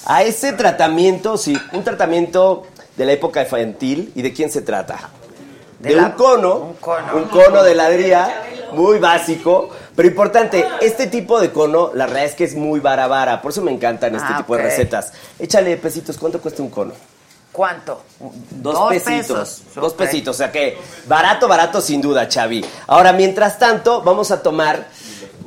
A ese tratamiento, sí, un tratamiento de la época infantil. ¿Y de quién se trata? De, De la- un cono, un cono. un cono de ladría, muy básico, pero importante. Este tipo de cono, la verdad es que es muy vara vara, por eso me encantan este Ah, tipo de recetas. Échale pesitos, ¿cuánto cuesta un cono? ¿Cuánto? Dos, pesitos. pesos. Dos pesitos. O sea que barato, barato sin duda, Chavi. Ahora, mientras tanto, vamos a tomar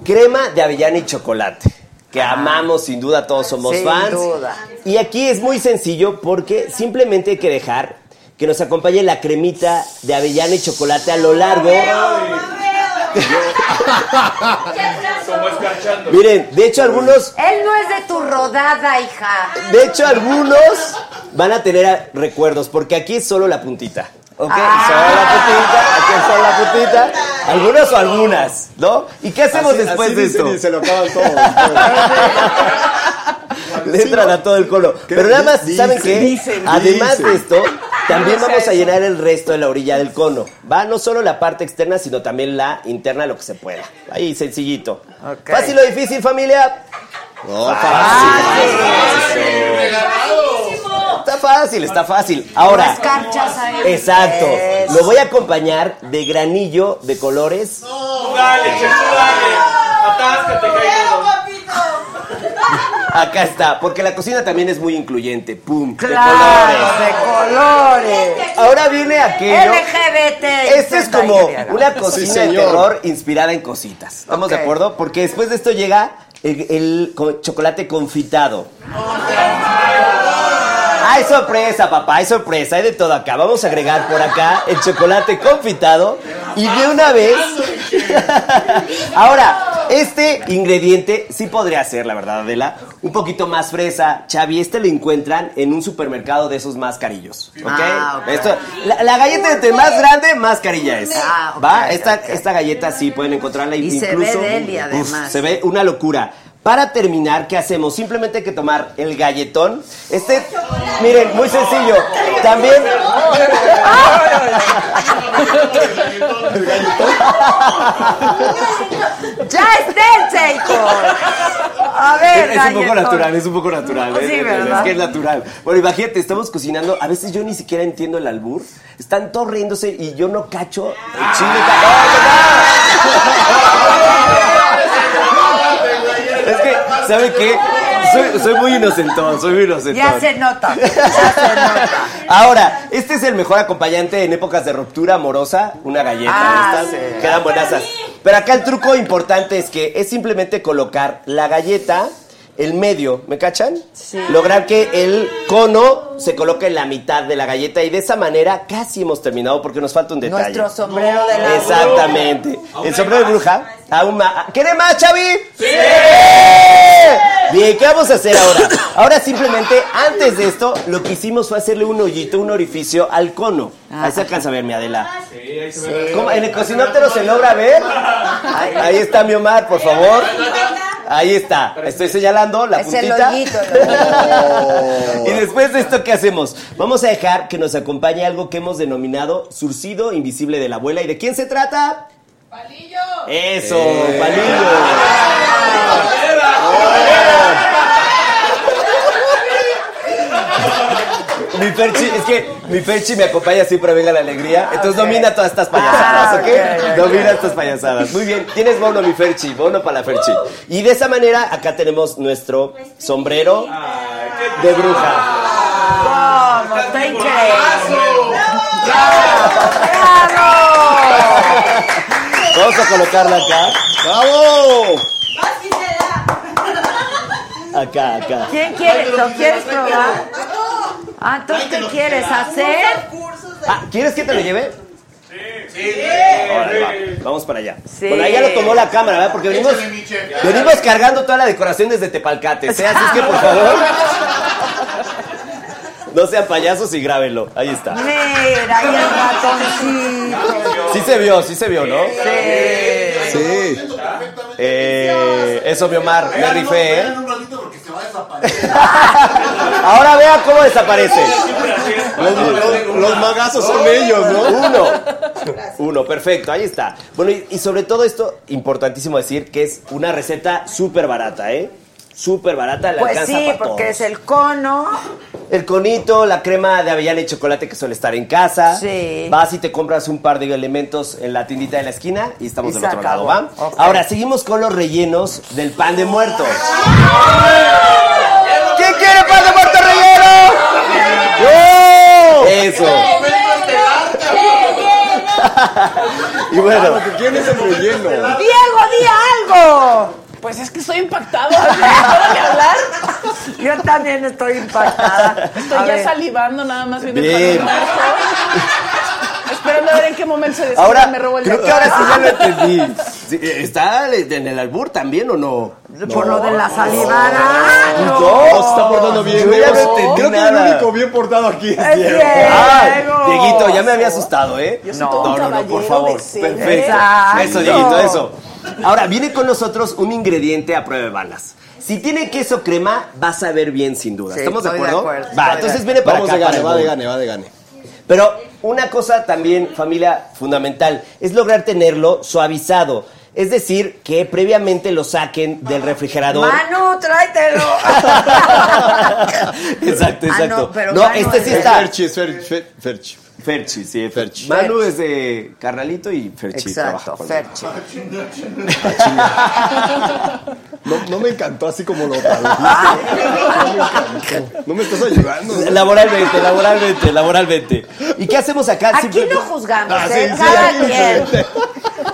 crema de avellana y chocolate. Que amamos, sin duda, todos somos. Sin fans. duda. Y aquí es muy sencillo porque simplemente hay que dejar que nos acompañe la cremita de avellana y chocolate a lo largo. Miren, de hecho algunos Él no es de tu rodada, hija. De hecho, algunos van a tener recuerdos, porque aquí es solo la puntita. ¿Ok? Ah. Solo la puntita, aquí es solo la puntita. Algunos o algunas, ¿no? ¿Y qué hacemos Así- después así de esto? Y se lo acaban todos. Le entran a todo el cono. Pero nada más, Dicen, ¿saben qué? dicen, Además dicen. de esto, también vamos a eso. llenar el resto de la orilla del cono. Va no solo la parte externa, sino también la interna, lo que se pueda. Ahí, sencillito. ¿Fácil o difícil, familia? No, Está fácil, está fácil. Ahora. No escarchas ahí. Exacto. Eso. Lo voy a acompañar de granillo de colores. Tú dale, che, tú dale. Atáscate. Acá está, porque la cocina también es muy incluyente. Pum, de colores. de colores. Ahora viene aquello. LGBT. Este es como una cocina Sí, de terror inspirada en cositas. ¿Estamos de acuerdo? Porque después de esto llega el, el co- chocolate confitado. Hay sorpresa, papá, hay sorpresa, hay de todo acá. Vamos a agregar por acá el chocolate confitado y de una vez. Ahora, este ingrediente sí podría ser, la verdad, Adela, un poquito más fresa. Chavi, este lo encuentran en un supermercado de esos más carillos. ¿Ok? Ah, ok. Esto, la, la galleta entre más grande, más carilla es. Ah, ¿Va? Esta, esta galleta sí pueden encontrarla Y se incluso. ve Uf, además. se ve una locura. Para terminar, ¿qué hacemos? Simplemente hay que tomar el galletón. Este, miren, muy sencillo. También. ¡Ya esténse, hijo! A ver, Es, es un poco galletón. natural, es un poco natural. Sí, es, es- ¿verdad? es que es natural. Bueno, imagínate, estamos cocinando. A veces yo ni siquiera entiendo el albur. Están todos riéndose y yo no cacho el chile. ca- ¡No, no, no! Es que, ¿sabe qué? Soy, soy muy inocentón, soy muy inocentón. Ya se nota, ya se nota. Ahora, este es el mejor acompañante en épocas de ruptura amorosa, una galleta. Ah, Estas sí. quedan buenasas. Pero acá el truco importante es que es simplemente colocar la galleta, el medio, ¿me cachan? Sí. Lograr que el cono se coloque en la mitad de la galleta y de esa manera casi hemos terminado porque nos falta un detalle. Nuestro sombrero de la Exactamente. El sombrero de bruja. Aún más. ¿Quiere más, Chavi? ¡Sí! Bien, ¿qué vamos a hacer ahora? Ahora simplemente, antes de esto, lo que hicimos fue hacerle un hoyito, un orificio al cono. Ahí se alcanza a ver, mi Adela. ¿Cómo? ¿En el cocinóptero se logra ver? Ahí, ahí está mi Omar, por favor. Ahí está. Estoy señalando la Es el puntita. hoyito, el Y después de esto, ¿qué hacemos? Vamos a dejar que nos acompañe algo que hemos denominado surcido invisible de la abuela. ¿Y de quién se trata? ¡Palillo! Eso, palillo. Mi Ferchi, es que mi Ferchi me acompaña siempre a Venga la Alegría, entonces domina todas estas payasadas, Ah, ¿ok? ok, ok. Domina estas payasadas. Muy bien, tienes bono, mi Ferchi, bono para la Ferchi. Y de esa manera, acá tenemos nuestro sombrero de bruja. Increíble. ¡Bravo! Vamos a colocarla acá. ¡Bravo! Acá, acá. ¿Quién quiere? ¿Lo quieres probar? Ah, entonces, ¿qué quieres hacer? Ah, ¿quieres que te lo lleve? Sí. Vamos para allá. Sí. Bueno, ahí ya lo tomó la cámara, ¿verdad? Porque venimos, venimos cargando toda la decoración desde Tepalcates, ¿eh? Así es que, por favor, no sean payasos y grábenlo. Ahí está. Mira, ahí el ratoncito. Sí se vio, sí se vio, ¿no? Sí. Eh, eso, mi Omar, me rifé, ¿eh? un ratito porque se va a desaparecer. Ahora vea cómo desaparece. Los, los- los magazos son ellos, ¿no? Uno. Uno, perfecto, ahí está. Bueno, y, y sobre todo esto, importantísimo decir que es una receta súper barata, ¿eh? Súper barata, le Pues alcanza sí, para porque todos. es el cono. El conito, la crema de avellana y chocolate que suele estar en casa. Sí. Vas y te compras un par de elementos en la tiendita de la esquina y estamos Y del se otro acabó. lado, ¿va? Ok. Ahora, seguimos con los rellenos del pan de muerto. ¿Quién quiere pan de muerto relleno? ¡Yo! Eso. y bueno, ¿quién es el relleno? Diego, di algo. Pues es que estoy impactado. ¿No puedo ni hablar? Yo también estoy impactada. Estoy A ya ver. salivando nada más viendo el Bien. pan de muerto. Esperando a ver en qué momento se decide ahora me robo el creo que ahora sí ya lo entendí. Sí, ¿Está en el albur también o no? Por lo de la salivara. No, No, se está portando bien. Yo ya Diego. no entendí Creo que nada. el único bien portado aquí es Es Diego. Diego. Ah, Dieguito, ya me había asustado, ¿eh? Yo soy todo un no, no, no, por favor. Perfecto. Exacto. Eso, Dieguito, eso. Ahora, viene con nosotros un ingrediente a prueba de balas. Si tiene queso crema, vas a ver bien sin duda. Sí, ¿Estamos de estoy de acuerdo? acuerdo, Va, entonces viene para Vamos acá. de gane, va de gane, va de gane. Pero una cosa también, familia, fundamental, es lograr tenerlo suavizado. Es decir, que previamente lo saquen del refrigerador. Manu, tráetelo. exacto, Ah, exacto. no, pero no, Manu este es sí está. Ferchi, es Fer- Fer- Ferchi. Ferchi, sí, Ferchi. Manu es de Carnalito y Ferchi Exacto, Ferchi. No, no me encantó así como lo tradujiste. No me encantó. No me estás ayudando. ¿no? Laboralmente, laboralmente, laboralmente. ¿Y qué hacemos acá? Aquí Simple- no juzgamos, Ah, ¿eh? sí, cada aquí quien.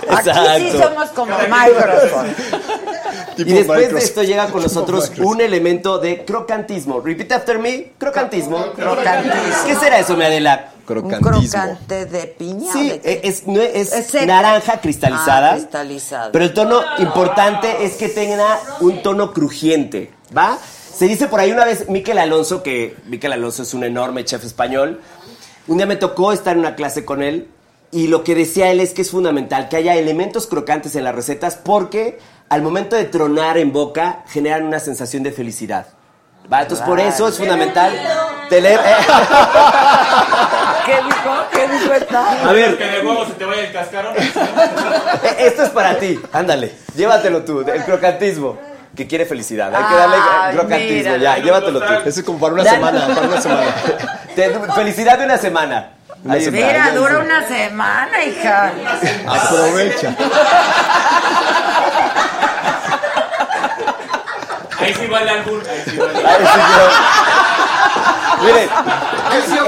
Aquí sí Exacto. somos como Microsoft. Tipo Y después de esto llega con nosotros Microsoft. un elemento de crocantismo. Repeat after me, crocantismo. Crocantismo. ¿Qué será eso, mi Adela? Un Crocantismo. crocante de piña. Sí, ¿de qué? es, no es, naranja cristalizada. Ah, cristalizada. Pero el tono importante es que tenga un tono crujiente, ¿va? Se dice por ahí una vez, Miquel Alonso, que Miquel Alonso es un enorme chef español, un día me tocó estar en una clase con él y lo que decía él es que es fundamental que haya elementos crocantes en las recetas porque al momento de tronar en boca generan una sensación de felicidad. ¿Va? Entonces por eso es fundamental tener... ¿Qué dijo? ¿Qué dijo esta? A ver, Que de huevo se te vaya el cascarón. Eh, Esto es para ti, ándale, llévatelo tú, el crocantismo, que quiere felicidad, hay que darle Ay, crocantismo, mira. ya, llévatelo tú. Ese es como para una semana, para una semana. Te- felicidad de una semana. Ahí está. Mira, dura una semana, hija. Aprovecha. Ahí sí vale albur. Ahí sí vale. Ay, sí, creo- Miren, Ahí se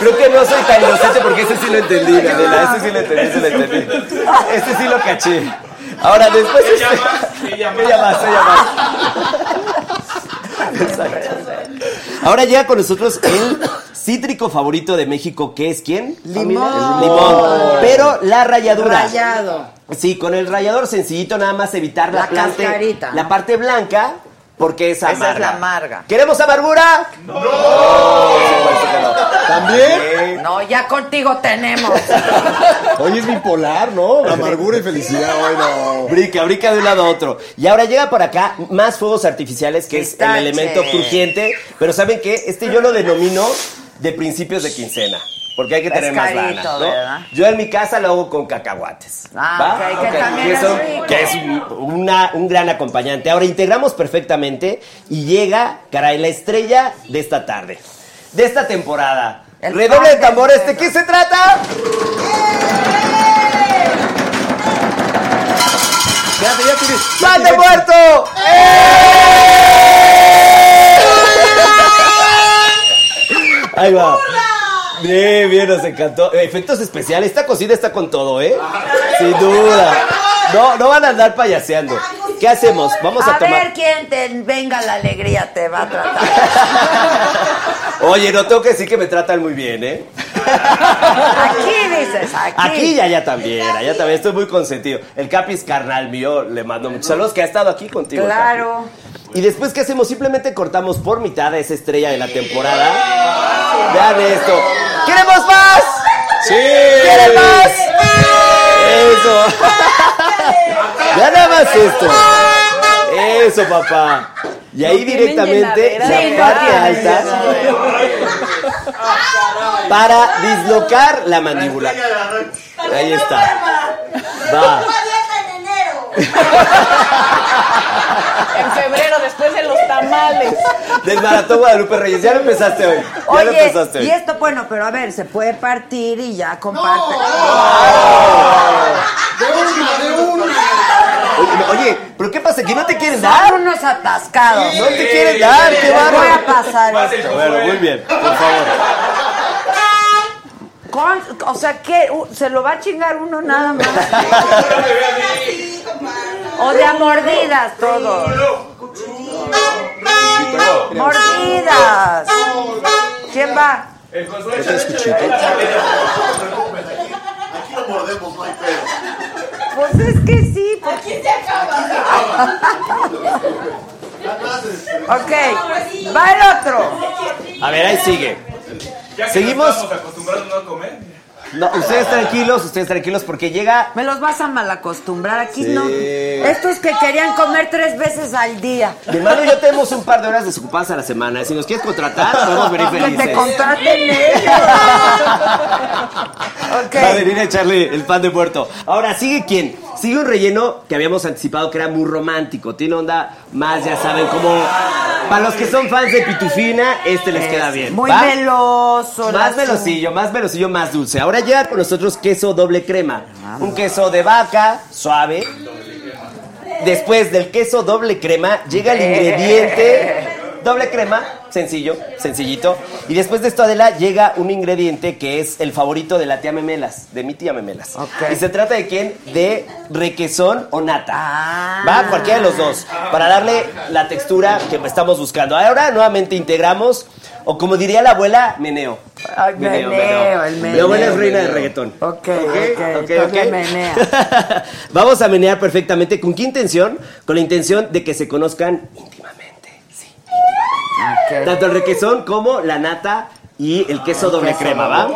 creo que no soy tan inocente porque ese sí lo entendí, Adela. Ese sí lo entendí, ese lo entendí. Este sí lo caché. Ahora, después. Ella este- más, ella más. Ella más, ella más. Exacto. Ahora llega con nosotros el cítrico favorito de México, que es quién? Limón. Limón. Pero la ralladura. Rayado. Sí, con el rallador sencillito, nada más evitar la, La la parte blanca, porque es Esa es amarga. la amarga. ¿Queremos amargura? ¿También? No, ya contigo tenemos. Hoy es bipolar, ¿no? Amargura y felicidad, hoy no. Brica, brica de un lado a otro. Y ahora llega por acá más fuegos artificiales, que es el elemento crujiente. Pero ¿saben qué? Este yo lo denomino de principios de quincena. Porque hay que Es tener más lana, ¿no? ¿verdad? Yo en mi casa lo hago con cacahuates. Ah, ok, que también es eso- rico. que es un, una- un gran acompañante. Ahora integramos perfectamente y llega, caray, la estrella de esta tarde, de esta temporada. El Redoble de ¿de cerdo. qué se trata? Espérate, ya tienes. ¡Pan de muerto! Ahí va. Bien, bien, nos encantó. Efectos especiales. Esta cocina está con todo, ¿eh? Sin duda. No, no van a andar payaseando. ¿Qué hacemos? Vamos a, A tomar. ver quién te venga la alegría te va a tratar. Oye, no tengo que decir que me tratan muy bien, ¿eh? Aquí dices, aquí. Aquí y allá también, allá también estoy muy consentido. El Capi es carnal mío, le mando muchos saludos que ha estado aquí contigo. Claro. Y después, ¿qué hacemos? Simplemente cortamos por mitad a esa estrella de la temporada. Vean esto. ¿Queremos más? ¡Sí! ¿Quieren más? Eso. Vean nada más esto. Eso, papá. Y ahí directamente la parte alta para dislocar la mandíbula. Ahí está. Va. en febrero, después de los tamales. Del maratón Guadalupe Reyes. Ya lo empezaste hoy. Ya lo empezaste hoy. y esto, bueno, pero a ver, se puede partir y ya comparte. De una, de una. Oye, ¿pero qué pasa? ¿Que no te quieren dar? Son unos atascados. No te quieren dar, qué Les voy bárbaro. a pasar Pase esto. Bueno, muy bien, por favor. Con- o sea, ¿qué? Uh, ¿Se lo va a chingar uno nada más? o de a mordidas todo. Mordidas. ¿Quién va? El consuelo ¿Este es cuchito? Aquí lo mordemos, no hay pedo. Pues es que sí. Aquí se acaba. Ok, va el otro. A ver, ahí sigue. Ya que Seguimos. nos estamos acostumbrados a comer. No, ustedes tranquilos, ustedes tranquilos, porque llega. Me los vas a malacostumbrar. Aquí Sí. no. Estos que querían comer tres veces al día. Mi hermano y yo tenemos un par de horas desocupadas a la semana. Si nos quieres contratar, podemos venir Que te felices. contraten ellos. ok. Va a venir a echarle el pan de muerto. Ahora, ¿sigue quién? Sigue un relleno que habíamos anticipado que era muy romántico. Tiene onda más, ya saben, como... Para los que son fans de Pitufina, este les queda bien. Muy ¿va? meloso. Más velosillo, más velosillo, más dulce. Ahora llega con nosotros queso doble crema. Un queso de vaca, suave. Después del queso doble crema llega el ingrediente doble crema, sencillo, sencillito. Y después de esto, Adela, llega un ingrediente que es el favorito de la tía Memelas, de mi tía Memelas. Ok. Y se trata de quién? De requesón o nata. Ah. Va, cualquiera de los dos. Para darle la textura que estamos buscando. Ahora nuevamente integramos, o como diría la abuela, meneo. Ay, meneo, el meneo. Mi abuela es reina del reggaetón. Ok, ok, menea. Vamos a menear perfectamente. ¿Con qué intención? Con la intención de que se conozcan íntimamente. Ok. Tanto el requesón como la nata y el queso doble crema, ¿va?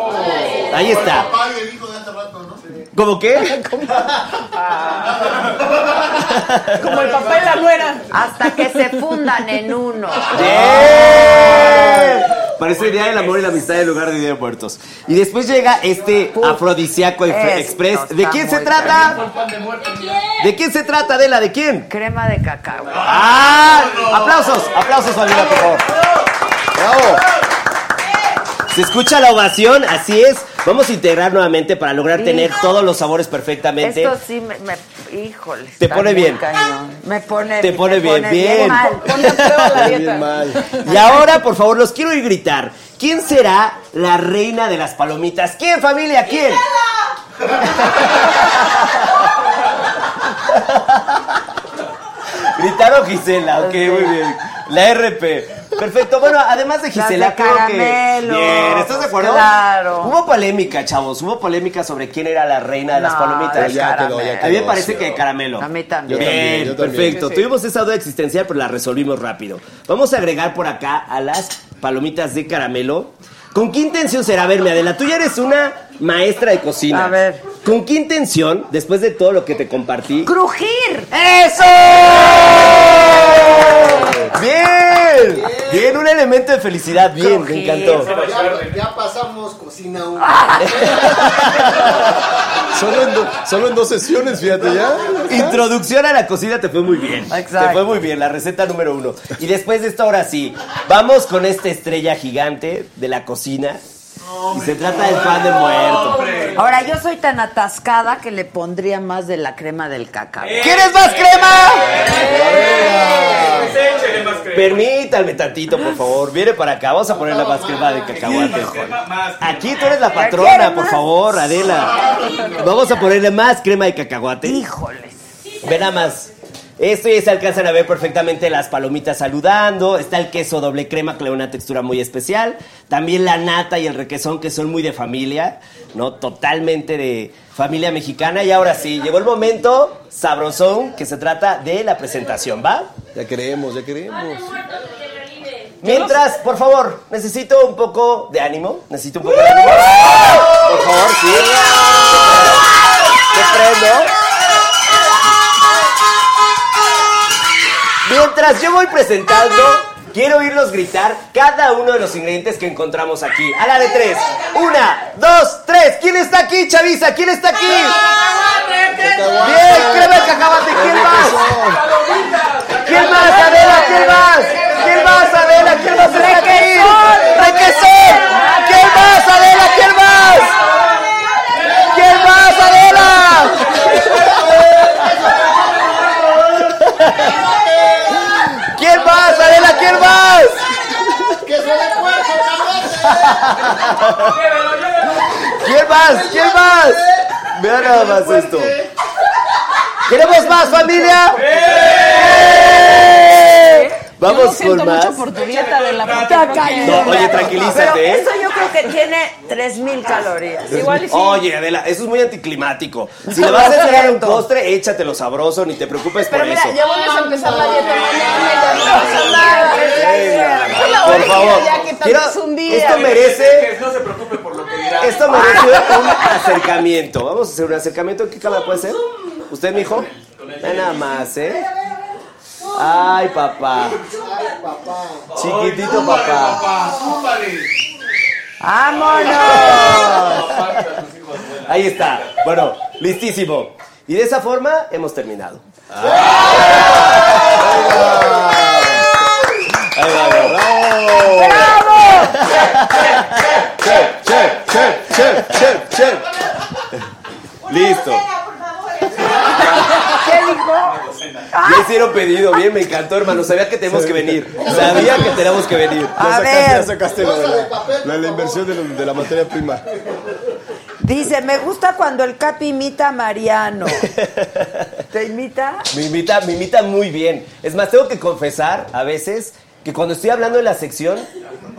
Ahí está. ¿Cómo qué? Como el papá y la nuera. Hasta que se fundan en uno. ¡Bien! Parece el Día del Amor y la Amistad en lugar de Día de Muertos. Y después llega este afrodisíaco express. ¿De quién se trata? ¿De quién se trata, Adela? ¿De quién? Crema de cacao. ¡Ah! Aplausos, aplausos, Valera, por favor. ¡Bravo! Se escucha la ovación, así es. Vamos a integrar nuevamente para lograr tener Hijo. todos los sabores perfectamente. Esto sí me, me- híjole. Te está pone muy bien. cañón. Me pone Te pone me bien, pone bien. mal. Ponte a prueba la Bien mal. Y ahora, por favor, los quiero ir gritar. ¿Quién será la reina de las palomitas? ¿Quién, familia? ¿Quién? Gritaron Gisela, ok, muy bien. La RP. Perfecto. Bueno, además de Gisela, de creo caramelo. que. Bien, ¿estás de acuerdo? Claro. Hubo polémica, chavos. Hubo polémica sobre quién era la reina de las No, palomitas. de Ya quedó, ya A mí me parece sí. que de caramelo. A mí también. Yo Bien, también, yo también. perfecto. Sí, sí. Tuvimos esa duda existencial, pero la resolvimos rápido. Vamos a agregar por acá a las palomitas de caramelo. ¿Con qué intención será? A verme, Adela, tú ya eres una maestra de cocina. A ver. ¿Con qué intención, después de todo lo que te compartí? ¡Crujir! ¡Eso! ¡Bien! Bien, un elemento de felicidad. Bien, me encantó. Ya, ya pasamos cocina 1. Solo en, do- solo en dos sesiones, fíjate ya. Introducción a la cocina te fue muy bien. Exacto. Te fue muy bien, la receta número uno. Y después de esto, ahora sí, vamos con esta estrella gigante de la cocina. Y se trata del pan de muerto. Ahora, yo soy tan atascada que le pondría más de la crema del cacao. ¿Quieres más crema? Pues échele más crema. Permítanme tantito, por favor. Viene para acá. Vamos a ponerle más crema de cacahuate. Aquí tú eres la ¿Quiere patrona, por favor, Adela. Vamos a ponerle más crema de cacahuate. Híjoles. Ve nada más. Esto ya se alcanzan a ver perfectamente las palomitas saludando. Está el queso doble crema que le da una textura muy especial. También la nata y el requesón que son muy de familia, ¿no? Totalmente de familia mexicana. Y ahora sí, llegó el momento sabrosón que se trata de la presentación, ¿va? Ya queremos, ya queremos. Mientras, por favor, necesito un poco de ánimo. Necesito un poco de ánimo. Por favor, sí. Te prendo. Mientras yo voy presentando, quiero oírlos gritar cada uno de los ingredientes que encontramos aquí. A la de tres. Una, dos, tres. ¿Quién está aquí, Chavisa? ¿Quién está aquí? Bien, crema de cacahuate. ¿Quién más? ¿Quién más, Adela? ¿Quién más? ¿Quién más, Adela? ¿Quién más está aquí? ¡Requesón! ¿Quién más, Adela? ¿Quién más? ¿Quién más, Adela? ¿Quién más. ¡Queso de puerco, ¿Quién más? ¿Quién más? Vean nada más esto. ¿Queremos más, familia? Yo lo Vamos siento con más. mucho por tu dieta de la Está cañón. No, oye, tranquilízate, Pero ¿eh? eso yo creo que tiene 3000 calorías. Igual y sí. Oye, Adela, eso es muy anticlimático. Si le vas a entregar un postre, échatelo sabroso, ni te preocupes Pero por mira, eso. ya vuelves a empezar la dieta mañana y Por favor, quiero- es un día. esto merece, Que no se preocupe por lo que dirá. esto merece un acercamiento. Vamos a hacer un acercamiento. ¿Qué cámara puede ser? ¿Usted, mijo? Nada más, ¿eh? Ay, papá. Chiquitito papá. Papá, súpale. ¡Vámonos! Ahí está. Bueno, listísimo. Y de esa forma hemos terminado. Ahí va, ahí va. Chef, chef, chef, chef, chef, chef. Listo. ¿Qué dijo? Ya hicieron pedido, bien, me encantó, hermano. Sabía que tenemos que venir. Sabía que tenemos que venir. Ya A sacaste, ya ver. sacaste la, la, la inversión de la materia prima. Dice, me gusta cuando el Capi imita a Mariano. ¿Te imita? Me imita, me imita muy bien. Es más, tengo que confesar a veces que cuando estoy hablando en la sección,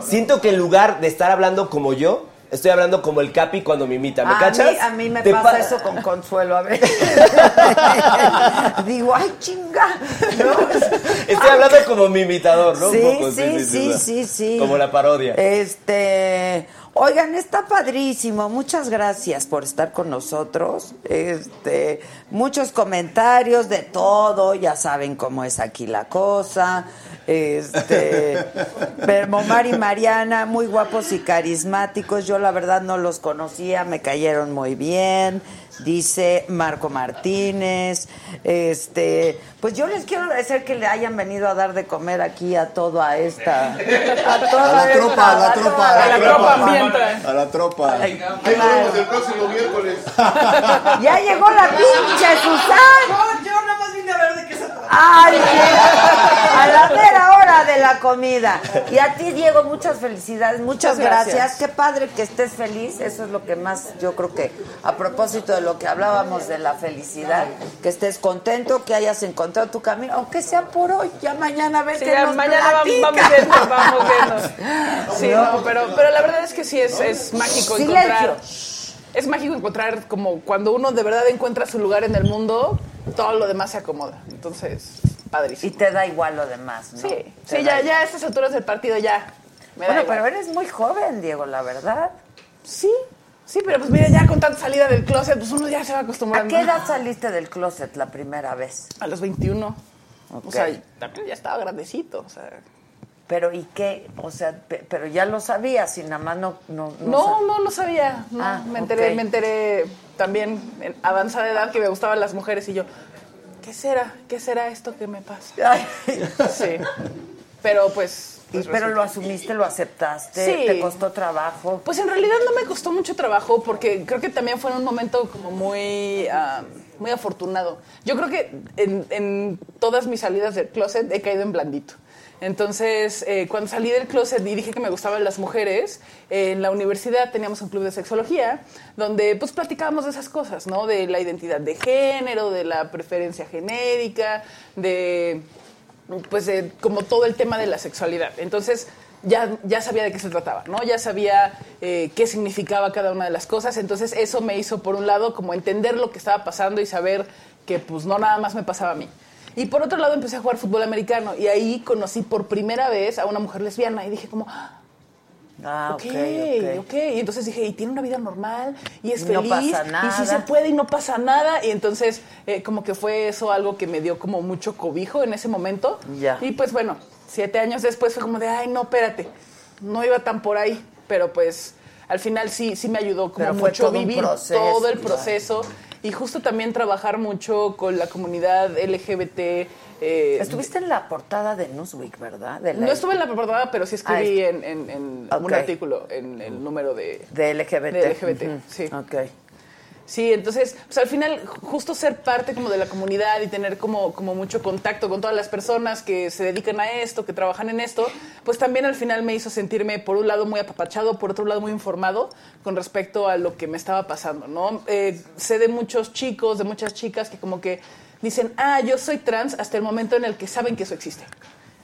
siento que en lugar de estar hablando como yo, estoy hablando como el Capi cuando me imita. ¿Me a cachas? Mí, a mí me pasa pa- eso con Consuelo a veces. Digo, ay, chinga. ¿no? Estoy hablando como mi imitador, ¿no? Un Sí, poco, sí, sí, sí, sí. Como la parodia. Este, oigan, está padrísimo. Muchas gracias por estar con nosotros. Este, muchos comentarios de todo, ya saben cómo es aquí la cosa. Este, pero Omar y Mariana, muy guapos y carismáticos. Yo la verdad no los conocía, me cayeron muy bien. Dice Marco Martínez. Este, pues yo les quiero agradecer que le hayan venido a dar de comer aquí a toda esta. A, toda A la esta- tropa, a la tropa, a la La tropa ambienta. A la tropa. Ahí nos vemos el próximo miércoles. Ya llegó la pinche Susan. No, yo nada más vine a ver de qué. Ay, a la mera hora de la comida. Y a ti, Diego, muchas felicidades, muchas, Muchas gracias. gracias. Qué padre que estés feliz. Eso es lo que más, yo creo que, a propósito de lo que hablábamos de la felicidad, que estés contento, que hayas encontrado tu camino, aunque sea por hoy. Ya mañana a ver Sí, qué ya nos mañana vamos, platicas. vamos viendo, vamos viendo. Sí, no, pero, pero la verdad es que sí es, es mágico Silencio. encontrar. Es mágico encontrar como cuando uno de verdad encuentra su lugar en el mundo, todo lo demás se acomoda. Entonces, Y padrísimo. te da igual lo demás, ¿no? Sí, Te sí, ya, igual. ya a estas alturas del partido ya. Me da Bueno, igual. pero eres muy joven, Diego, la verdad. Sí, sí, pero pues mira, ya con tanta salida del closet, pues uno ya se va ¿A acostumbrando. qué edad saliste del closet la primera vez? A los 21. Ok. O sea, y también ya estaba grandecito, o sea... Pero ¿y qué? O sea, pe- pero ya lo sabías y nada más no... No, no No, sab- no, no sabía. No, Ah, me enteré, ok. me enteré también en avanzada edad que me gustaban las mujeres y yo, ¿qué será? ¿Qué será esto que me pasa? Ay. Sí. Pero pues. Y- pues, pero resulta- lo asumiste, lo aceptaste, Sí. te costó trabajo. Pues en realidad no me costó mucho trabajo porque creo que también fue un momento como muy, ah, muy afortunado. Yo creo que en, en todas mis salidas del closet he caído en blandito. Entonces, eh, cuando salí del closet y dije que me gustaban las mujeres, en la universidad teníamos un club de sexología donde pues platicábamos de esas cosas, ¿no? De la identidad de género, de la preferencia genérica, de pues de como todo el tema de la sexualidad. Entonces ya, ya sabía de qué se trataba, ¿no? Ya sabía eh, qué significaba cada una de las cosas. Entonces eso me hizo, por un lado, como entender lo que estaba pasando y saber que pues no nada más me pasaba a mí. Y por otro lado empecé a jugar fútbol americano y ahí conocí por primera vez a una mujer lesbiana y dije como, "Ah, Ah, ok, ok, ok. Y entonces dije, y tiene una vida normal, y es Y no feliz, pasa y sí nada. se puede y no pasa nada. Y entonces, eh, como que fue eso algo que me dio como mucho cobijo en ese momento. Ya. Y pues bueno, siete años después fue como de, ay, no, espérate, no iba tan por ahí. Pero pues al final sí, sí me ayudó como Pero fue mucho todo vivir proceso, todo el proceso. Y justo también trabajar mucho con la comunidad LGBT. eh, Estuviste en la portada de Newsweek, ¿verdad? De la- no estuve en la portada, pero sí escribí Ah, en, en- en Ok. un artículo en el número de, de LGBT. de LGBT, Ujú. sí. Ok. Sí, entonces, pues al final, justo ser parte como de la comunidad y tener como, como mucho contacto con todas las personas que se dedican a esto, que trabajan en esto, pues también al final me hizo sentirme, por un lado, muy apapachado, por otro lado, muy informado con respecto a lo que me estaba pasando, ¿no? Eh, sé de muchos chicos, de muchas chicas que como que dicen, ah, yo soy trans hasta el momento en el que saben que eso existe.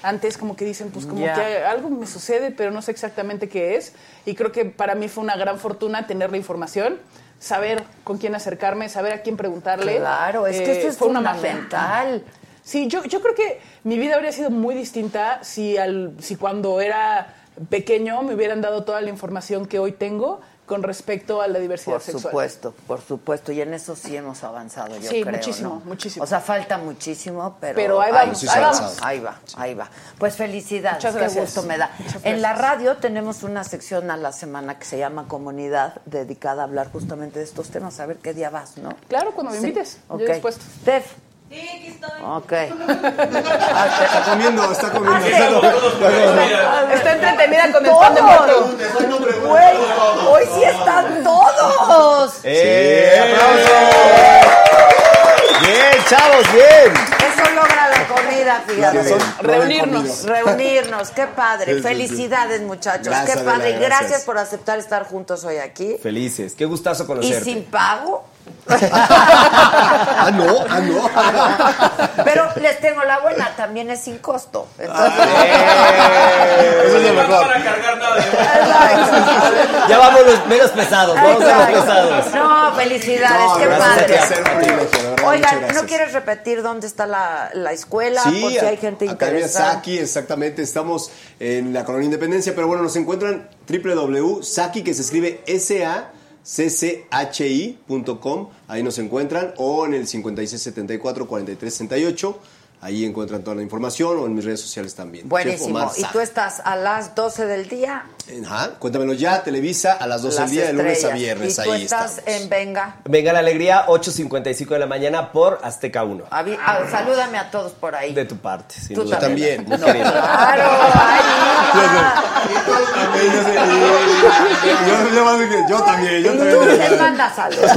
Antes como que dicen, pues como Ya. que algo me sucede, pero no sé exactamente qué es. Y creo que para mí fue una gran fortuna tener la información, saber con quién acercarme, saber a quién preguntarle. Claro, es que Eh, esto es fue una fundamental. Sí, yo, yo creo que mi vida habría sido muy distinta si, al, si cuando era pequeño me hubieran dado toda la información que hoy tengo con respecto a la diversidad Por sexual. supuesto, por supuesto. Y en eso sí hemos avanzado, yo Sí, creo. muchísimo, ¿no? muchísimo. O sea, falta muchísimo, pero, Pero ahí vamos, Sí, ahí vamos. Ahí va, ahí va. Pues felicidades, Muchas qué gracias. gusto me da. En la radio tenemos una sección a la semana que se llama Comunidad, dedicada a hablar justamente de estos temas. A ver qué día vas, ¿no? Claro, cuando me Sí. invites. Ok. Yo dispuesto. Steph. Sí, aquí estoy. Ok. Está comiendo, está comiendo. Ah, está comiendo. Está entretenida con el pan de muerto. Güey, hoy sí están todos. ¡Eh! Bien, chavos, bien. Eso logra la comida, fíjate. Han Reunirnos. Reunirnos, qué padre. Sí, sí, sí. Felicidades, muchachos. Gracias, qué padre. Adela, gracias. gracias. por aceptar estar juntos hoy aquí. Felices. Qué gustazo Y conocerte. sin pago. Ah, no, ah, no. Pero les tengo la buena, también es sin costo. Entonces, Eso es lo No mejor. van a cargar nada Exacto. Ya vamos los menos pesados, vamos a los pesados. No, felicidades, No, qué padre. verdad, Oigan. ¿no quieres repetir dónde está la, la escuela? Sí, por si hay gente interesada. Saki, exactamente. Estamos en la Colonia Independencia, pero bueno, nos encuentran www.saki, que se escribe S-A-C-C-H-I.com ahí nos encuentran, o en el 5674-4368. Ahí encuentran toda la información o en mis redes sociales también. Buenísimo. ¿Y tú estás a las 12 del día? Ajá, cuéntamelo ya, Televisa, a las 12 Las del día, de lunes a estrellas. viernes. ¿Y tú ahí estás estamos. en Venga? Venga la alegría, 8.55 de la mañana por Azteca 1. Avi- ah, salúdame a todos por ahí. De tu parte, sin Tú duda. también. Querido. Claro, ahí Yo, yo más dije, yo también, yo también. tú les mandas saludos.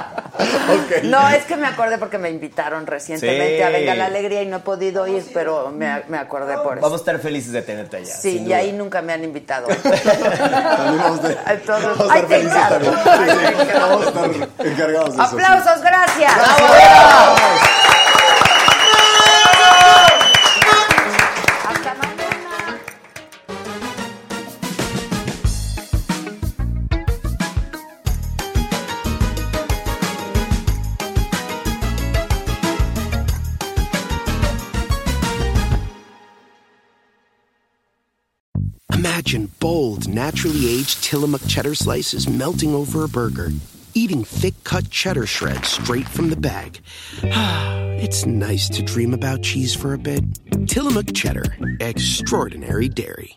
No, es que me acordé porque me invitaron recientemente Sí. a Venga la Alegría y no he podido ir, pero me, me acordé por eso. Vamos a estar felices de tenerte allá. Sí, y ahí nunca me han invitado. También vamos a estar, Entonces, vamos a ahí estar te felices también. Sí. Vamos a estar encargados de eso. Aplausos, gracias. Imagine bold, naturally aged Tillamook cheddar slices melting over a burger, eating thick cut cheddar shreds straight from the bag. it's nice to dream about cheese for a bit. Tillamook cheddar, extraordinary dairy.